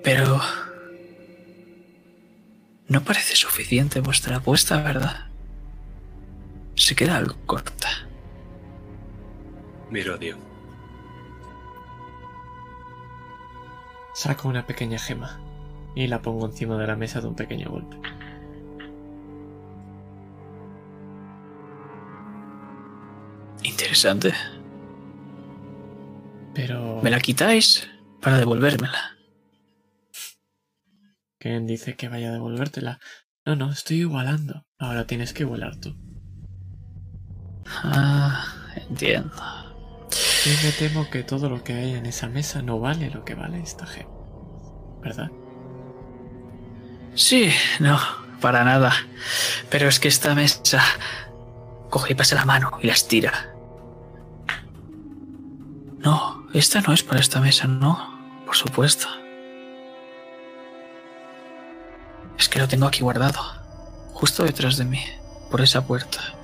Pero... No parece suficiente vuestra apuesta, ¿verdad? Se queda algo corta. Miro a Dio. Saco una pequeña gema y la pongo encima de la mesa de un pequeño golpe. Interesante. Pero... ¿Me la quitáis para devolvérmela? ¿Quién dice que vaya a devolvértela? No, no, estoy igualando. Ahora tienes que igualar tú. Ah, entiendo. Y me temo que todo lo que hay en esa mesa no vale lo que vale esta gema. ¿Verdad? Sí, no, para nada. Pero es que esta mesa coge y pasa la mano y la estira. No, esta no es para esta mesa, no, por supuesto. Es que lo tengo aquí guardado, justo detrás de mí, por esa puerta.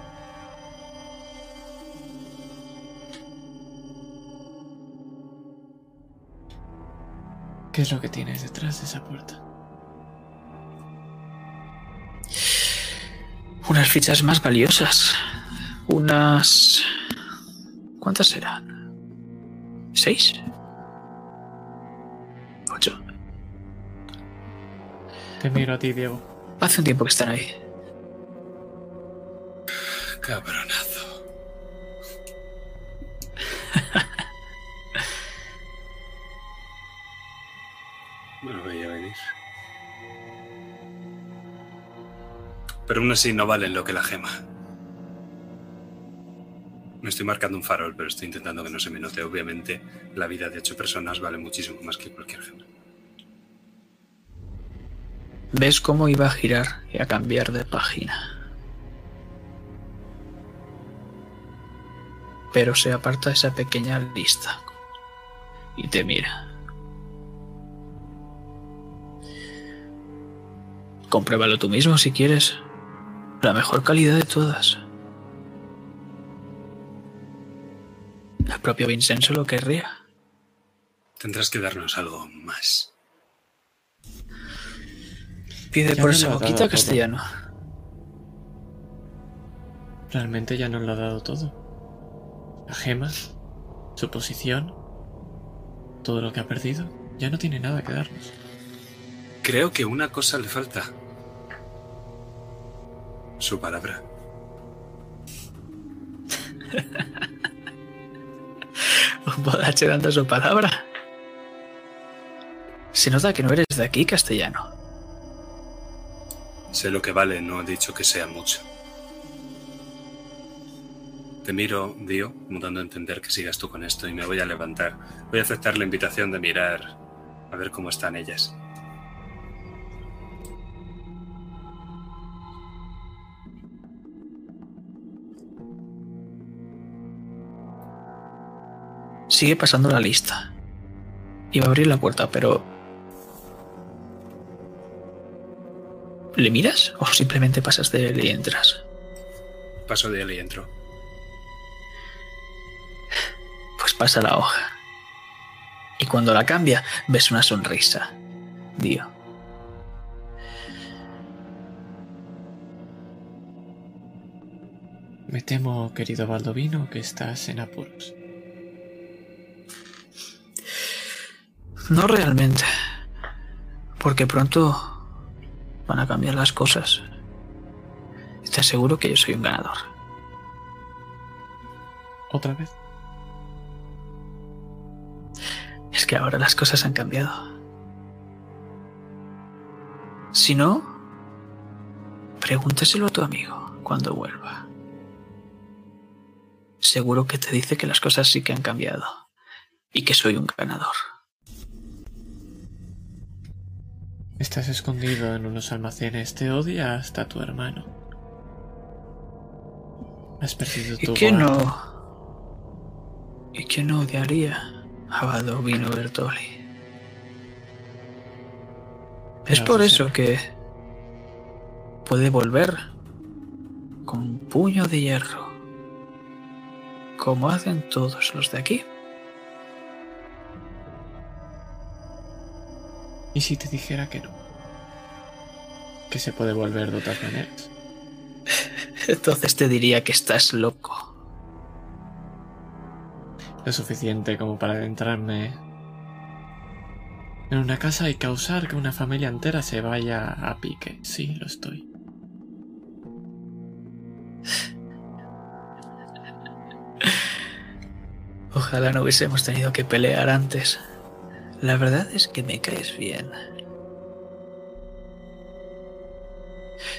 ¿Qué es lo que tienes detrás de esa puerta? Unas fichas más valiosas. Unas... ¿Cuántas serán? ¿Seis? ¿Ocho? Te miro a ti, Diego. Hace un tiempo que están ahí. Cabronazo. Me lo veía venir. Pero aún así no valen lo que la gema. Me estoy marcando un farol, pero estoy intentando que no se me note. Obviamente, la vida de ocho personas vale muchísimo más que cualquier gema. Ves cómo iba a girar y a cambiar de página. Pero se aparta esa pequeña lista y te mira. Compruébalo tú mismo si quieres. La mejor calidad de todas. El propio Vincenzo lo querría. Tendrás que darnos algo más. Pide Ya por esa boquita todo. castellano. Realmente ya nos lo ha dado todo. La gema, su posición, todo lo que ha perdido, ya no tiene nada que darnos. Creo que una cosa le falta. Su palabra. Un bodache dando su palabra. Se nota que no eres de aquí, castellano. Sé lo que vale, no he dicho que sea mucho. Te miro, Dio, dando a entender que sigas tú con esto y me voy a levantar. Voy a aceptar la invitación de mirar a ver cómo están ellas. Sigue pasando la lista. Iba a abrir la puerta, pero... ¿Le miras o simplemente pasas de él y entras? Paso de él y entro. Pues pasa la hoja. Y cuando la cambia, ves una sonrisa. Dio. Me temo, querido Baldovino, que estás en apuros. No realmente. Porque pronto van a cambiar las cosas. Y Te aseguro que yo soy un ganador. ¿Otra vez? Es que ahora las cosas han cambiado. Si no, pregúntaselo a tu amigo cuando vuelva. Seguro que te dice que las cosas sí que han cambiado y que soy un ganador. Estás escondido en unos almacenes. Te odia hasta tu hermano. Has perdido ¿Y tu quién hogar. no? ¿Y quién no odiaría a Baldovino Bertoli? Es por eso que puede volver con un puño de hierro, como hacen todos los de aquí. ¿Y si te dijera que no? Que se puede volver de otras maneras. Entonces te diría que estás loco. Lo suficiente como para adentrarme en una casa y causar que una familia entera se vaya a pique. Sí, lo estoy. Ojalá no hubiésemos tenido que pelear antes. La verdad es que me caes bien.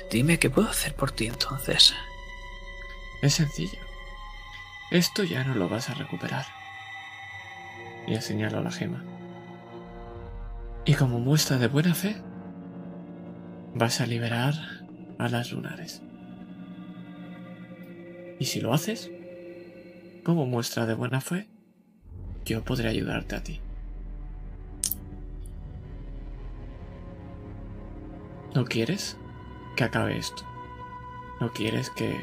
Dime qué puedo hacer por ti entonces. Es sencillo. Esto ya no lo vas a recuperar. Y señalo la gema. Y como muestra de buena fe, vas a liberar a las lunares. Y si lo haces, como muestra de buena fe, yo podré ayudarte a ti. ¿No quieres que acabe esto? ¿No quieres que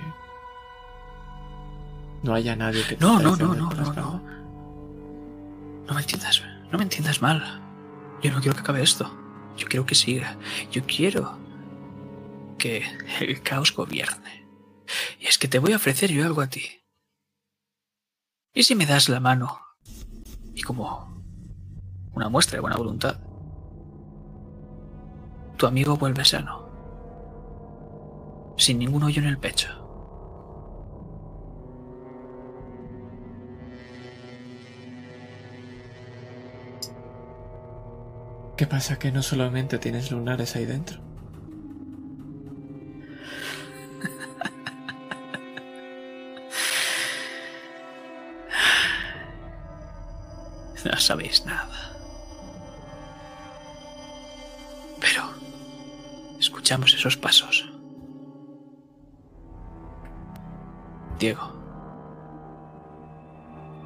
no haya nadie que te No, no, no, no, no, no. No me entiendas, no me entiendas mal. Yo no quiero que acabe esto. Yo quiero que siga. Yo quiero que el caos gobierne. Y es que te voy a ofrecer yo algo a ti. ¿Y si me das la mano? Y como una muestra de buena voluntad. Tu amigo vuelve sano. Sin ningún hoyo en el pecho. ¿Qué pasa que no solamente tienes lunares ahí dentro? No sabéis nada. Escuchamos esos pasos. Diego,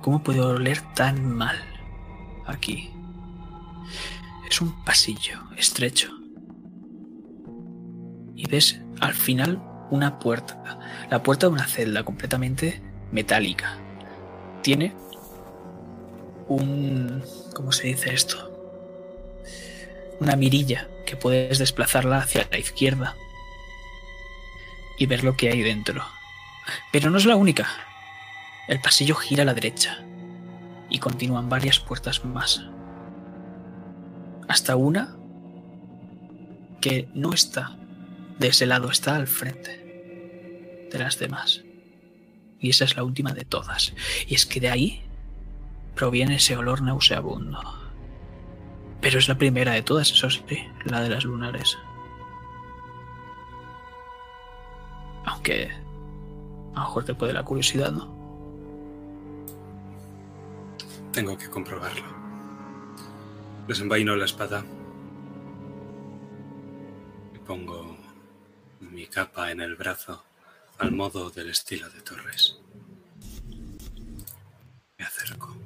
¿cómo puede oler tan mal aquí? Es un pasillo estrecho. Y ves al final una puerta, la puerta de una celda completamente metálica. Tiene un... ¿Cómo se dice esto? Una mirilla que puedes desplazarla hacia la izquierda y ver lo que hay dentro. Pero no es la única. El pasillo gira a la derecha y continúan varias puertas más. Hasta una que no está de ese lado, está al frente de las demás. Y esa es la última de todas. Y es que de ahí proviene ese olor nauseabundo. Pero es la primera de todas, eso sí, la de las lunares. Aunque a lo mejor te puede la curiosidad, ¿no? Tengo que comprobarlo. Desenvaino la espada. Y pongo mi capa en el brazo al modo del estilo de Torres. Me acerco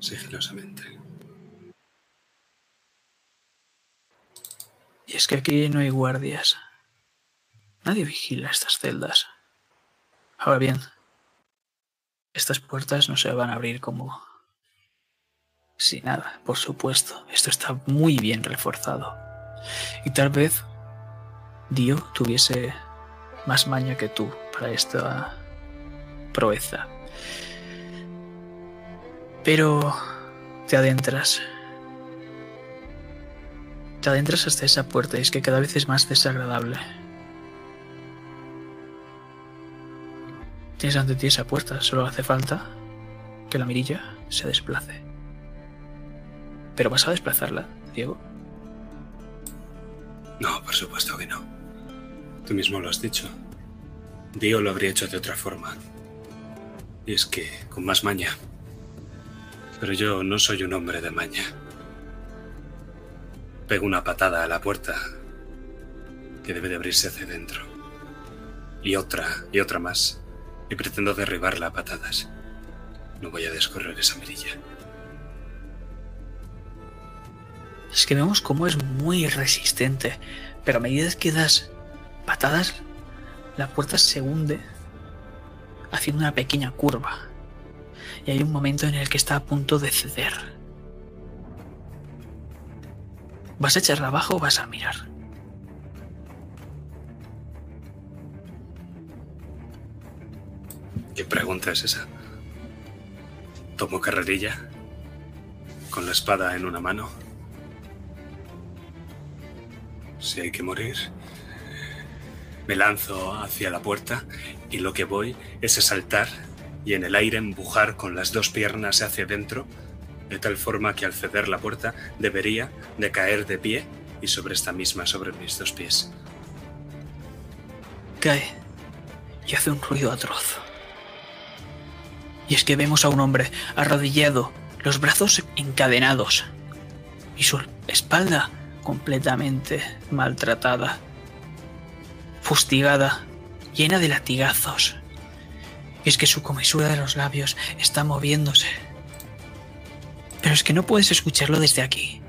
sigilosamente. Y es que aquí no hay guardias. Nadie vigila estas celdas. Ahora bien, estas puertas no se van a abrir como... Sin nada, por supuesto. Esto está muy bien reforzado. Y tal vez Dio tuviese más maña que tú para esta proeza. Pero te adentras. Te adentras hasta esa puerta y es que cada vez es más desagradable. Tienes ante ti esa puerta, solo hace falta que la mirilla se desplace. ¿Pero vas a desplazarla, Diego? No, por supuesto que no. Tú mismo lo has dicho. Dio lo habría hecho de otra forma. Y es que, con más maña. Pero yo no soy un hombre de maña. Pego una patada a la puerta que debe de abrirse hacia dentro. Y otra, y otra más. Y pretendo derribarla a patadas. No voy a descorrer esa mirilla. Es que vemos cómo es muy resistente, pero a medida que das patadas, la puerta se hunde haciendo una pequeña curva. Y hay un momento en el que está a punto de ceder. ¿Vas a echarla abajo o vas a mirar? ¿Qué pregunta es esa? Tomo carrerilla con la espada en una mano. Si hay que morir, me lanzo hacia la puerta y lo que voy es saltar y en el aire empujar con las dos piernas hacia adentro, de tal forma que al ceder la puerta debería de caer de pie y sobre esta misma, sobre mis dos pies. Cae y hace un ruido atroz. Y es que vemos a un hombre arrodillado, los brazos encadenados y su espalda completamente maltratada, fustigada, llena de latigazos. Y es que su comisura de los labios está moviéndose. Pero es que no puedes escucharlo desde aquí.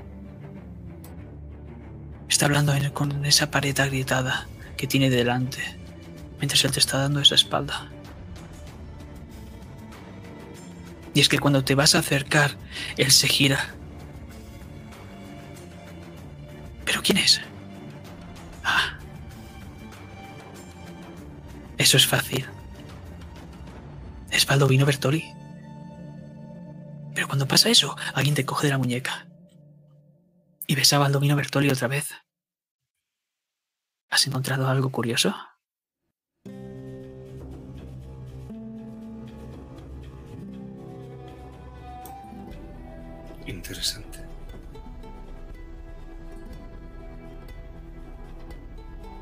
Está hablando con esa pared agrietada que tiene delante, mientras él te está dando esa espalda. Y es que cuando te vas a acercar, él se gira. ¿Pero quién es? Ah. Eso es fácil. Es Baldovino Bertoli. Pero cuando pasa eso, alguien te coge de la muñeca. Y ves a Baldovino Bertoli otra vez. ¿Has encontrado algo curioso? Interesante.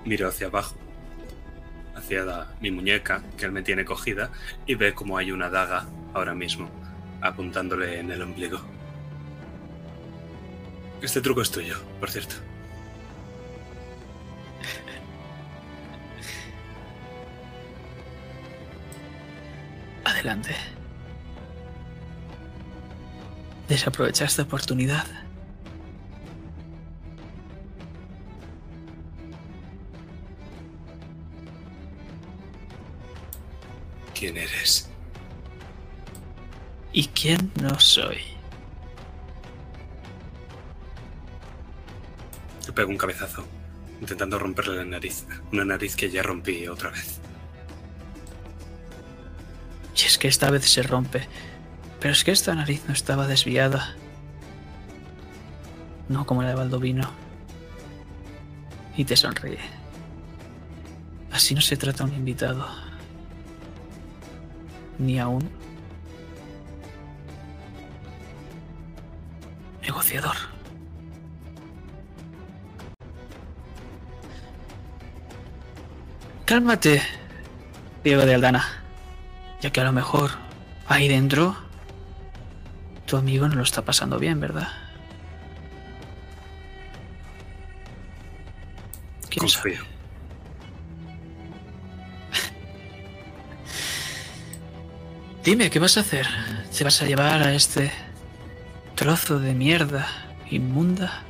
Miro hacia abajo, hacia la- mi muñeca, que él me tiene cogida, y ve como hay una daga ahora mismo, apuntándole en el ombligo. Este truco es tuyo, por cierto. Adelante. Desaprovecha esta oportunidad. ¿Quién eres? ¿Y quién no soy? Le pego un cabezazo, intentando romperle la nariz. Una nariz que ya rompí otra vez. Y es que esta vez se rompe. Pero es que esta nariz no estaba desviada. No como la de Baldovino. Y te sonríe. Así no se trata a un invitado. Ni a un Cálmate, Diego de Aldana. Ya que a lo mejor ahí dentro tu amigo no lo está pasando bien, ¿verdad? ¿Quién sabe? Confío. Dime, ¿qué vas a hacer? ¿Te vas a llevar a este trozo de mierda inmunda?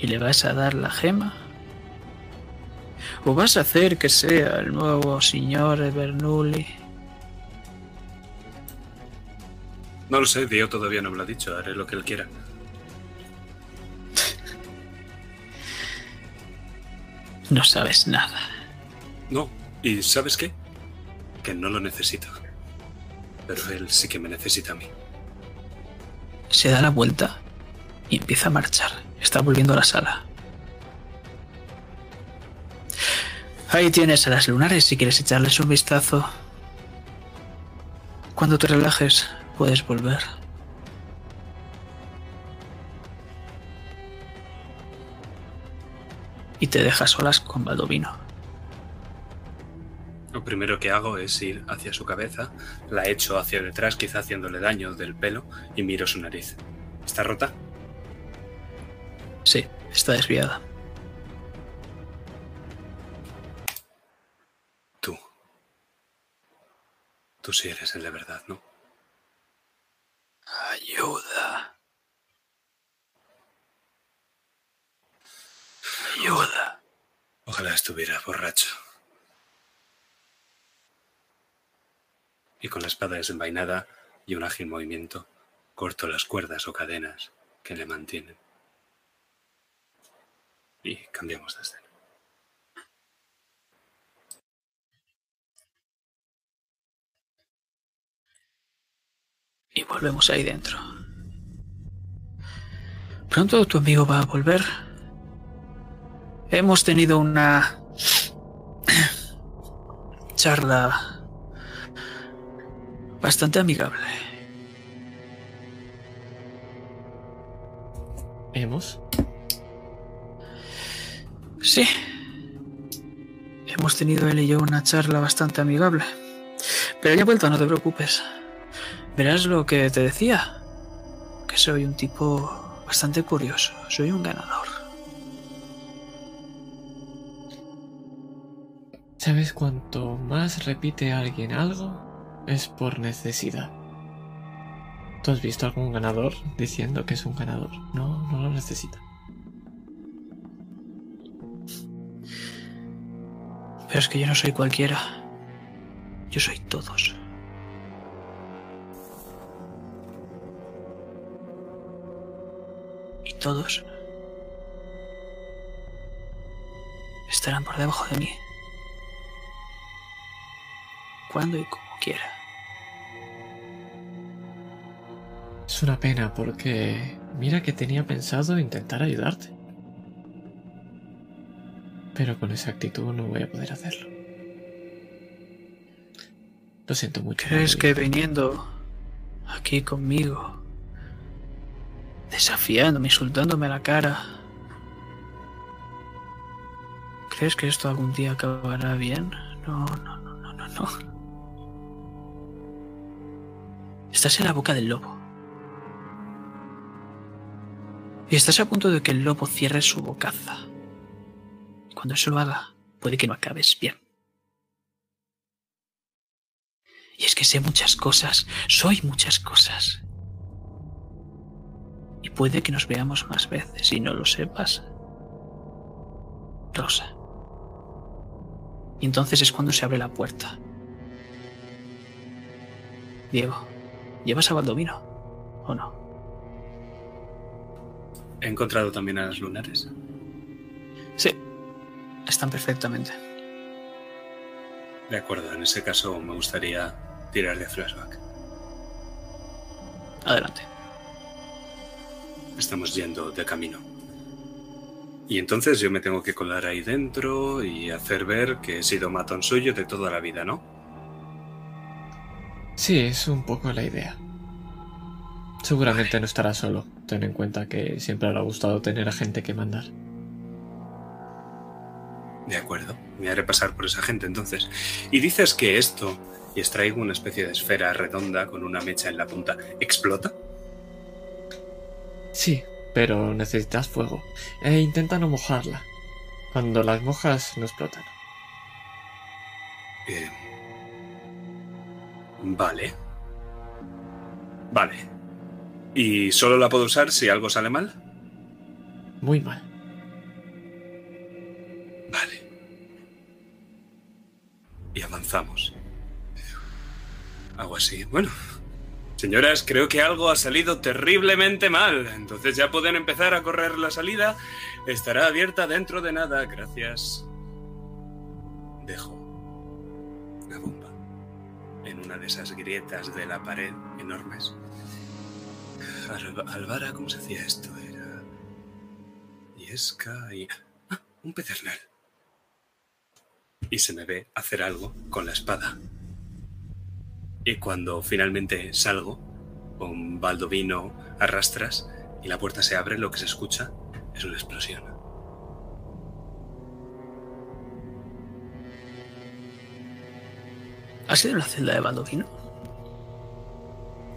¿Y le vas a dar la gema? ¿O vas a hacer que sea el nuevo señor Bernoulli? No lo sé, Dio todavía no me lo ha dicho, haré lo que él quiera. No sabes nada. No, ¿y sabes qué? Que no lo necesito. Pero él sí que me necesita a mí. Se da la vuelta y empieza a marchar. Está volviendo a la sala. Ahí tienes a las lunares si quieres echarles un vistazo. Cuando te relajes, puedes volver. Y te dejas solas con Baldovino. Lo primero que hago es ir hacia su cabeza, la echo hacia detrás, quizá haciéndole daño del pelo, y miro su nariz. ¿Está rota? Sí, está desviada. Tú sí eres el de verdad, ¿no? Ayuda. Ayuda. Ojalá estuviera borracho. Y con la espada desenvainada y un ágil movimiento, corto las cuerdas o cadenas que le mantienen. Y cambiamos de escena. Y volvemos ahí dentro. Pronto tu amigo va a volver. Hemos tenido una charla bastante amigable. ¿Hemos? Sí. Hemos tenido él y yo una charla bastante amigable. Pero ya he vuelto, no te preocupes. Verás lo que te decía. Que soy un tipo bastante curioso. Soy un ganador. ¿Sabes cuanto más repite alguien algo? Es por necesidad. ¿Tú has visto algún ganador diciendo que es un ganador? No, no lo necesita. Pero es que yo no soy cualquiera. Yo soy todos. Todos estarán por debajo de mí. Cuando y como quiera. Es una pena porque mira que tenía pensado intentar ayudarte. Pero con esa actitud no voy a poder hacerlo. Lo siento mucho. ¿Crees que viniendo aquí conmigo, desafiándome, insultándome a la cara, ¿crees que esto algún día acabará bien? No, no, no, no, no, no. Estás en la boca del lobo. Y estás a punto de que el lobo cierre su bocaza. Cuando eso lo haga, puede que no acabes bien. Y es que sé muchas cosas, soy muchas cosas. Y puede que nos veamos más veces y no lo sepas. Rosa. Y entonces es cuando se abre la puerta. Diego, ¿llevas a Baldovino? ¿O no? He encontrado también a las lunares. Sí, están perfectamente. De acuerdo, en ese caso me gustaría tirar de flashback. Adelante. Estamos yendo de camino. Y entonces yo me tengo que colar ahí dentro y hacer ver que he sido matón suyo de toda la vida, ¿no? Sí, es un poco la idea. Seguramente no estará solo. Ten en cuenta que siempre le ha gustado tener a gente que mandar. De acuerdo, me haré pasar por esa gente entonces. Y dices que esto, y extraigo una especie de esfera redonda con una mecha en la punta, ¿explota? Sí, pero necesitas fuego. E intenta no mojarla. Cuando las mojas no explotan. Eh, vale. Vale. ¿Y solo la puedo usar si algo sale mal? Muy mal. Vale. Y avanzamos. Hago así. Bueno. Señoras, creo que algo ha salido terriblemente mal. Entonces ya pueden empezar a correr la salida. Estará abierta dentro de nada. Gracias. Dejo la bomba en una de esas grietas de la pared enormes. Al- Alvara, ¿cómo se hacía esto? Era... Yesca y... Ah, un pedernal y se me ve hacer algo con la espada. Y cuando finalmente salgo, con Baldovino arrastras y la puerta se abre, lo que se escucha es una explosión. ¿Ha sido la celda de Baldovino?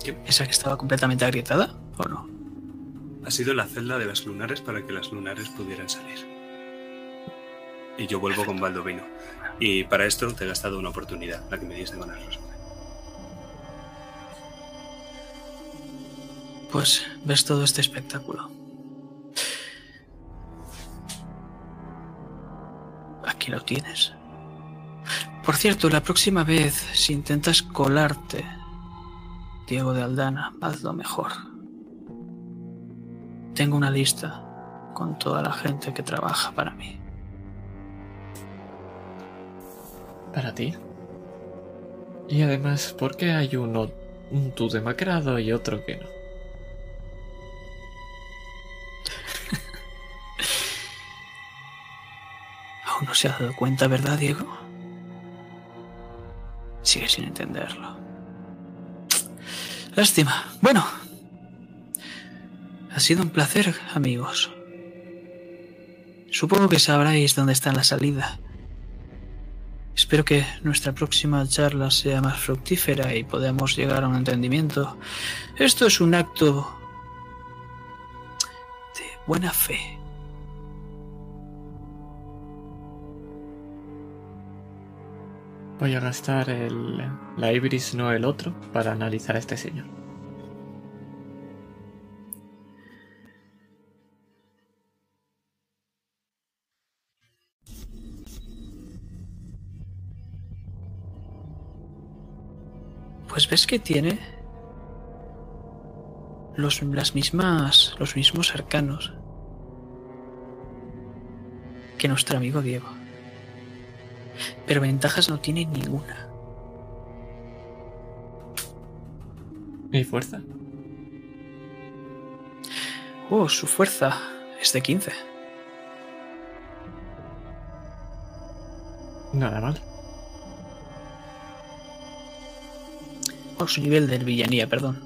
¿Qué? ¿Esa que estaba completamente agrietada o no? Ha sido la celda de las lunares para que las lunares pudieran salir. Y yo vuelvo con Baldovino. Y para esto te he gastado una oportunidad, la que me diste con resumen. Pues ves todo este espectáculo. Aquí lo tienes. Por cierto, la próxima vez, si intentas colarte, Diego de Aldana, hazlo mejor. Tengo una lista con toda la gente que trabaja para mí. ¿Para ti? Y además, ¿por qué hay uno, un tú demacrado y otro que no? No se ha dado cuenta, ¿verdad, Diego? Sigue sin entenderlo. Lástima. Bueno. Ha sido un placer, amigos. Supongo que sabráis dónde está la salida. Espero que nuestra próxima charla sea más fructífera y podamos llegar a un entendimiento. Esto es un acto de buena fe. Voy a gastar el, la Ibris, no el otro, para analizar a este señor. Pues ves que tiene los, las mismas, los mismos arcanos que nuestro amigo Diego. Pero ventajas no tiene ninguna. ¿Y fuerza? Oh, su fuerza es de 15. Nada mal. O su nivel de villanía, perdón.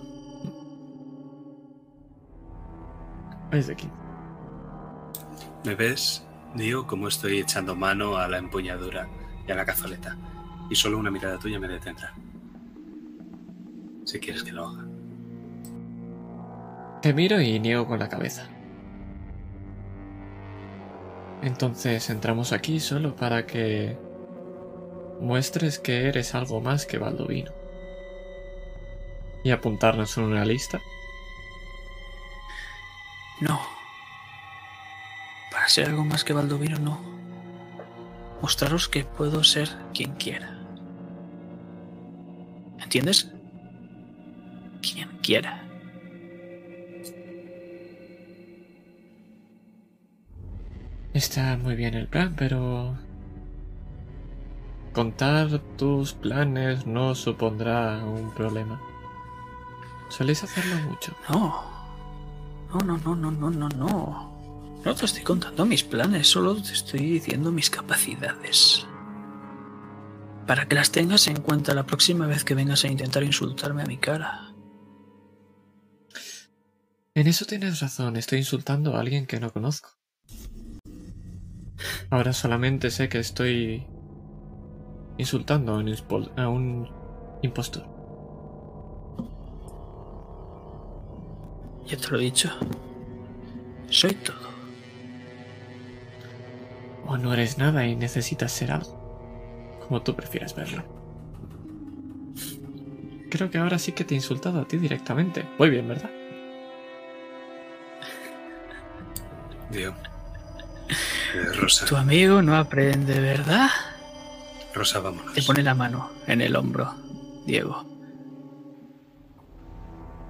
Es de aquí. ¿Me ves? Digo cómo estoy echando mano a la empuñadura y a la cazoleta. Y solo una mirada tuya me detendrá. Si quieres que lo haga. Te miro y niego con la cabeza. Entonces entramos aquí solo para que muestres que eres algo más que Baldovino. Y apuntarnos en una lista. No. Para ser algo más que Baldovino, no. Mostraros que puedo ser quien quiera. ¿Entiendes? Quien quiera. Está muy bien el plan, pero... Contar tus planes no supondrá un problema. Soléis hacerlo mucho. No. No, no, no, no, no, no, no. No te estoy contando mis planes, solo te estoy diciendo mis capacidades. Para que las tengas en cuenta la próxima vez que vengas a intentar insultarme a mi cara. En eso tienes razón, estoy insultando a alguien que no conozco. Ahora solamente sé que estoy insultando a un, inspo- a un impostor. Ya te lo he dicho. Soy todo. O no eres nada y necesitas ser algo. Como tú prefieras verlo. Creo que ahora sí que te he insultado a ti directamente. Muy bien, ¿verdad? Digo. Eh, Rosa, Tu amigo no aprende, ¿verdad? Rosa, vámonos. Te pone la mano en el hombro, Diego.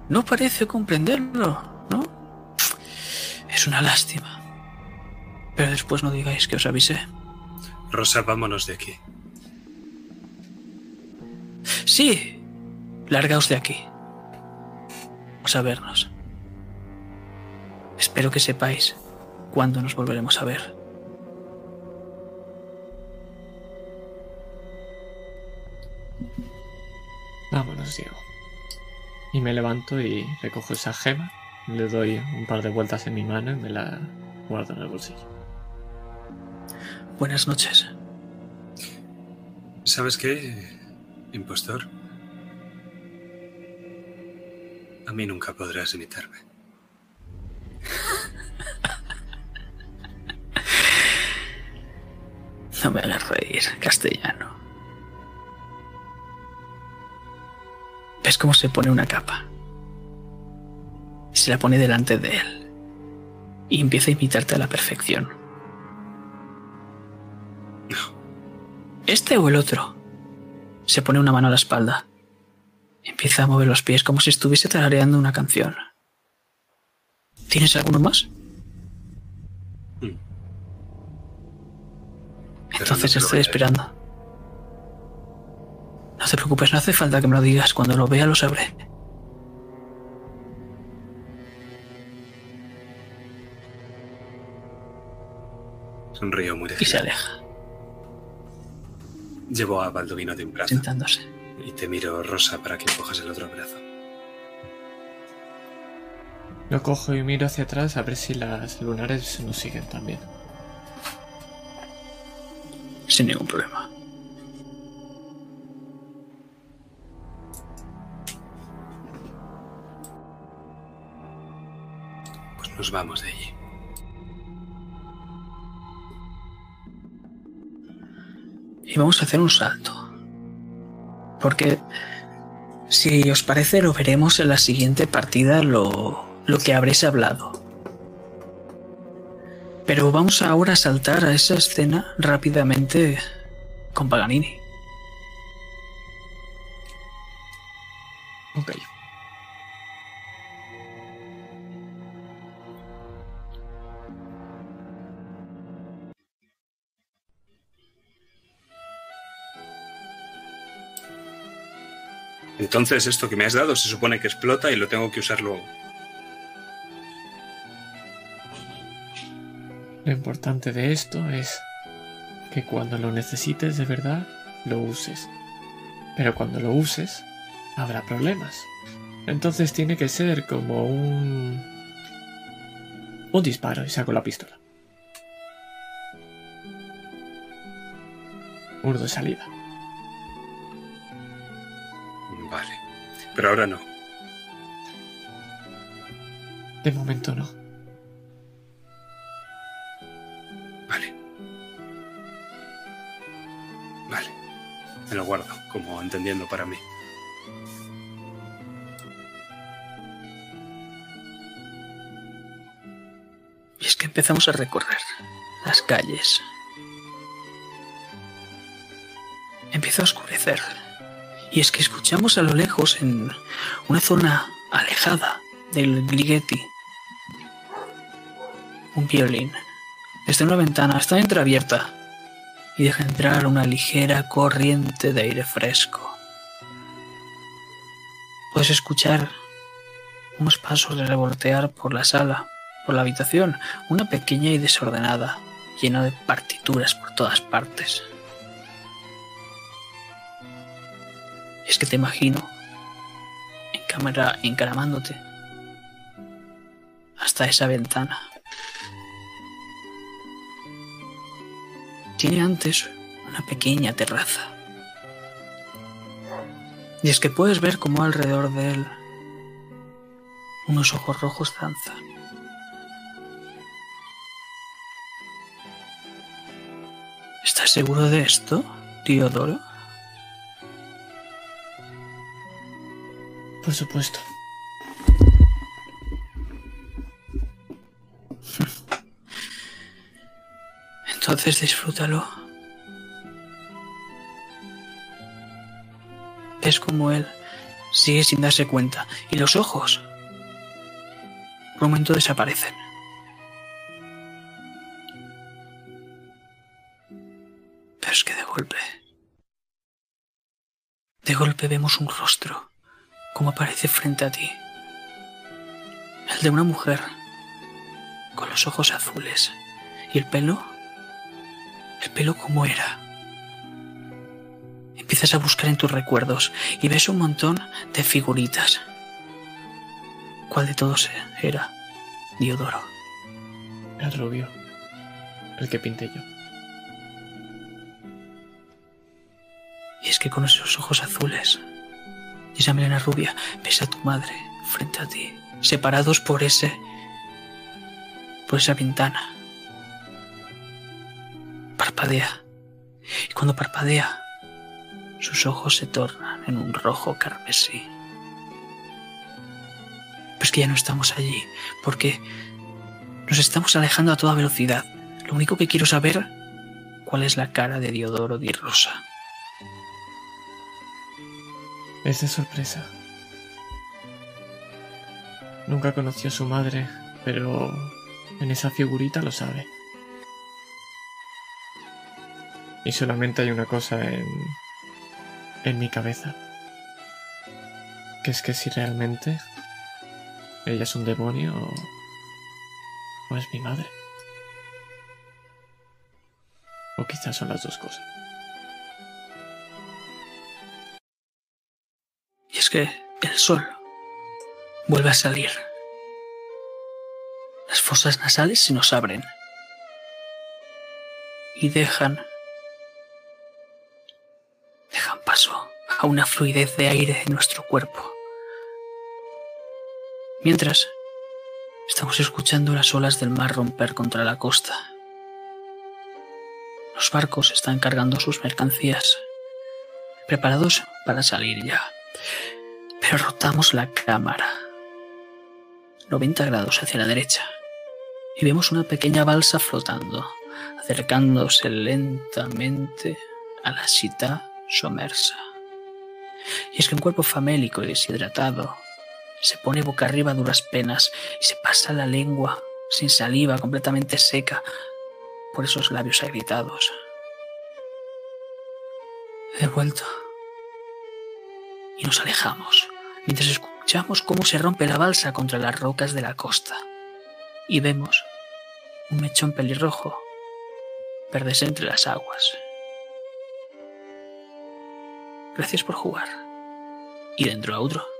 No parece comprenderlo, ¿no? Es una lástima. Pero después no digáis que os avisé. Rosa, vámonos de aquí. Sí, largaos de aquí. Vamos a vernos. Espero que sepáis cuándo nos volveremos a ver. Vámonos, Diego. Y me levanto y recojo esa gema. Le doy un par de vueltas en mi mano y me la guardo en el bolsillo. Buenas noches. ¿Sabes qué, impostor? A mí nunca podrás imitarme. No me hagas reír, castellano. ¿Ves cómo se pone una capa? Se la pone delante de él. Y empieza a imitarte a la perfección. Este o el otro. Se pone una mano a la espalda. Empieza a mover los pies como si estuviese tarareando una canción. ¿Tienes alguno más? Entonces no estoy esperando. No te preocupes, no hace falta que me lo digas. Cuando lo vea lo sabré. Sonrío muy Y se aleja, Llevo a Baldovino de un brazo sentándose. y te miro, Rosa, para que cojas el otro brazo. Lo cojo y miro hacia atrás a ver si las lunares nos siguen también. Sin ningún problema. Pues nos vamos de allí. Y vamos a hacer un salto. Porque, si os parece, lo veremos en la siguiente partida lo, lo que habréis hablado. Pero vamos ahora a saltar a esa escena rápidamente con Paganini. Ok. Entonces, esto que me has dado se supone que explota y lo tengo que usar luego. Lo importante de esto es que cuando lo necesites de verdad, lo uses. Pero cuando lo uses, habrá problemas. Entonces tiene que ser como un... un disparo y saco la pistola. Muro de salida. Pero ahora no. De momento no. Vale. Vale. Me lo guardo, como entendiendo para mí. Y es que empezamos a recorrer las calles. Empieza a oscurecer. Y es que escuchamos a lo lejos, en una zona alejada del Ligeti, un violín. Desde una ventana está entreabierta y deja entrar una ligera corriente de aire fresco. Puedes escuchar unos pasos de revoltear por la sala, por la habitación, una pequeña y desordenada, llena de partituras por todas partes. Es que te imagino en cámara encaramándote hasta esa ventana. Tiene antes una pequeña terraza. Y es que puedes ver cómo alrededor de él unos ojos rojos danzan. ¿Estás seguro de esto, Teodoro? Por supuesto. Entonces disfrútalo. Ves como él sigue sin darse cuenta y los ojos por un momento desaparecen. Pero es que de golpe, de golpe vemos un rostro como aparece frente a ti. El de una mujer con los ojos azules y el pelo, el pelo como era. Empiezas a buscar en tus recuerdos y ves un montón de figuritas. ¿Cuál de todos era? Diodoro. El rubio. El que pinté yo. Y es que con esos ojos azules y esa melena rubia ves a tu madre frente a ti, separados por ese. por esa ventana. Parpadea. Y cuando parpadea, sus ojos se tornan en un rojo carmesí. Pero es que ya no estamos allí, porque nos estamos alejando a toda velocidad. Lo único que quiero saber cuál es la cara de Diodoro di Rosa. Es de sorpresa. Nunca conoció a su madre, pero en esa figurita lo sabe. Y solamente hay una cosa en, en mi cabeza. Que es que si realmente ella es un demonio o, o es mi madre. O quizás son las dos cosas. Que el sol vuelve a salir. Las fosas nasales se nos abren y dejan dejan paso a una fluidez de aire en nuestro cuerpo. Mientras estamos escuchando las olas del mar romper contra la costa. Los barcos están cargando sus mercancías, preparados para salir ya. Pero rotamos la cámara 90 grados hacia la derecha y vemos una pequeña balsa flotando, acercándose lentamente a la cita somersa. Y es que un cuerpo famélico y deshidratado se pone boca arriba a duras penas y se pasa la lengua sin saliva, completamente seca, por esos labios agrietados. He vuelto y nos alejamos mientras escuchamos cómo se rompe la balsa contra las rocas de la costa y vemos un mechón pelirrojo perderse entre las aguas. Gracias por jugar. Y dentro a otro.